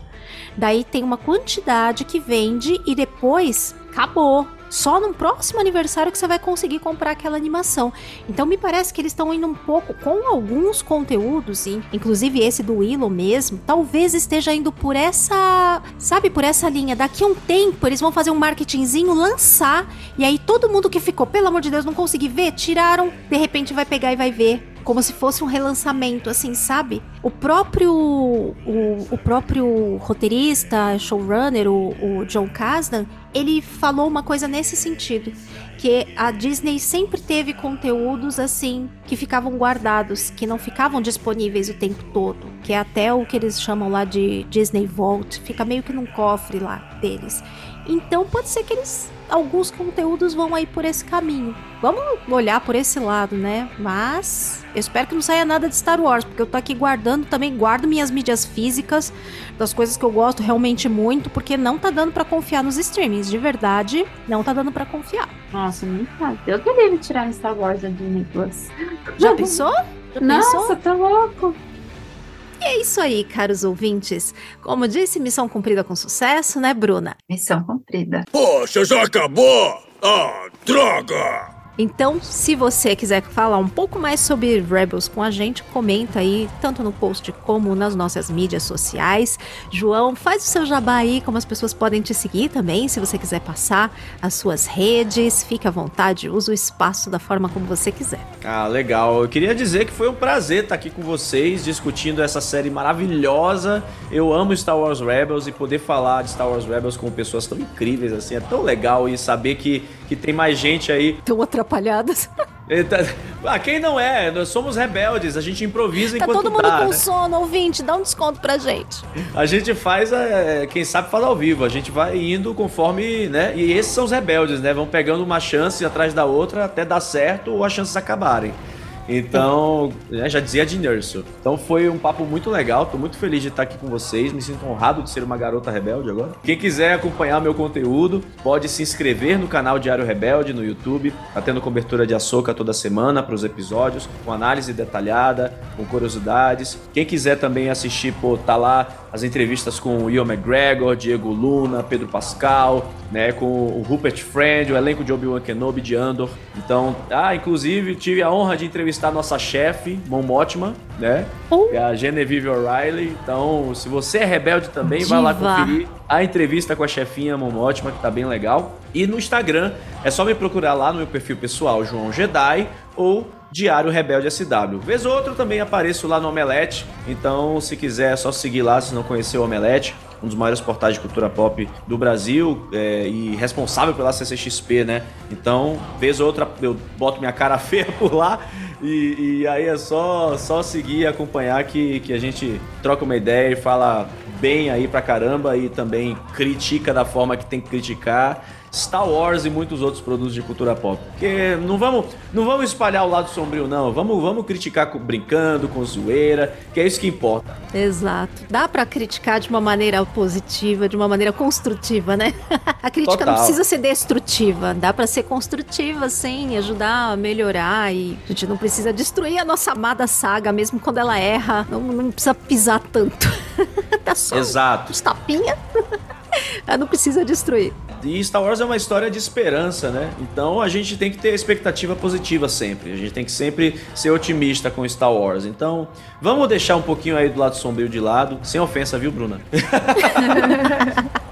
Daí tem uma quantidade que vende e depois acabou. Só no próximo aniversário que você vai conseguir comprar aquela animação. Então me parece que eles estão indo um pouco com alguns conteúdos, inclusive esse do Willow mesmo, talvez esteja indo por essa, sabe, por essa linha. Daqui a um tempo eles vão fazer um marketingzinho, lançar, e aí todo mundo que ficou, pelo amor de Deus, não consegui ver, tiraram, de repente vai pegar e vai ver como se fosse um relançamento, assim, sabe? O próprio o, o próprio roteirista, showrunner, o, o John Kasdan, ele falou uma coisa nesse sentido, que a Disney sempre teve conteúdos assim que ficavam guardados, que não ficavam disponíveis o tempo todo, que é até o que eles chamam lá de Disney Vault, fica meio que num cofre lá deles. Então pode ser que eles alguns conteúdos vão aí por esse caminho. Vamos olhar por esse lado, né? Mas eu espero que não saia nada de Star Wars, porque eu tô aqui guardando também, guardo minhas mídias físicas das coisas que eu gosto realmente muito, porque não tá dando para confiar nos streamings, de verdade, não tá dando para confiar. Nossa, não tá. Eu queria tirar Star Wars da Disney Plus. Já pensou? Já Nossa, pensou? tá louco. E é isso aí, caros ouvintes. Como disse, missão cumprida com sucesso, né, Bruna? Missão cumprida. Poxa, já acabou? Ah, droga! Então, se você quiser falar um pouco mais sobre Rebels com a gente, comenta aí, tanto no post como nas nossas mídias sociais. João, faz o seu jabá aí, como as pessoas podem te seguir também, se você quiser passar as suas redes, fique à vontade, usa o espaço da forma como você quiser. Ah, legal. Eu queria dizer que foi um prazer estar aqui com vocês, discutindo essa série maravilhosa. Eu amo Star Wars Rebels e poder falar de Star Wars Rebels com pessoas tão incríveis assim, é tão legal e saber que, que tem mais gente aí Tão atrapalhadas. Ah, quem não é? Nós somos rebeldes, a gente improvisa Tá enquanto todo mundo dá, com né? sono, ouvinte, dá um desconto pra gente. A gente faz, é, quem sabe faz ao vivo, a gente vai indo conforme, né? E esses são os rebeldes, né? Vão pegando uma chance atrás da outra até dar certo ou as chances acabarem. Então, né, já dizia de Nerso. Então foi um papo muito legal, tô muito feliz de estar aqui com vocês, me sinto honrado de ser uma garota rebelde agora. Quem quiser acompanhar meu conteúdo, pode se inscrever no canal Diário Rebelde no YouTube, tá tendo cobertura de açúcar toda semana para os episódios, com análise detalhada, com curiosidades. Quem quiser também assistir, pô, tá lá as entrevistas com o Ian McGregor, Diego Luna, Pedro Pascal, né, com o Rupert Friend, o elenco de Obi-Wan Kenobi de Andor. Então, ah, inclusive tive a honra de entrevistar a nossa chefe, Mon Mothma, né? Que é a Genevieve O'Reilly. Então, se você é rebelde também, vai lá Diva. conferir a entrevista com a chefinha Mon Mothma, que tá bem legal. E no Instagram, é só me procurar lá no meu perfil pessoal, João Jedi, ou Diário Rebelde SW. Vez ou outra eu também apareço lá no Omelete, então se quiser é só seguir lá se não conhecer o Omelete, um dos maiores portais de cultura pop do Brasil é, e responsável pela CCXP, né? Então, vez ou outra eu boto minha cara feia por lá e, e aí é só, só seguir e acompanhar que, que a gente troca uma ideia e fala bem aí pra caramba e também critica da forma que tem que criticar. Star Wars e muitos outros produtos de cultura pop. Porque não vamos, não vamos espalhar o lado sombrio, não. Vamos, vamos criticar com- brincando, com zoeira, que é isso que importa. Exato. Dá pra criticar de uma maneira positiva, de uma maneira construtiva, né? A crítica não Total. precisa ser destrutiva, dá pra ser construtiva, sim, ajudar a melhorar e a gente não precisa destruir a nossa amada saga, mesmo quando ela erra. Não, não precisa pisar tanto. Dá só Exato. uns tapinha. Ela não precisa destruir. E Star Wars é uma história de esperança, né? Então a gente tem que ter expectativa positiva sempre. A gente tem que sempre ser otimista com Star Wars. Então vamos deixar um pouquinho aí do lado sombrio de lado. Sem ofensa, viu, Bruna?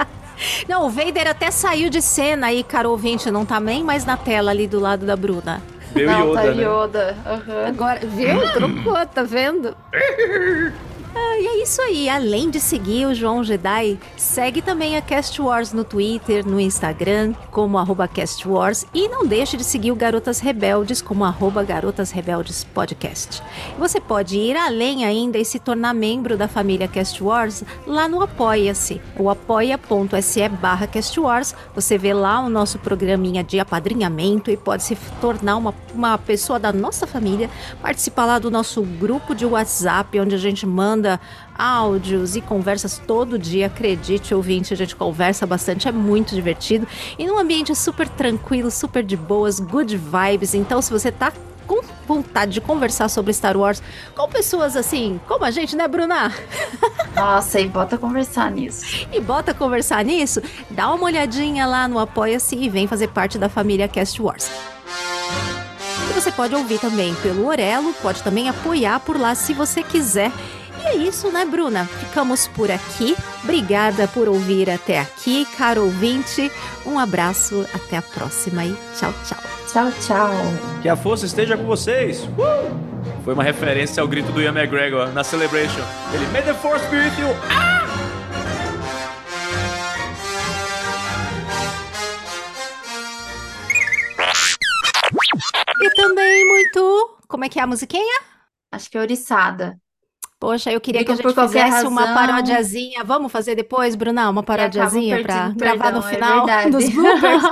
Não, o Vader até saiu de cena aí, caro ouvinte, não tá nem mais na tela ali do lado da Bruna. Meu Não, Yoda, tá né? Yoda. aham. Agora, viu? Trocou, tá vendo? Isso aí. Além de seguir o João Jedi, segue também a Cast Wars no Twitter, no Instagram, como arroba Cast Wars. E não deixe de seguir o Garotas Rebeldes, como arroba Garotas Rebeldes Podcast. Você pode ir além ainda e se tornar membro da família Cast Wars lá no Apoia-se. O apoia.se barra Cast Wars. Você vê lá o nosso programinha de apadrinhamento e pode se tornar uma, uma pessoa da nossa família, participar lá do nosso grupo de WhatsApp, onde a gente manda áudios e conversas todo dia. Acredite, ouvinte, a gente conversa bastante, é muito divertido. E num ambiente super tranquilo, super de boas, good vibes. Então, se você tá com vontade de conversar sobre Star Wars com pessoas assim, como a gente, né, Bruna? Nossa, e bota conversar nisso. E bota conversar nisso, dá uma olhadinha lá no Apoia-se e vem fazer parte da família Cast Wars. E você pode ouvir também pelo Orelo, pode também apoiar por lá se você quiser. E é isso, né, Bruna? Ficamos por aqui. Obrigada por ouvir até aqui, caro ouvinte. Um abraço, até a próxima e tchau, tchau. Tchau, tchau. Que a força esteja com vocês. Uh! Foi uma referência ao grito do Ian McGregor na Celebration. Ele, May the Force be with you. Ah! E também muito. Como é que é a musiquinha? Acho que é oriçada. Poxa, eu queria Digo que a por gente fizesse uma razão. parodiazinha. Vamos fazer depois, Bruna? Uma parodiazinha pedindo gravar no é final verdade. dos bloopers.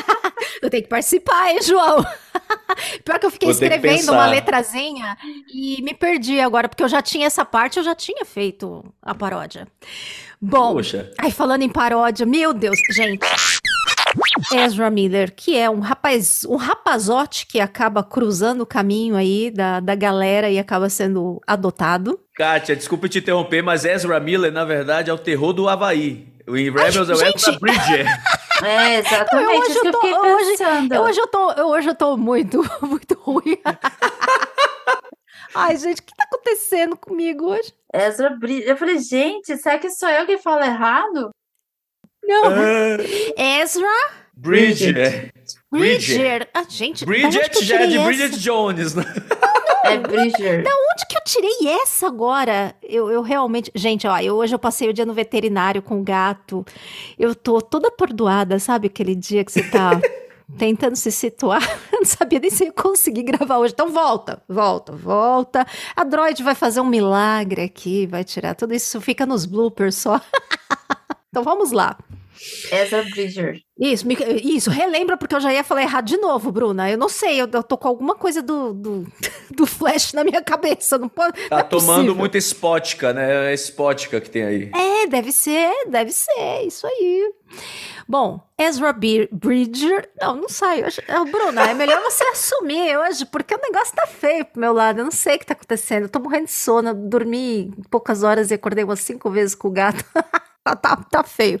eu tenho que participar, hein, João? Pior que eu fiquei Vou escrevendo uma letrazinha e me perdi agora, porque eu já tinha essa parte, eu já tinha feito a paródia. Bom, Poxa. Ai, falando em paródia, meu Deus, gente. Ezra Miller, que é um rapaz, um rapazote que acaba cruzando o caminho aí da, da galera e acaba sendo adotado. Kátia, desculpa te interromper, mas Ezra Miller, na verdade, é o terror do Havaí. O Rebels é o gente. Ezra Bridger. É, exatamente hoje isso que eu eu tô- fiquei hoje-. Eu, hoje eu tô, eu, hoje eu tô muito, muito ruim. Ai, gente, o que tá acontecendo comigo hoje? Ezra Bridger. Eu falei, gente, será que sou eu que falo errado? Não, Ah, Ezra Bridger. Bridger. Ah, gente, da Bridget que eu já é de tirei Bridget essa? Jones, né? É Bridger. Onde que eu tirei essa agora? Eu, eu realmente. Gente, ó, eu, hoje eu passei o dia no veterinário com o gato. Eu tô toda atordoada, sabe? Aquele dia que você tá tentando se situar. Eu não sabia nem se eu ia conseguir gravar hoje. Então volta, volta, volta. A droid vai fazer um milagre aqui, vai tirar tudo isso. Fica nos bloopers só. então vamos lá. Ezra Bridger. Isso, me- isso, relembra, porque eu já ia falar errado de novo, Bruna. Eu não sei, eu, eu tô com alguma coisa do, do, do Flash na minha cabeça. Não pode. não Tá é tomando possível. muita spótica, né? É spótica que tem aí. É, deve ser, deve ser, isso aí. Bom, Ezra B- Bridger. Não, não sai. Bruna, é melhor você assumir hoje, porque o negócio tá feio pro meu lado. Eu não sei o que tá acontecendo. Eu tô morrendo de sono. eu Dormi poucas horas e acordei umas cinco vezes com o gato. tá, tá, tá feio.